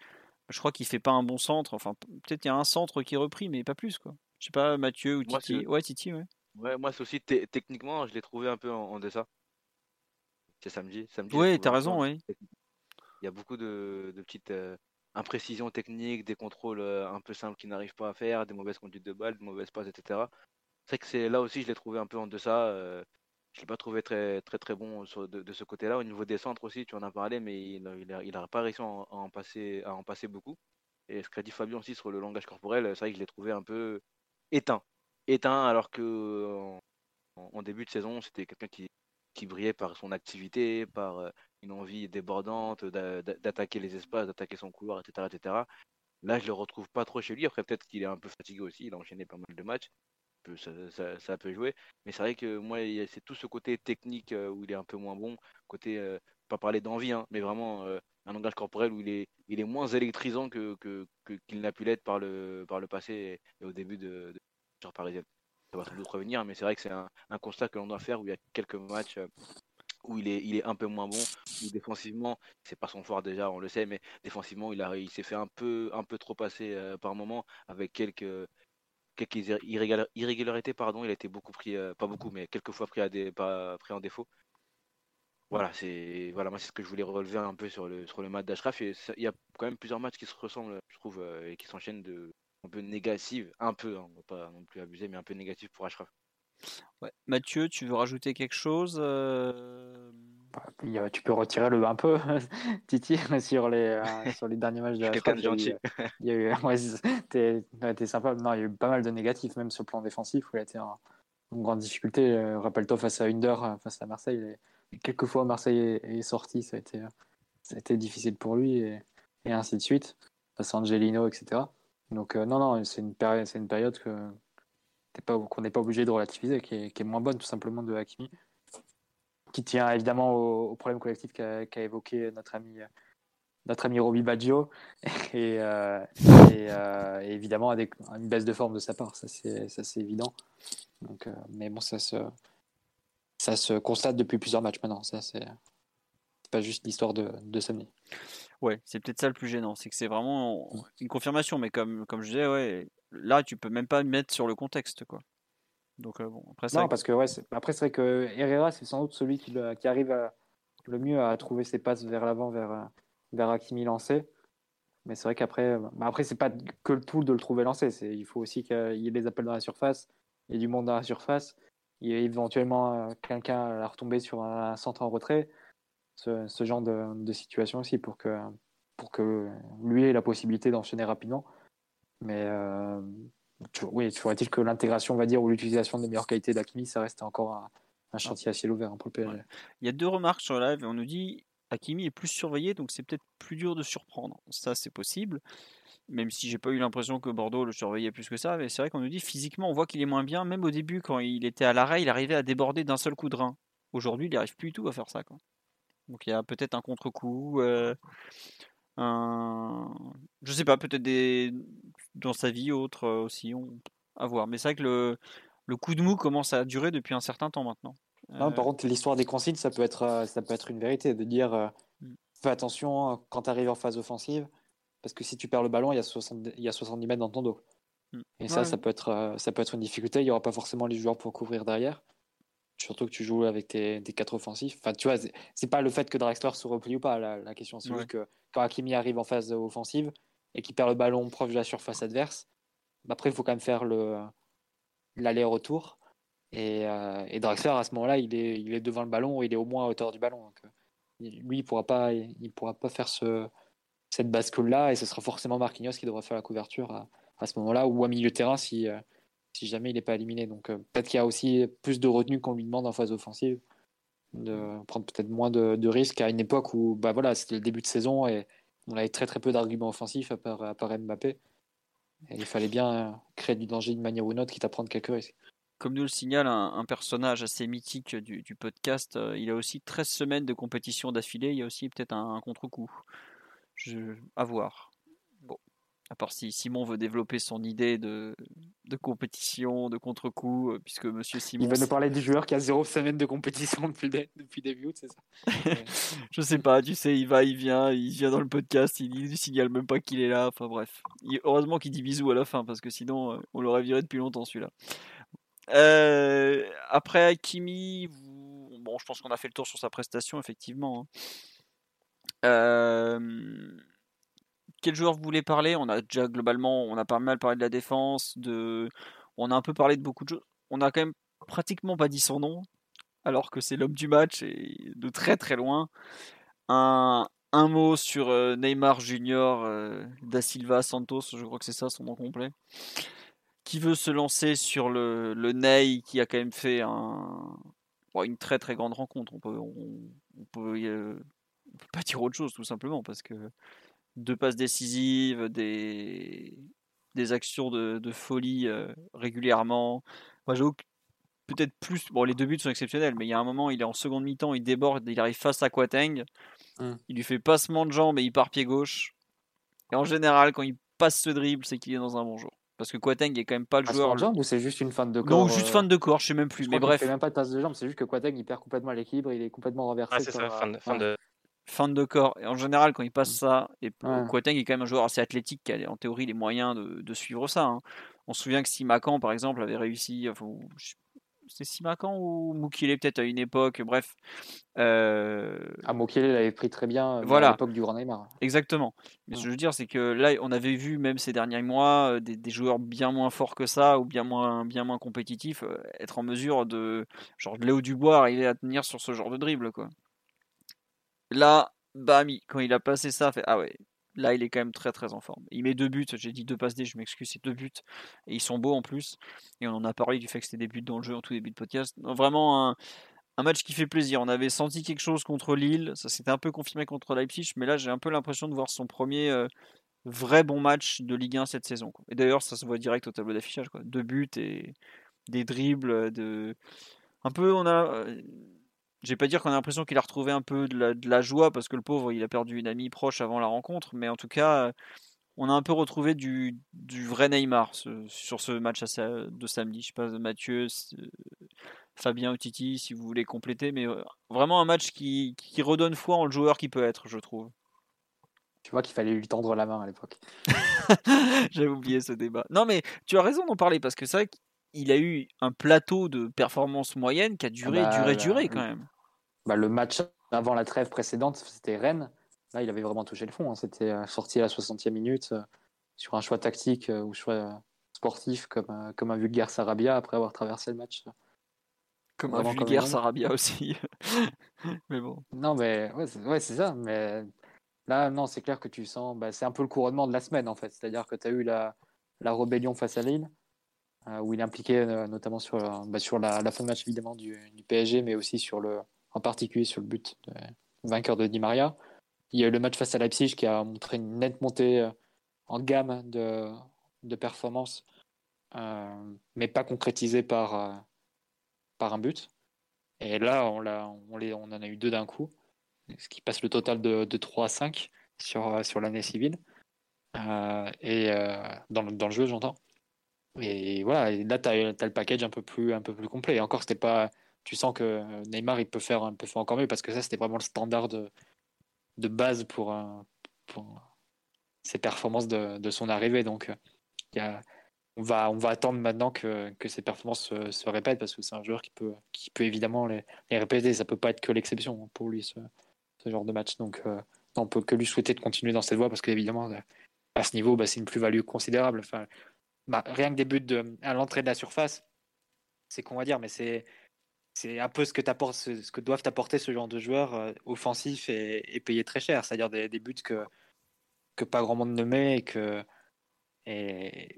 je crois qu'il fait pas un bon centre. Enfin, peut-être il y a un centre qui est repris, mais pas plus quoi. Je sais pas Mathieu ou Titi. ouais, Titi, ouais. Ouais, moi c'est aussi techniquement, je l'ai trouvé un peu en, en deçà. C'est samedi. samedi ouais, t'as raison, oui. Il y a beaucoup de, petites euh, imprécisions techniques, des contrôles euh, un peu simples qu'il n'arrive pas à faire, des mauvaises conduites de balles, des mauvaises passes, etc. C'est que c'est là aussi, je l'ai trouvé un peu en deçà. Euh, je l'ai pas trouvé très très très bon de, ce côté-là. Au niveau des centres aussi, tu en as parlé, mais il n'a pas réussi à en, passer, à en passer beaucoup. Et ce qu'a dit Fabien aussi sur le langage corporel, c'est vrai que je l'ai trouvé un peu éteint. Éteint alors que en, début de saison, c'était quelqu'un qui, qui brillait par son activité, par euh, une envie débordante d'attaquer les espaces, d'attaquer son couloir, etc., etc. Là, je le retrouve pas trop chez lui. Après, peut-être qu'il est un peu fatigué aussi. Il a enchaîné pas mal de matchs ça, peut jouer. Mais c'est vrai que moi, c'est tout ce côté technique euh, où il est un peu moins bon, côté, euh, pas parler d'envie, hein, mais vraiment un langage corporel où il est, moins électrisant que, qu'il n'a pu l'être par le, passé et, au début de, de parisienne. Ça va sans doute revenir, mais c'est vrai que c'est un, constat que l'on doit faire où il y a quelques matchs où il est, un peu moins bon, où défensivement, c'est pas son fort déjà, on le sait, mais défensivement, il, s'est fait un peu, trop passer par moment avec quelques, irrégularités, pardon, il a été beaucoup pris, pas beaucoup, mais quelques fois pris, en défaut. Voilà, c'est voilà, moi c'est ce que je voulais relever un peu sur le match d'Ashraf. Il y a quand même plusieurs matchs qui se ressemblent, je trouve, et qui s'enchaînent de un peu négatifs, un peu, hein, on va pas non plus abuser, mais un peu négatif pour Ashraf. Ouais. Mathieu, tu veux rajouter quelque chose euh? bah, Tu peux retirer le un peu, Titi, sur les, euh, sur les derniers matchs de la Quelqu'un de gentil. Il y a eu, ouais, t'es sympa. Non, il y a eu pas mal de négatifs, même sur le plan défensif, où il a été en, grande difficulté. Euh, rappelle-toi, face à Under, face à Marseille, quelques fois Marseille est, sorti, ça a, été, ça a été difficile pour lui, et, et ainsi de suite. Face à Angelino, etc. Donc, non, non, c'est une, période, qu'on n'est pas obligé de relativiser, qui est, moins bonne tout simplement de Hakimi, qui tient évidemment au, problème collectif qu'a évoqué notre ami, notre ami Roby Baggio, et, euh, euh, et, évidemment à, une baisse de forme de sa part, ça c'est évident. Donc, euh, mais bon, ça se, ça se constate depuis plusieurs matchs maintenant, ça c'est pas juste l'histoire de, de samedi. Ouais, c'est peut-être ça le plus gênant, c'est que c'est vraiment une confirmation, mais comme, comme je disais, ouais, là tu peux même pas mettre sur le contexte, quoi. Donc euh, bon, après Non, parce que ouais, après c'est vrai que Herrera c'est sans doute celui qui, qui arrive le mieux à trouver ses passes vers l'avant, vers, euh, vers Hakimi lancé. Mais c'est vrai qu'après, bah après c'est pas que le tout de le trouver lancé, c'est il faut aussi qu'il y ait des appels dans la surface, il y ait du monde dans la surface, il y ait éventuellement euh, quelqu'un à retomber sur un centre en retrait ce, genre de, situation aussi pour que, pour que lui ait la possibilité d'enchaîner rapidement. Mais euh, oui, faudrait-il que l'intégration, va dire, ou l'utilisation de meilleures qualités d'Akimi, ça reste encore un, chantier à ciel ouvert pour le PSG. Il y a deux remarques sur live. On nous dit Akimi est plus surveillé, donc c'est peut-être plus dur de surprendre. Ça, c'est possible. Même si j'ai pas eu l'impression que Bordeaux le surveillait plus que ça, mais c'est vrai qu'on nous dit physiquement, on voit qu'il est moins bien. Même au début, quand il était à l'arrêt, il arrivait à déborder d'un seul coup de rein. Aujourd'hui, il n'arrive plus du tout à faire ça. Donc il y a peut-être un contre-coup, euh, un... je sais pas, peut-être des dans sa vie autre euh, aussi, on... à voir. Mais c'est vrai que le... le coup de mou commence à durer depuis un certain temps maintenant. par euh, contre, l'histoire des consignes, ça peut être, ça peut être une vérité, de dire mmh. fais attention quand tu arrives en phase offensive, parce que si tu perds le ballon, il y a, 70, il y a 70 mètres dans ton dos. Mmh. Et ça, ça, peut être, ça peut être une difficulté. Il n'y aura pas forcément les joueurs pour couvrir derrière surtout que tu joues avec tes, quatre offensifs. Enfin, tu vois, c'est pas le fait que Draxler se replie ou pas. La, question, c'est juste que quand Hakimi arrive en phase offensive et qu'il perd le ballon proche de la surface adverse, bah, après, il faut quand même faire l'aller-retour. Et, euh, et, Draxler, à ce moment-là, il est, il est devant le ballon ou il est au moins à hauteur du ballon. Donc, euh, lui, il pourra pas, il pourra pas faire ce, cette bascule-là et ce sera forcément Marquinhos qui devra faire la couverture à, à ce moment-là ou à milieu de terrain si, euh, si jamais il n'est pas éliminé. Donc euh, peut-être qu'il y a aussi plus de retenue qu'on lui demande en phase offensive, de prendre peut-être moins de, risques à une époque où bah voilà, c'était le début de saison et on avait très très peu d'arguments offensifs à part, à Mbappé. Il fallait bien créer du danger d'une manière ou d'une autre, quitte à prendre quelques risques. Comme nous le signale un, personnage assez mythique du, podcast, euh, il a aussi 13 semaines de compétition d'affilée, il y a aussi peut-être un, contre-coup. À voir. À part si Simon veut développer son idée de, de compétition, de contre-coup, euh, puisque Monsieur Simon. Il va nous parler du joueur qui a zéro semaine de compétition depuis, depuis début août, c'est ça? Je sais pas, tu sais, il va, il vient, il vient dans le podcast, il, ne signale même pas qu'il est là. Enfin bref. heureusement qu'il dit bisous à la fin, parce que sinon, euh, on l'aurait viré depuis longtemps celui-là. Euh, après Kimi, bon, je pense qu'on a fait le tour sur sa prestation, effectivement. Hein. Euh quel joueur vous voulez parler? On a déjà globalement, on a pas mal parlé de la défense, de, on a un peu parlé de beaucoup de choses. On a quand même pratiquement pas dit son nom, alors que c'est l'homme du match et de très très loin. Un, un mot sur euh, Neymar Junior euh, da Silva Santos, je crois que c'est ça son nom complet, qui veut se lancer sur le, le Ney qui a quand même fait un, une très très grande rencontre. On peut, euh, on peut pas dire autre chose tout simplement parce que deux passes décisives, des, des actions de, de folie euh, régulièrement. Moi, j'avoue peut-être plus. Bon, les deux buts sont exceptionnels, mais il y a un moment, il est en seconde mi-temps, il déborde, il arrive face à Quateng. Hum. Il lui fait passement de jambes et il part pied gauche. Et en général, quand il passe ce dribble, c'est qu'il est dans un bon jour. Parce que Quateng est quand même pas le joueur. de jambes ou c'est juste une fin de corps Non, juste fin de corps, je sais même plus. mais bref. Il fait même pas de passe de jambes, c'est juste que Quateng il perd complètement l'équilibre, il est complètement renversé. Ah, c'est ça, fin de, fin de, fin de corps. Et en général, quand il passe ça, et ouais. est quand même un joueur assez athlétique qui a en théorie les moyens de, suivre ça. Hein. On se souvient que Simacan, par exemple, avait réussi. Enfin, c'est Simacan ou Mukile peut-être à une époque, bref. Euh... Ah, Mukile l'avait pris très bien euh, voilà. à l'époque du Grand Neymar. Exactement. Mais ce que je veux dire, c'est que là, on avait vu même ces derniers mois euh, des, des, joueurs bien moins forts que ça ou bien moins, bien moins compétitifs euh, être en mesure de, genre de Léo Dubois, arriver à tenir sur ce genre de dribble, quoi. Là, Bami, quand il a passé ça, fait ah ouais, Là, il est quand même très très en forme. Il met deux buts, j'ai dit deux passes D, je m'excuse, c'est deux buts. Et ils sont beaux en plus. Et on en a parlé du fait que c'était des buts dans le jeu en tout début de podcast. vraiment un, match qui fait plaisir. On avait senti quelque chose contre Lille, ça s'était un peu confirmé contre Leipzig, mais là j'ai un peu l'impression de voir son premier euh, vrai bon match de Ligue 1 cette saison. Quoi. Et d'ailleurs, ça se voit direct au tableau d'affichage. Deux buts et des dribbles. De... Un peu, on a euh, je vais pas dire qu'on a l'impression qu'il a retrouvé un peu de la, de la, joie parce que le pauvre il a perdu une amie proche avant la rencontre, mais en tout cas on a un peu retrouvé du, du vrai Neymar ce, sur ce match de samedi. Je sais pas Mathieu, Fabien ou Titi si vous voulez compléter, mais vraiment un match qui, qui redonne foi en le joueur qui peut être, je trouve. Tu vois qu'il fallait lui tendre la main à l'époque. J'avais oublié ce débat. Non mais tu as raison d'en parler parce que c'est vrai il a eu un plateau de performance moyenne qui a duré, ah bah, duré, duré quand même. Bah, le match avant la trêve précédente, c'était Rennes. Là, il avait vraiment touché le fond. Hein. C'était euh, sorti à la 60e minute euh, sur un choix tactique euh, ou choix sportif comme, comme un vulgaire Sarabia après avoir traversé le match. Comme un vulgaire Sarabia aussi. mais bon. Non, mais ouais, c'est ça. Mais là, non, c'est clair que tu sens. Bah, c'est un peu le couronnement de la semaine en fait. C'est-à-dire que tu as eu la, la rébellion face à Lille. Où il est impliqué notamment sur, bah, sur la, fin de match évidemment du, PSG, mais aussi en particulier sur le but vainqueur de Di Maria. Il y a eu le match face à Leipzig qui a montré une nette montée euh, en gamme de, de performance, euh, mais pas concrétisée par, euh, un but. Et là, on, en a eu deux d'un coup, ce qui passe le total de, de 3 à 5 sur, l'année civile. et dans le jeu, j'entends. Et voilà, là, tu as, le package un peu plus, un peu plus complet. Et encore, pas tu sens que Neymar il peut faire, un peu faire encore mieux parce que ça c'était vraiment le standard de, de base pour, pour ses performances de, de, son arrivée. Donc y a, on, va, on va attendre maintenant que, que ces performances se, répètent parce que c'est un joueur qui peut, qui peut évidemment les, les répéter. Ça peut pas être que l'exception pour lui ce, ce, genre de match. Donc on peut que lui souhaiter de continuer dans cette voie parce qu'évidemment à ce niveau bah, c'est une plus-value considérable. Enfin, bah, rien que des buts à l'entrée de la surface, c'est qu'on va dire, mais c'est c'est un peu ce que, ce, que doivent apporter ce genre de joueurs euh, offensifs et, payés très cher, c'est-à-dire des, buts que, que pas grand monde ne met et, que, et,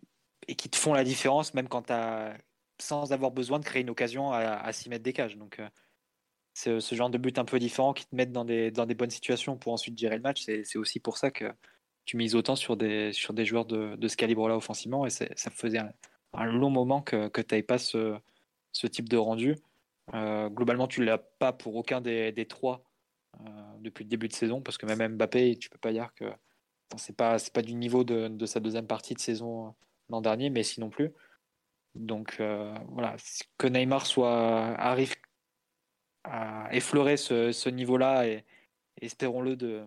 qui te font la différence même quand as, sans avoir besoin de créer une occasion à, à 6 mètres des cages. Donc, euh, ce genre de but un peu différent qui te mettent dans des, dans des bonnes situations pour ensuite gérer le match. C'est aussi pour ça que tu mises autant sur des, sur des joueurs de, de ce calibre-là offensivement et ça faisait un, long moment que, que tu n'avais pas ce, ce type de rendu. Euh, globalement, tu l'as pas pour aucun des, des trois euh, depuis le début de saison, parce que même Mbappé, tu peux pas dire que c'est pas c'est pas du niveau de, de, sa deuxième partie de saison euh, l'an dernier, mais sinon plus. Donc voilà, que Neymar soit arrive à effleurer ce, ce niveau-là et, espérons-le de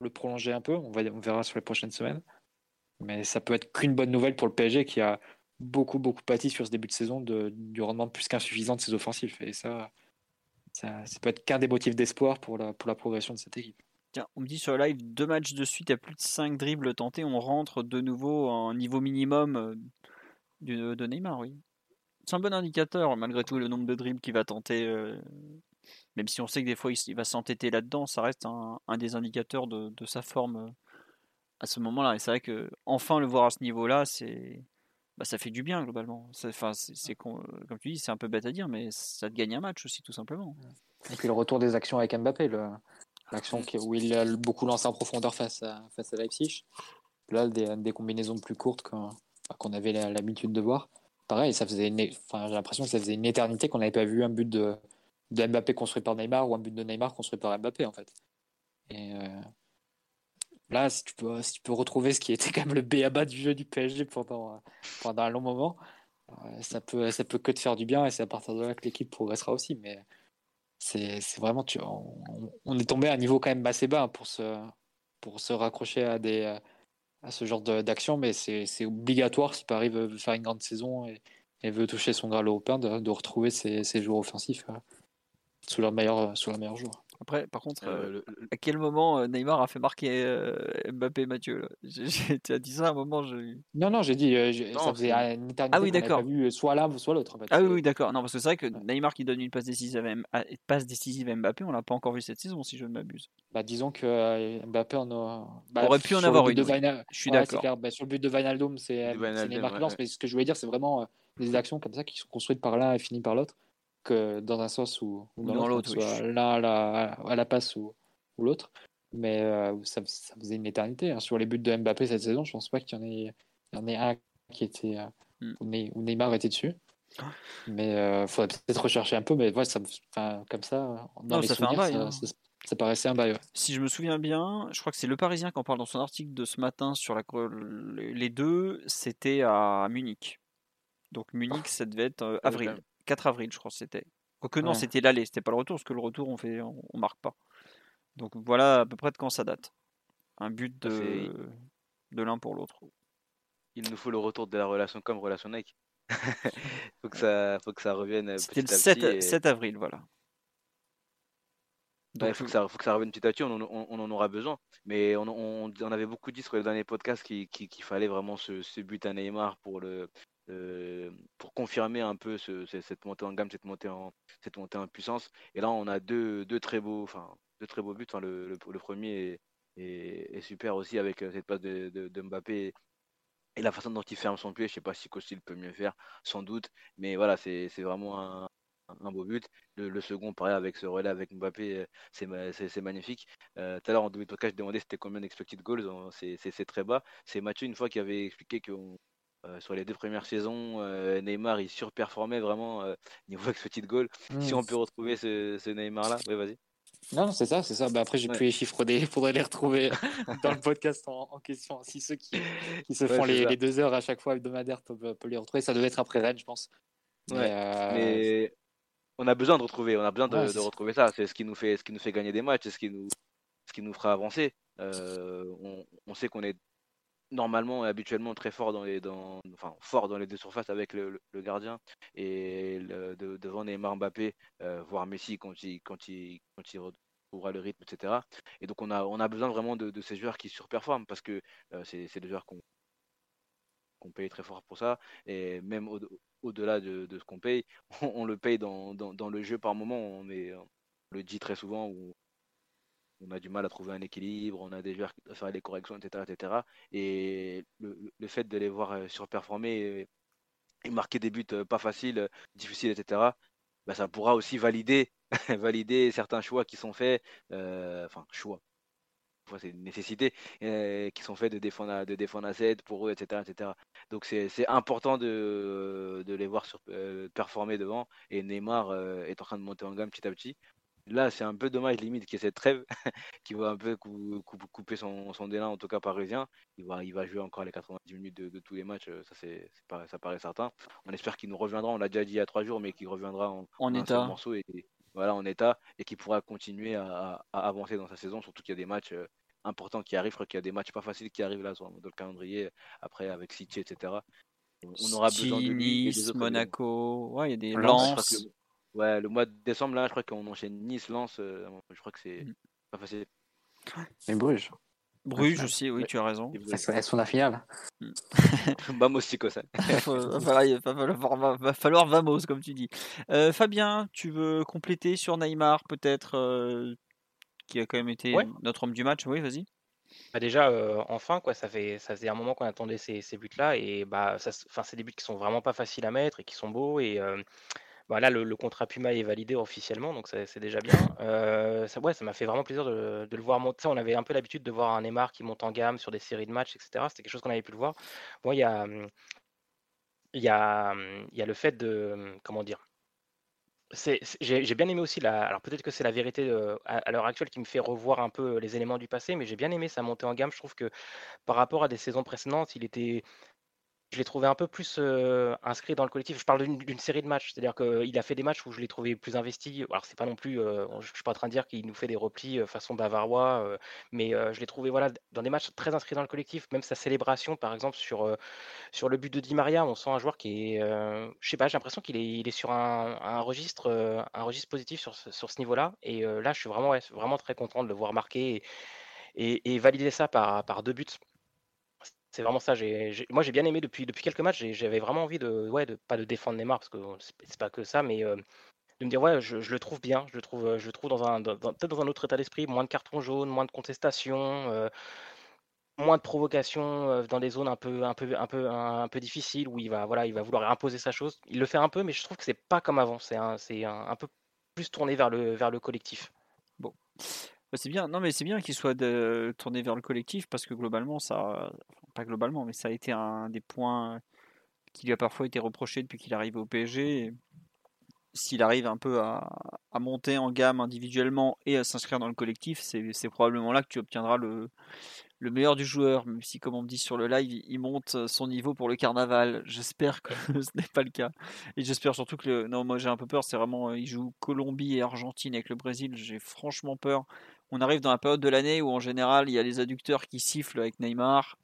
le prolonger un peu. On, va, on verra sur les prochaines semaines. Mais ça peut être qu'une bonne nouvelle pour le PSG qui a beaucoup, beaucoup pâti sur ce début de saison du rendement plus qu'insuffisant de ses offensifs. Et ça, ça, peut être qu'un des motifs d'espoir pour la, progression de cette équipe. Tiens, on me dit sur le live, deux matchs de suite à plus de 5 dribbles tentés, on rentre de nouveau en niveau minimum euh, de, de Neymar, oui. C'est un bon indicateur, malgré tout, le nombre de dribbles qu'il va tenter. Euh, même si on sait que des fois il, va s'entêter là-dedans, ça reste un, un, des indicateurs de, de sa forme euh, à ce moment-là. Et c'est vrai que enfin le voir à ce niveau-là, c'est bah, ça fait du bien globalement. Enfin, c'est comme tu dis, c'est un peu bête à dire, mais ça te gagne un match aussi tout simplement. Et puis le retour des actions avec Mbappé, l'action où il a beaucoup lancé en profondeur face à, face à Leipzig. Là, des, des combinaisons plus courtes qu'on avait l'habitude de voir. Pareil, ça faisait enfin, j'ai l'impression que ça faisait une éternité qu'on n'avait pas vu un but de, de Mbappé construit par Neymar ou un but de Neymar construit par Mbappé en fait. Euh, là, si tu, peux, retrouver ce qui était quand même le béaba du jeu du PSG pendant, pendant un long moment, euh, ça peut, peut que te faire du bien et c'est à partir de là que l'équipe progressera aussi. Mais c'est vraiment, on, est tombé à un niveau quand même assez bas pour se, raccrocher à ce genre d'action, mais c'est obligatoire si Paris veut, faire une grande saison et, veut toucher son Graal européen de, retrouver ses, joueurs offensifs euh, sous leur meilleur, sous leur meilleur jour. Après, par contre, Euh, euh, le- à quel moment euh, Neymar a fait marquer euh, Mbappé et Mathieu Tu as dit ça à un moment, j'ai- Non, non, j'ai dit, euh, Non, ça faisait c'est- une éternité Ah oui, d'accord. pas vu soit l'un soit l'autre. en fait. Ah oui, d'accord. Non, parce que c'est vrai que Neymar qui donne une passe décisive à, M- passe décisive à Mbappé, on l'a pas encore vu cette saison, si je ne m'abuse. Bah, disons que euh, Mbappé en a. bah, Aurait pu en avoir but une, de oui. Je suis Ouais, d'accord. Bah, sur le but de Wijnaldum, c'est Neymar qui lance. Mais ce que je voulais dire, c'est vraiment euh, des actions comme ça qui sont construites par l'un et finies par l'autre, que dans un sens ou, dans dans l'autre, oui. ce soit l'un à la, à la passe ou, ou l'autre. Mais euh, ça, ça faisait une éternité. hein. Sur les buts de Mbappé cette saison, je pense pas qu'il y en ait, il y en ait un qui était euh, Mm. où, Ney- où Neymar était dessus. Ah. Mais il faudrait peut-être rechercher un peu. Mais ouais, ça, enfin, comme ça, dans Non, les ça fait un bail, ça, hein. ça- ça paraissait un bail. ouais. Si je me souviens bien, je crois que c'est Le Parisien qui en parle dans son article de ce matin sur la, les deux, c'était à Munich. Donc Munich, ça devait être euh, Ah, avril. Ok. 4 avril, je crois que c'était. Quoique non, Ouais. c'était l'aller, c'était pas le retour, parce que le retour, on fait, on, on marque pas. Donc voilà à peu près de quand ça date. Un but de, de l'un pour l'autre. Il nous faut le retour de la relation comme relation Nike. faut que ça, faut que ça revienne euh, C'était le petit à 7, petit. et- 7 avril, voilà. Ouais, Donc, faut que ça, faut que ça revienne petit à petit, on en, on- on en aura besoin. Mais on, avait beaucoup dit sur les derniers podcasts qu'il fallait vraiment ce, ce but à Neymar pour, le, euh, pour confirmer un peu ce- ce- cette montée en gamme, cette montée en, cette montée en puissance. Et là, on a deux, deux très beaux, deux très beaux buts. Enfin, le, le- premier est, super aussi avec euh, cette passe de, Mbappé et la façon dont il ferme son pied. Je sais pas si Costil peut mieux faire, sans doute. Mais voilà, c'est vraiment un, beau but. Le, second, pareil, avec ce relais avec Mbappé, euh, c'est ma- c'est c'est magnifique. Tout à l'heure, en début de podcast, je demandais c'était combien d'expected goals. C'est- très bas. C'est Mathieu, une fois, qui avait expliqué que on- euh, sur les deux premières saisons, euh, Neymar, il surperformait vraiment euh, niveau expected goal. Si Mm. on peut retrouver ce, ce Neymar-là, oui, vas-y. Non, c'est ça, c'est ça. Bah, après, j'ai Ouais. plus les chiffres des. faudrait les retrouver dans le podcast en, en question. Si ceux qui, qui se Ouais, font les, deux heures à chaque fois hebdomadaires peuvent, peuvent les retrouver, ça devait être après Rennes, je pense. Mais, Ouais, euh, Mais on a besoin de retrouver, on a besoin de, retrouver ça. C'est ce qui nous fait, ce qui nous fait gagner des matchs, c'est ce qui nous, ce qui nous fera avancer. Euh, on, on sait qu'on est normalement et habituellement très fort dans les, dans, enfin fort dans les deux surfaces avec le, gardien et devant Neymar, Mbappé, euh, voire Messi quand il, quand il, quand il retrouvera le rythme, etc. Et donc on a, on a besoin vraiment de, ces joueurs qui surperforment parce que euh, c'est des joueurs qu'on qu'on paye très fort pour ça et même au- au-delà de, de ce qu'on paye, on, le paye dans, dans, le jeu par moment. On, on le dit très souvent on a du mal à trouver un équilibre, on a des joueurs faire les corrections, etc. etc. Et le, fait de les voir euh, surperformer et, marquer des buts euh, pas faciles, euh, difficiles, etc., bah, ça pourra aussi valider, valider certains choix qui sont faits, enfin choix, c'est une nécessité, qui sont faits de défendre de défendre à 7 pour eux, etc. etc. Donc c'est important de, les voir sur, performer devant. Et Neymar est en train de monter en gamme petit à petit. Là, c'est un peu dommage, limite, qu'il y ait cette trêve qui va un peu cou- cou- couper son, son élan, en tout cas parisien. Il va, il va jouer encore les 90 minutes de, de tous les matchs, euh, ça, c'est, ça paraît certain. On espère qu'il nous reviendra, on l'a déjà dit il y a trois jours, mais qu'il reviendra en, En état. morceau et, et voilà, en état et qu'il pourra continuer à, à- à avancer dans sa saison, surtout qu'il y a des matchs euh, importants qui arrivent. Qu'il y a des matchs pas faciles qui arrivent là dans le calendrier, après avec City, etc. On, aura besoin de lui Monaco, ouais, il y a des Lens, Ouais, le mois de décembre, là, je crois qu'on enchaîne Nice, Lens. euh, je crois que c'est Mm. pas facile. Mais Bruges. Bruges aussi, oui, Ouais. tu as raison. Et Elles sont- en finale. Vamos, chicos, ça. va, falloir, va falloir- va- va falloir vamos, comme tu dis. Euh, Fabien, tu veux compléter sur Neymar, peut-être, euh, qui a quand même été Ouais. notre homme du match? Oui, vas-y. Bah déjà, euh, enfin, quoi, ça fait, ça faisait un moment qu'on attendait ces, ces buts-là, et bah, ça, c'est des buts qui sont vraiment pas faciles à mettre et qui sont beaux. Et euh, bah, là, le, contrat Puma est validé officiellement, donc c'est déjà bien. Euh, ça, ouais, ça m'a fait vraiment plaisir de, le voir monter. Ça, on avait un peu l'habitude de voir un Neymar qui monte en gamme sur des séries de matchs, etc. C'était quelque chose qu'on avait pu le voir. Moi, il y a, hum, il y a, le fait de, hum, comment dire. J'ai bien aimé aussi la. Alors peut-être que c'est la vérité euh, à, à l'heure actuelle qui me fait revoir un peu les éléments du passé, mais j'ai bien aimé sa montée en gamme. Je trouve que par rapport à des saisons précédentes, il était je l'ai trouvé un peu plus inscrit dans le collectif. Je parle d'une série de matchs, c'est-à-dire qu'il a fait des matchs où je l'ai trouvé plus investi. Alors c'est pas non plus, je suis pas en train de dire qu'il nous fait des replis façon bavarois, mais je l'ai trouvé voilà dans des matchs très inscrits dans le collectif. Même sa célébration, par exemple sur sur le but de Di Maria, on sent un joueur qui est, je sais pas, j'ai l'impression qu'il est, sur un, registre un registre positif sur ce, sur ce niveau-là. Et là, je suis vraiment vraiment très content de le voir marquer et, et valider ça par par deux buts. C'est vraiment ça. moi, j'ai bien aimé depuis, depuis quelques matchs. J'avais vraiment envie de, ouais, de pas de défendre Neymar parce que c'est pas que ça, mais euh, de me dire ouais, je, le trouve bien. Je le trouve, euh, je trouve dans un, peut-être dans un autre état d'esprit, moins de cartons jaunes, moins de contestations, euh, moins de provocations dans des zones un peu, un peu, un peu, un, peu difficiles où il va, voilà, il va vouloir imposer sa chose. Il le fait un peu, mais je trouve que c'est pas comme avant. C'est un, c'est un, peu plus tourné vers le, vers le collectif. Bon. Bah, c'est bien, non mais c'est bien qu'il soit tourné vers le collectif parce que globalement ça, pas globalement, mais ça a été un des points qui lui a parfois été reproché depuis qu'il arrive au PSG. S'il arrive un peu à, monter en gamme individuellement et à s'inscrire dans le collectif, c'est probablement là que tu obtiendras le, le meilleur du joueur, même si, comme on me dit sur le live, il monte son niveau pour le carnaval. J'espère que ce n'est pas le cas. Et j'espère surtout que. Non, moi j'ai un peu peur, c'est vraiment. Il joue Colombie et Argentine avec le Brésil. J'ai franchement peur. On arrive dans la période de l'année où, en général, il y a les adducteurs qui sifflent avec Neymar.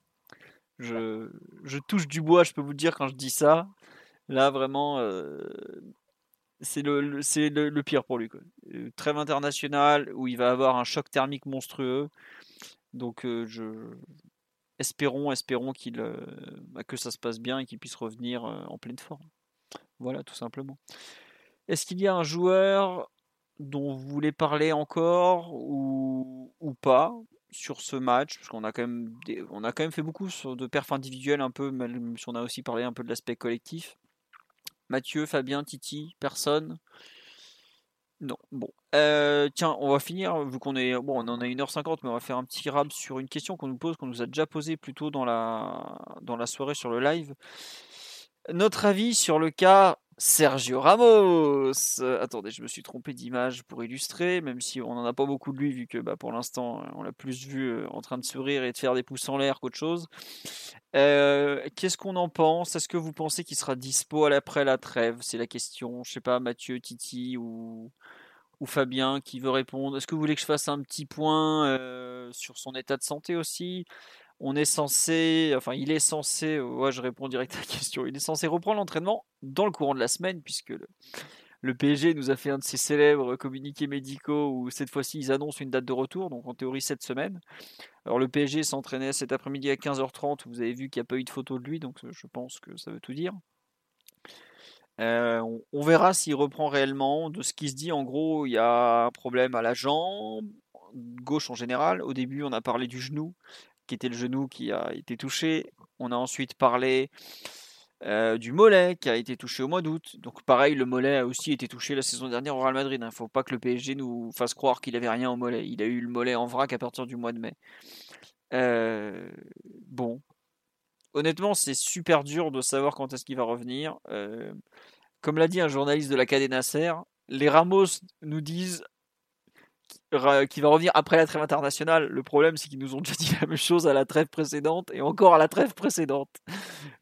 Je, touche du bois, je peux vous dire quand je dis ça. Là, vraiment, euh, c'est le, pire pour lui. Euh, trêve internationale où il va avoir un choc thermique monstrueux. Donc, euh, je, espérons, espérons qu'il, bah, que ça se passe bien et qu'il puisse revenir en pleine forme. Voilà, tout simplement. Est-ce qu'il y a un joueur dont vous voulez parler encore ou pas? Sur ce match, parce qu'on a quand même, on a quand même fait beaucoup de perfs individuels un peu, même on a aussi parlé un peu de l'aspect collectif. Mathieu, Fabien, Titi, personne? Non, bon. Euh, tiens, on va finir, vu qu'on est. Bon, on en a 1h50, mais on va faire un petit rap sur une question qu'on nous pose, qu'on nous a déjà posée plus tôt dans la, dans la soirée sur le live. Notre avis sur le cas Sergio Ramos. attendez, je me suis trompé d'image pour illustrer, même si on n'en a pas beaucoup de lui, vu que bah, pour l'instant, on l'a plus vu euh, en train de sourire et de faire des pouces en l'air qu'autre chose. Euh, qu'est-ce qu'on en pense? Est-ce que vous pensez qu'il sera dispo après la trêve? C'est la question. Je sais pas, Mathieu, Titi ou, Fabien qui veut répondre. Est-ce que vous voulez que je fasse un petit point euh, sur son état de santé aussi? On est censé, enfin il est censé, ouais je réponds direct à la question, il est censé reprendre l'entraînement dans le courant de la semaine puisque le, PSG nous a fait un de ses célèbres communiqués médicaux où cette fois-ci ils annoncent une date de retour, donc en théorie cette semaine. Alors le PSG s'entraînait cet après-midi à 15h30, vous avez vu qu'il n'y a pas eu de photo de lui, donc je pense que ça veut tout dire. Euh, on, verra s'il reprend réellement. De ce qui se dit, en gros, il y a un problème à la jambe, gauche en général. Au début, on a parlé du genou était le genou qui a été touché. On a ensuite parlé euh, du mollet qui a été touché au mois d'août. Donc pareil, le mollet a aussi été touché la saison dernière au Real Madrid. Il hein. ne faut pas que le PSG nous fasse croire qu'il avait rien au mollet. Il a eu le mollet en vrac à partir du mois de mai. Euh, bon, honnêtement, c'est super dur de savoir quand est-ce qu'il va revenir. Euh, comme l'a dit un journaliste de la Cadena les Ramos nous disent qui va revenir après la trêve internationale. Le problème, c'est qu'ils nous ont déjà dit la même chose à la trêve précédente et encore à la trêve précédente.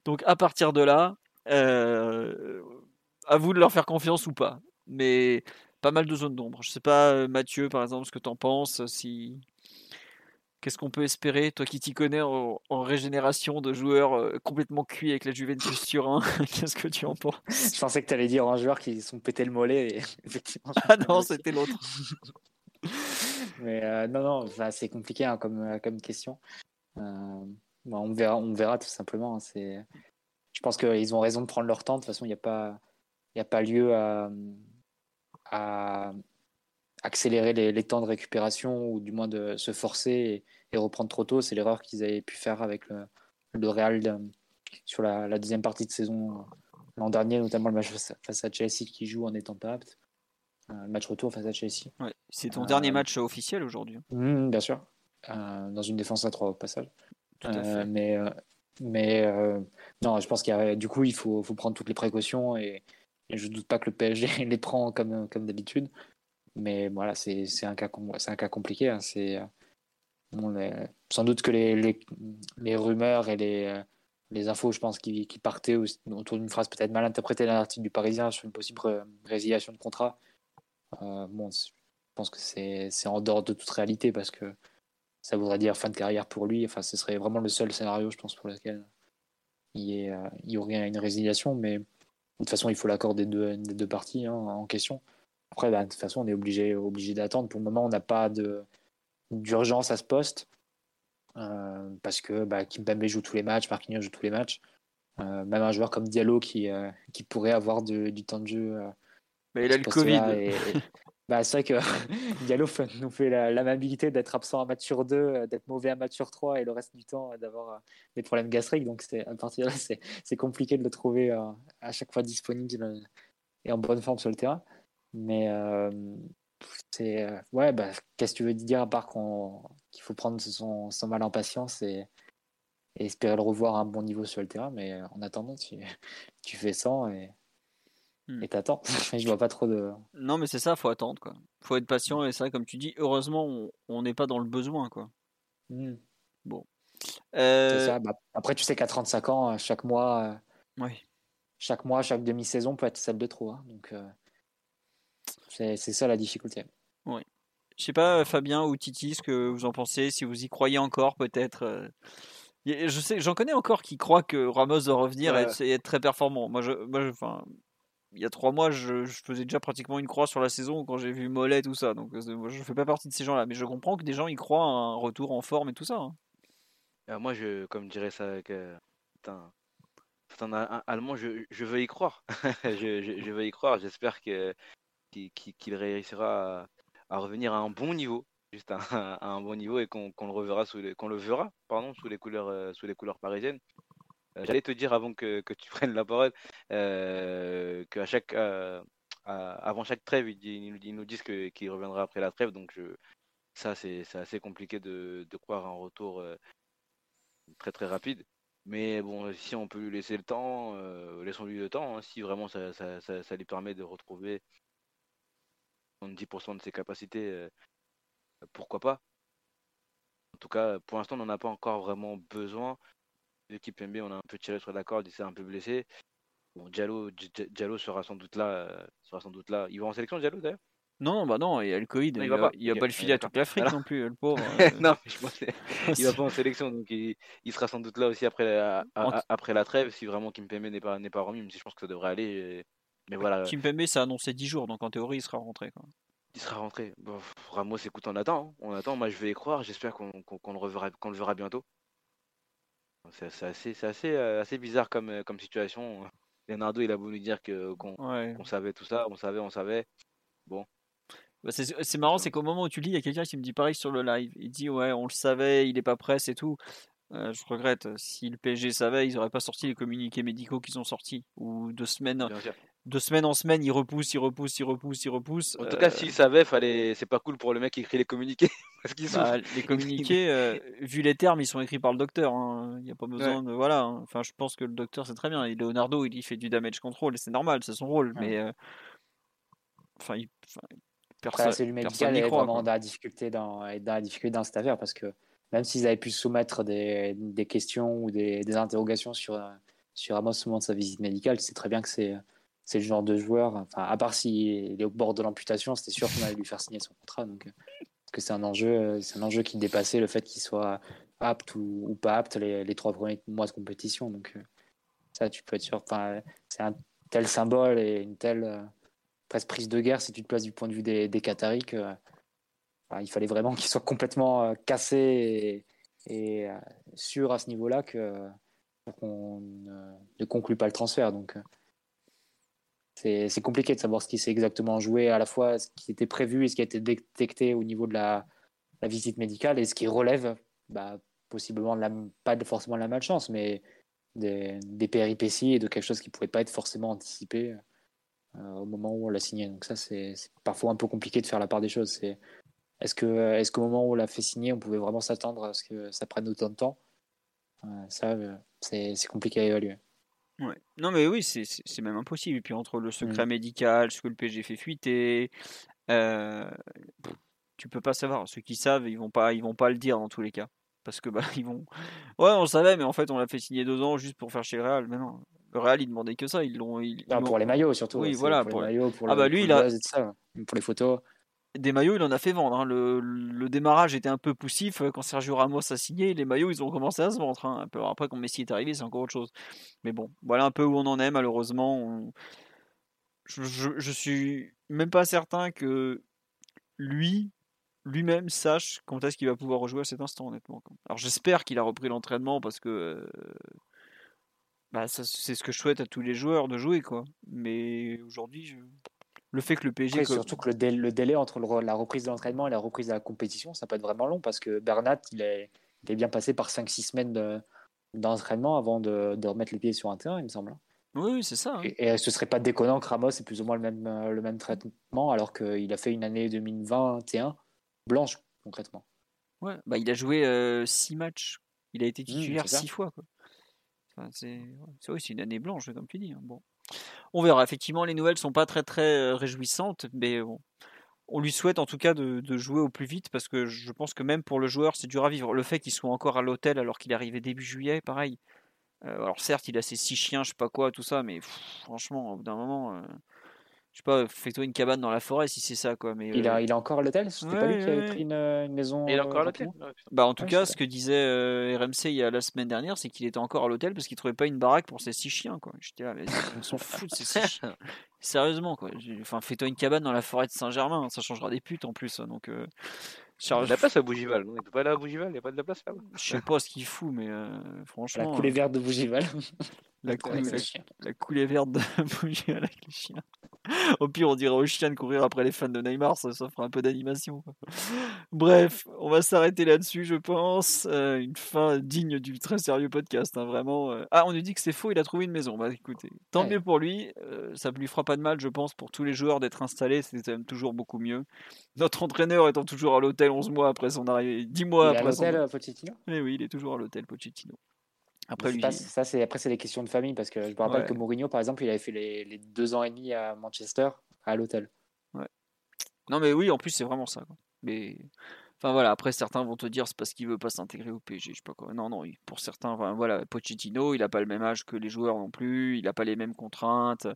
Donc à partir de là, euh, à vous de leur faire confiance ou pas. Mais pas mal de zones d'ombre. Je sais pas, euh, Mathieu, par exemple, ce que tu en penses. Si... Qu'est-ce qu'on peut espérer, toi qui t'y connais en, régénération de joueurs euh, complètement cuits avec la Juventus Turin Qu'est-ce que tu en penses? Je pensais que tu allais dire un joueur qui sont pété le mollet. Et... Effectivement, ah non, c'était l'autre. Mais euh, non, non, c'est compliqué hein, comme, euh, comme question. Euh, bah, on, verra, on verra tout simplement. Hein, c'est... Je pense qu'ils ont raison de prendre leur temps. De toute façon, il n'y a, pas, a pas lieu à, à accélérer les, temps de récupération ou du moins de se forcer et, reprendre trop tôt. C'est l'erreur qu'ils avaient pu faire avec le, Real sur la, la, deuxième partie de saison l'an dernier, notamment le match face à Chelsea qui joue en n'étant pas apte le match retour face à Chelsea. c'est ton dernier euh, match officiel aujourd'hui. Hein. Mmh, bien sûr, euh, dans une défense à trois au passage. Euh, mais mais non, je pense qu'il du coup il faut, faut, prendre toutes les précautions et, je ne doute pas que le PSG les prend comme, comme d'habitude. Mais voilà, c'est un, cas, un cas compliqué. Hein. C'est sans doute que les, les, les, rumeurs et les, les infos, je pense, qui, qui partaient autour d'une phrase peut-être mal interprétée dans l'article du Parisien sur une possible résiliation de contrat. Bon, je pense que c'est en dehors de toute réalité parce que ça voudrait dire fin de carrière pour lui. Enfin, ce serait vraiment le seul scénario, je pense, pour lequel il y, y aurait une résiliation. Mais de toute façon, il faut l'accord des deux, des deux parties hein, en question. Après, bah, de toute façon, on est obligé, obligé d'attendre. Pour le moment, on n'a pas d'urgence à ce poste. Euh, parce que bah, Kimpembe joue tous les matchs, Marquinhos joue tous les matchs. Euh, même un joueur comme Diallo qui, euh, qui pourrait avoir du temps de jeu. Mais il a le Covid. bah, c'est vrai que Diallo nous fait l'amabilité d'être absent un match sur deux, d'être mauvais un match sur trois et le reste du temps d'avoir des problèmes gastriques. Donc à partir de là, c'est compliqué de le trouver à chaque fois disponible et en bonne forme sur le terrain. Mais c'est ouais, bah, qu'est-ce que tu veux dire à part qu'il faut prendre son, son, mal en patience et, espérer le revoir à un bon niveau sur le terrain? Mais en attendant, tu, tu fais 100 et mmh. Et t'attends. je vois pas trop de. Non, mais c'est ça, faut attendre quoi. Faut être patient et ça, comme tu dis, heureusement, on n'est pas dans le besoin quoi. Mmh. Bon. Ça, bah, après, tu sais qu'à 35 ans, chaque mois, oui. chaque mois, chaque demi-saison peut être celle de trop. Hein, donc. C'est ça la difficulté. Oui. Je sais pas, Fabien ou Titi, ce que vous en pensez, si vous y croyez encore, peut-être. Euh. Je sais, j'en connais encore qui croient que Ramos doit revenir et, être très performant. Moi, je, moi, enfin, il y a trois mois, je, faisais déjà pratiquement une croix sur la saison quand j'ai vu Mollet tout ça. Donc, euh, moi, je fais pas partie de ces gens-là, mais je comprends que des gens y croient un retour en forme et tout ça. Hein. Euh, moi, je, comme dirais ça avec un, allemand, je, veux y croire. je, veux y croire. J'espère qu'il réussira à, revenir à un bon niveau, juste à, un bon niveau et qu'on le reverra verra, euh, sous les couleurs parisiennes. Euh, j'allais te dire avant que, tu prennes la parole euh, qu'à chaque, euh, avant chaque trêve, ils, nous disent qu'il reviendra après la trêve, donc ça c'est assez compliqué de, de, croire un retour très très rapide. Mais bon, si on peut lui laisser le temps, laissons-lui le temps. Hein, si vraiment ça, ça, lui permet de retrouver 70% de ses capacités, euh, pourquoi pas En tout cas, pour l'instant, on n'en a pas encore vraiment besoin. L'équipe MB, on a un peu tiré sur la corde, il s'est un peu blessé. Bon, Diallo, Diallo sera sans doute là, euh, sera sans doute là. Il va en sélection, Diallo d'ailleurs? Non, bah non, il y a le Covid, il, va, pas, il va pas le filer à toute l'Afrique non plus, le pauvre. non, mais je pense il va pas en sélection, donc il, sera sans doute là aussi après la, après la trêve, si vraiment Kimpembe n'est pas, pas remis, même si je pense que ça devrait aller. Mais voilà. Kimpembe, ça a annoncé 10 jours, donc en théorie, il sera rentré. Quoi. Il sera rentré. Bon, Ramos, écoute, on attend. Hein. On attend. Moi, je vais y croire. J'espère qu'on le, reverra, le verra bientôt. C'est assez, assez, euh, assez bizarre comme, euh, comme situation. Leonardo, il a voulu dire qu'on savait tout ça. On savait, on savait. Bon. Bah, c'est marrant, c'est qu'au moment où tu lis, il y a quelqu'un qui me dit pareil sur le live. Il dit Ouais, on le savait, il est pas prêt, c'est tout. Euh, je regrette. Si le PSG savait, ils n'auraient pas sorti les communiqués médicaux qu'ils ont sortis. Ou deux semaines, de semaine en semaine, il repousse, il repousse, il repousse, il repousse. En tout cas, s'il savait, fallait... c'est pas cool pour le mec qui écrit les communiqués. parce qu'ils bah, les communiqués, euh, vu les termes, ils sont écrits par le docteur. Hein. Il n'y a pas besoin de. Voilà. Hein. Enfin, je pense que le docteur, c'est très bien. Et Leonardo, il fait du damage control, et c'est normal, c'est son rôle. Mais. Euh, enfin, il... personne. C'est lui médical est vraiment dans la, difficulté dans... dans la difficulté dans cette affaire parce que même s'ils avaient pu soumettre des, des questions ou des, des interrogations sur, sur Amos au moment de sa visite médicale, c'est très bien que c'est c'est le genre de joueur, enfin, à part s'il est au bord de l'amputation, c'était sûr qu'on allait lui faire signer son contrat. Donc, euh, parce que c'est un enjeu, euh, c'est un enjeu qui dépassait le fait qu'il soit apte ou, pas apte les, les, trois premiers mois de compétition. Donc, euh, ça, tu peux être sûr. Enfin, c'est un tel symbole et une telle presque prise de guerre si tu te places du point de vue des, des Qataris que il fallait vraiment qu'il soit complètement cassé et, sûr à ce niveau-là que qu'on ne conclue pas le transfert. Donc, c'est compliqué de savoir ce qui s'est exactement joué, à la fois ce qui était prévu et ce qui a été détecté au niveau de la, visite médicale et ce qui relève bah, possiblement pas forcément de la malchance, mais des, péripéties et de quelque chose qui ne pouvait pas être forcément anticipé euh, au moment où on l'a signé. Donc ça, c'est parfois un peu compliqué de faire la part des choses. Est-ce que est qu'au moment où on l'a fait signer, on pouvait vraiment s'attendre à ce que ça prenne autant de temps? Euh, Ça, euh, c'est compliqué à évaluer. Ouais. Non, mais oui, c'est même impossible. Et puis entre le secret mmh. médical, ce que le PG fait fuiter, euh, tu peux pas savoir. Ceux qui savent, ils vont pas, ils vont pas le dire dans tous les cas. Parce que bah ils vont. Ouais, on le savait, mais en fait on l'a fait signer deux ans juste pour faire chez le Real. Mais non, le Real il demandait que ça. Ils l'ont. Ils, ils pour l'ont- les maillots surtout. Oui, voilà, Pour, pour- les maillots, pour Ah le, bah, lui, il a- ça. Pour les photos. Des maillots, il en a fait vendre. hein. Le, démarrage était un peu poussif euh, quand Sergio Ramos a signé. Les maillots, ils ont commencé à se vendre. hein, un peu. Après, quand Messi est arrivé, c'est encore autre chose. Mais bon, voilà un peu où on en est, malheureusement. Je, je, suis même pas certain que lui, lui-même, sache quand est-ce qu'il va pouvoir rejouer à cet instant, honnêtement. Alors, j'espère qu'il a repris l'entraînement parce que. euh, bah, c'est ce que je souhaite à tous les joueurs de jouer, quoi. Mais aujourd'hui, je- le fait que le PSG. Après, surtout que le délai, le délai entre le la reprise de l'entraînement et la reprise de la compétition, ça peut être vraiment long parce que Bernat, il est, il est bien passé par 5-6 semaines de- d'entraînement avant de, de remettre les pieds sur un terrain, il me semble. Oui, oui, c'est ça. hein. Et, et ce serait pas déconnant que Ramos ait plus ou moins le même, euh, le même traitement alors qu'il a fait une année 2021 blanche, concrètement. Ouais, bah, il a joué 6 matchs. Il a été titulaire c'est ça. 6 fois. Quoi. Enfin, ouais, c'est une année blanche, comme tu dis. hein. Bon. On verra. Effectivement, les nouvelles sont pas très très euh, réjouissantes, mais. On lui souhaite en tout cas de, jouer au plus vite parce que je pense que même pour le joueur, c'est dur à vivre. Le fait qu'il soit encore à l'hôtel alors qu'il est arrivé début juillet, pareil. Euh, alors certes, il a ses six chiens, je sais pas quoi, tout ça, mais franchement, au bout d'un moment, euh, je sais pas, fais-toi une cabane dans la forêt si c'est ça, quoi. Mais Il, euh, a, il a encore à l'hôtel? C'était pas ouais, lui qui avait pris une, une maison Et il est euh, encore à l'hôtel? Bah en tout Ouais, cas, ce que disait euh, RMC il y a la semaine dernière, c'est qu'il était encore à l'hôtel parce qu'il trouvait pas une baraque pour ses six chiens. Quoi. J'étais là, on s'en fout de ces six chiens. Sérieusement, quoi. Enfin, fais-toi une cabane dans la forêt de Saint-Germain, ça changera des putes en plus. hein, Donc, euh, Il y Charles- a de la place à Bougival, Il peut pas aller à Bougival, il n'y a pas de la place là je sais pas ce qu'il fout, mais euh, La franchement, coulée euh, verte de Bougival. la, coulée, ses la, chiens. la coulée verte de bouger avec les chiens. Au pire, on dirait aux chiens de courir après les fans de Neymar, ça, ça fera un peu d'animation. Bref, on va s'arrêter là-dessus, je pense. Euh, une fin digne du très sérieux podcast, hein, vraiment. euh. Ah, on nous dit que c'est faux, il a trouvé une maison. Bah écoutez, tant Ouais. mieux pour lui. euh, ça lui fera pas de mal, je pense, pour tous les joueurs d'être installés. C'est quand même toujours beaucoup mieux. Notre entraîneur étant toujours à l'hôtel 11 mois après son arrivée, 10 mois Il est à après son. l'hôtel, euh, Pochettino? Eh oui, il est toujours à l'hôtel, Pochettino. Après C'est lui. pas- ça, c'est après c'est des questions de famille parce que je me rappelle Ouais. que Mourinho, par exemple, il avait fait les, les deux ans et demi à Manchester à l'hôtel. Non, mais oui, en plus, c'est vraiment ça. quoi. Mais. Enfin voilà, après certains vont te dire c'est parce qu'il veut pas s'intégrer au PSG, je sais pas quoi. Non, non, pour certains, enfin, voilà, Pochettino, il a pas le même âge que les joueurs non plus, il a pas les mêmes contraintes,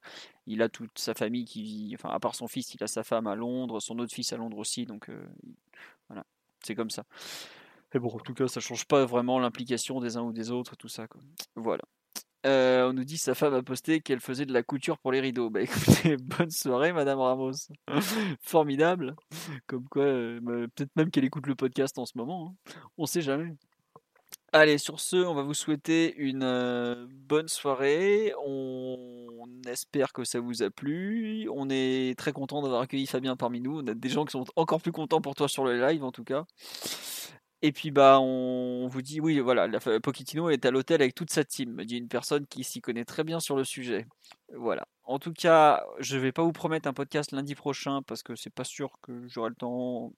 il a toute sa famille qui vit, enfin à part son fils, il a sa femme à Londres, son autre fils à Londres aussi, donc euh, il- voilà, c'est comme ça. Mais bon, en tout cas, ça change pas vraiment l'implication des uns ou des autres, tout ça. Voilà. Euh, on nous dit sa femme a posté qu'elle faisait de la couture pour les rideaux. Bah bonne soirée, Madame Ramos. Formidable. Comme quoi, euh, bah, peut-être même qu'elle écoute le podcast en ce moment. hein. On sait jamais. Allez, sur ce, on va vous souhaiter une euh, bonne soirée. On espère que ça vous a plu. On est très content d'avoir accueilli Fabien parmi nous. On a des gens qui sont encore plus contents pour toi sur le live, en tout cas. Et puis bah on vous dit oui voilà la, Pochettino est à l'hôtel avec toute sa team, me dit une personne qui s'y connaît très bien sur le sujet. Voilà. En tout cas, je vais pas vous promettre un podcast lundi prochain parce que c'est pas sûr que j'aurai le temps.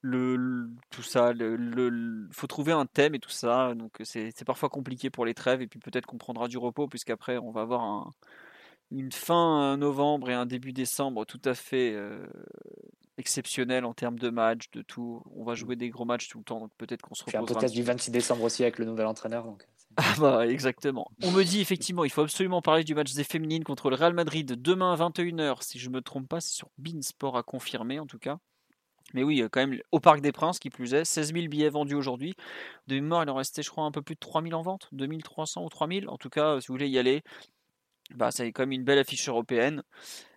Le, tout ça, le, faut trouver un thème et tout ça, donc c'est parfois compliqué pour les trêves et puis peut-être qu'on prendra du repos puisqu'après on va avoir un, une fin euh, novembre et un début décembre tout à fait euh, exceptionnel en termes de matchs, de tout. On va jouer des gros matchs tout le temps, donc peut-être qu'on se Puis un reposera. un podcast du 26 décembre aussi avec le nouvel entraîneur. Donc, ah bah exactement. On me dit effectivement, il faut absolument parler du match des féminines contre le Real Madrid demain à 21h. Si je me trompe pas, c'est sur Beansport à confirmer en tout cas. Mais oui, quand même au Parc des Princes qui plus est, 16 000 billets vendus aujourd'hui. De mémoire, il en restait je crois un peu plus de 3000 en vente, 2300 ou 3000. En tout cas, si vous voulez y aller, bah c'est quand même une belle affiche européenne.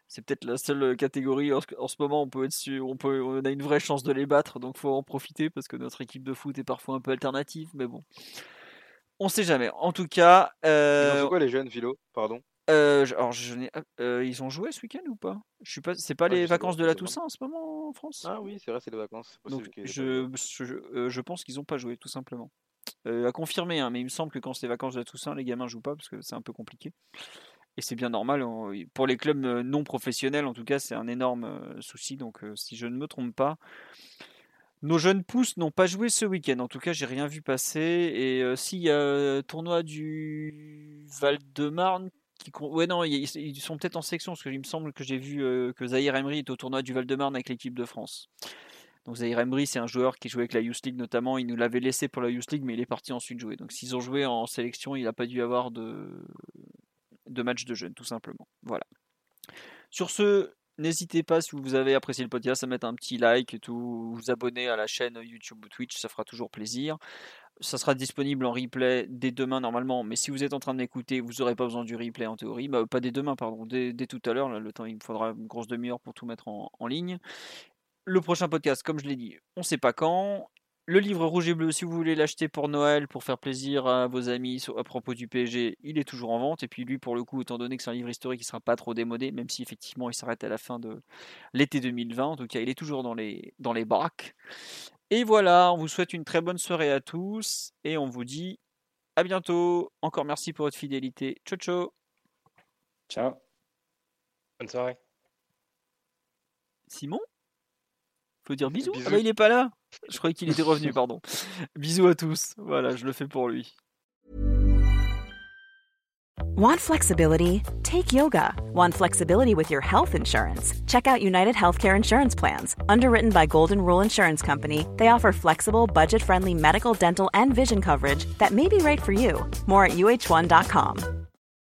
C'est peut-être la seule catégorie en, en ce moment on peut être sûr, on peut, on a une vraie chance de les battre, donc faut en profiter parce que notre équipe de foot est parfois un peu alternative, mais bon. On sait jamais. En tout cas, Ils ont euh, quoi les jeunes, Philo? Pardon. euh, alors je euh, ils ont joué ce week-end ou pas? Je suis pas. C'est pas les vacances pas, de la. Toussaint en ce moment en France? Ah oui, c'est vrai, c'est les vacances. Donc je, pas je, euh, je pense qu'ils n'ont pas joué tout simplement. Euh, à confirmer, hein, mais il me semble que quand c'est les vacances de la Toussaint, les gamins jouent pas parce que c'est un peu compliqué. Et c'est bien normal. Pour les clubs euh, non professionnels, en tout cas, c'est un énorme euh, souci. Donc, euh, si je ne me trompe pas, nos jeunes pousses n'ont pas joué ce week-end. En tout cas, j'ai rien vu passer. Et s'il y a tournoi du Val-de-Marne, qui... ouais, non, ils sont peut-être en section parce qu'il me semble que j'ai vu que Zahir Emery est au tournoi du Val-de-Marne avec l'équipe de France. Donc Zaire Emery, c'est un joueur qui jouait avec la Youth League notamment. Il nous l'avait laissé pour la Youth League, mais il est parti ensuite jouer. Donc s'ils ont joué en sélection, il n'a pas dû avoir de, de match de jeunes, tout simplement. Voilà. Sur ce, n'hésitez pas, si vous avez apprécié le podcast, à mettre un petit like et tout, vous abonner à la chaîne YouTube ou Twitch, ça fera toujours plaisir. Ça sera disponible en replay dès demain normalement, mais si vous êtes en train de m'écouter, vous n'aurez pas besoin du replay en théorie. Bah, pas dès demain, pardon, dès, tout à l'heure. Le temps, il me faudra une grosse demi-heure pour tout mettre en, en ligne. Le prochain podcast, comme je l'ai dit, on ne sait pas quand. Le livre rouge et bleu, si vous voulez l'acheter pour Noël, pour faire plaisir à vos amis à propos du PSG, il est toujours en vente. Et puis lui, pour le coup, étant donné que c'est un livre historique, il ne sera pas trop démodé, même si effectivement il s'arrête à la fin de l'été 2020. En tout cas, il est toujours dans les, dans les. Et voilà, on vous souhaite une très bonne soirée à tous. Et on vous dit à bientôt. Encore merci pour votre fidélité. Ciao, ciao. Ciao. Bonne soirée. Simon? Faut dire bisous. Ah bah, il est pas là. Je croyais qu'il était revenu, pardon. Bisous à tous. Voilà, je le fais pour lui. Want flexibility? Take yoga. Want flexibility with your health insurance? Check out United Healthcare Insurance Plans. Underwritten by Golden Rule Insurance Company, they offer flexible, budget friendly medical, dental, and vision coverage that may be right for you. More at uh1.com.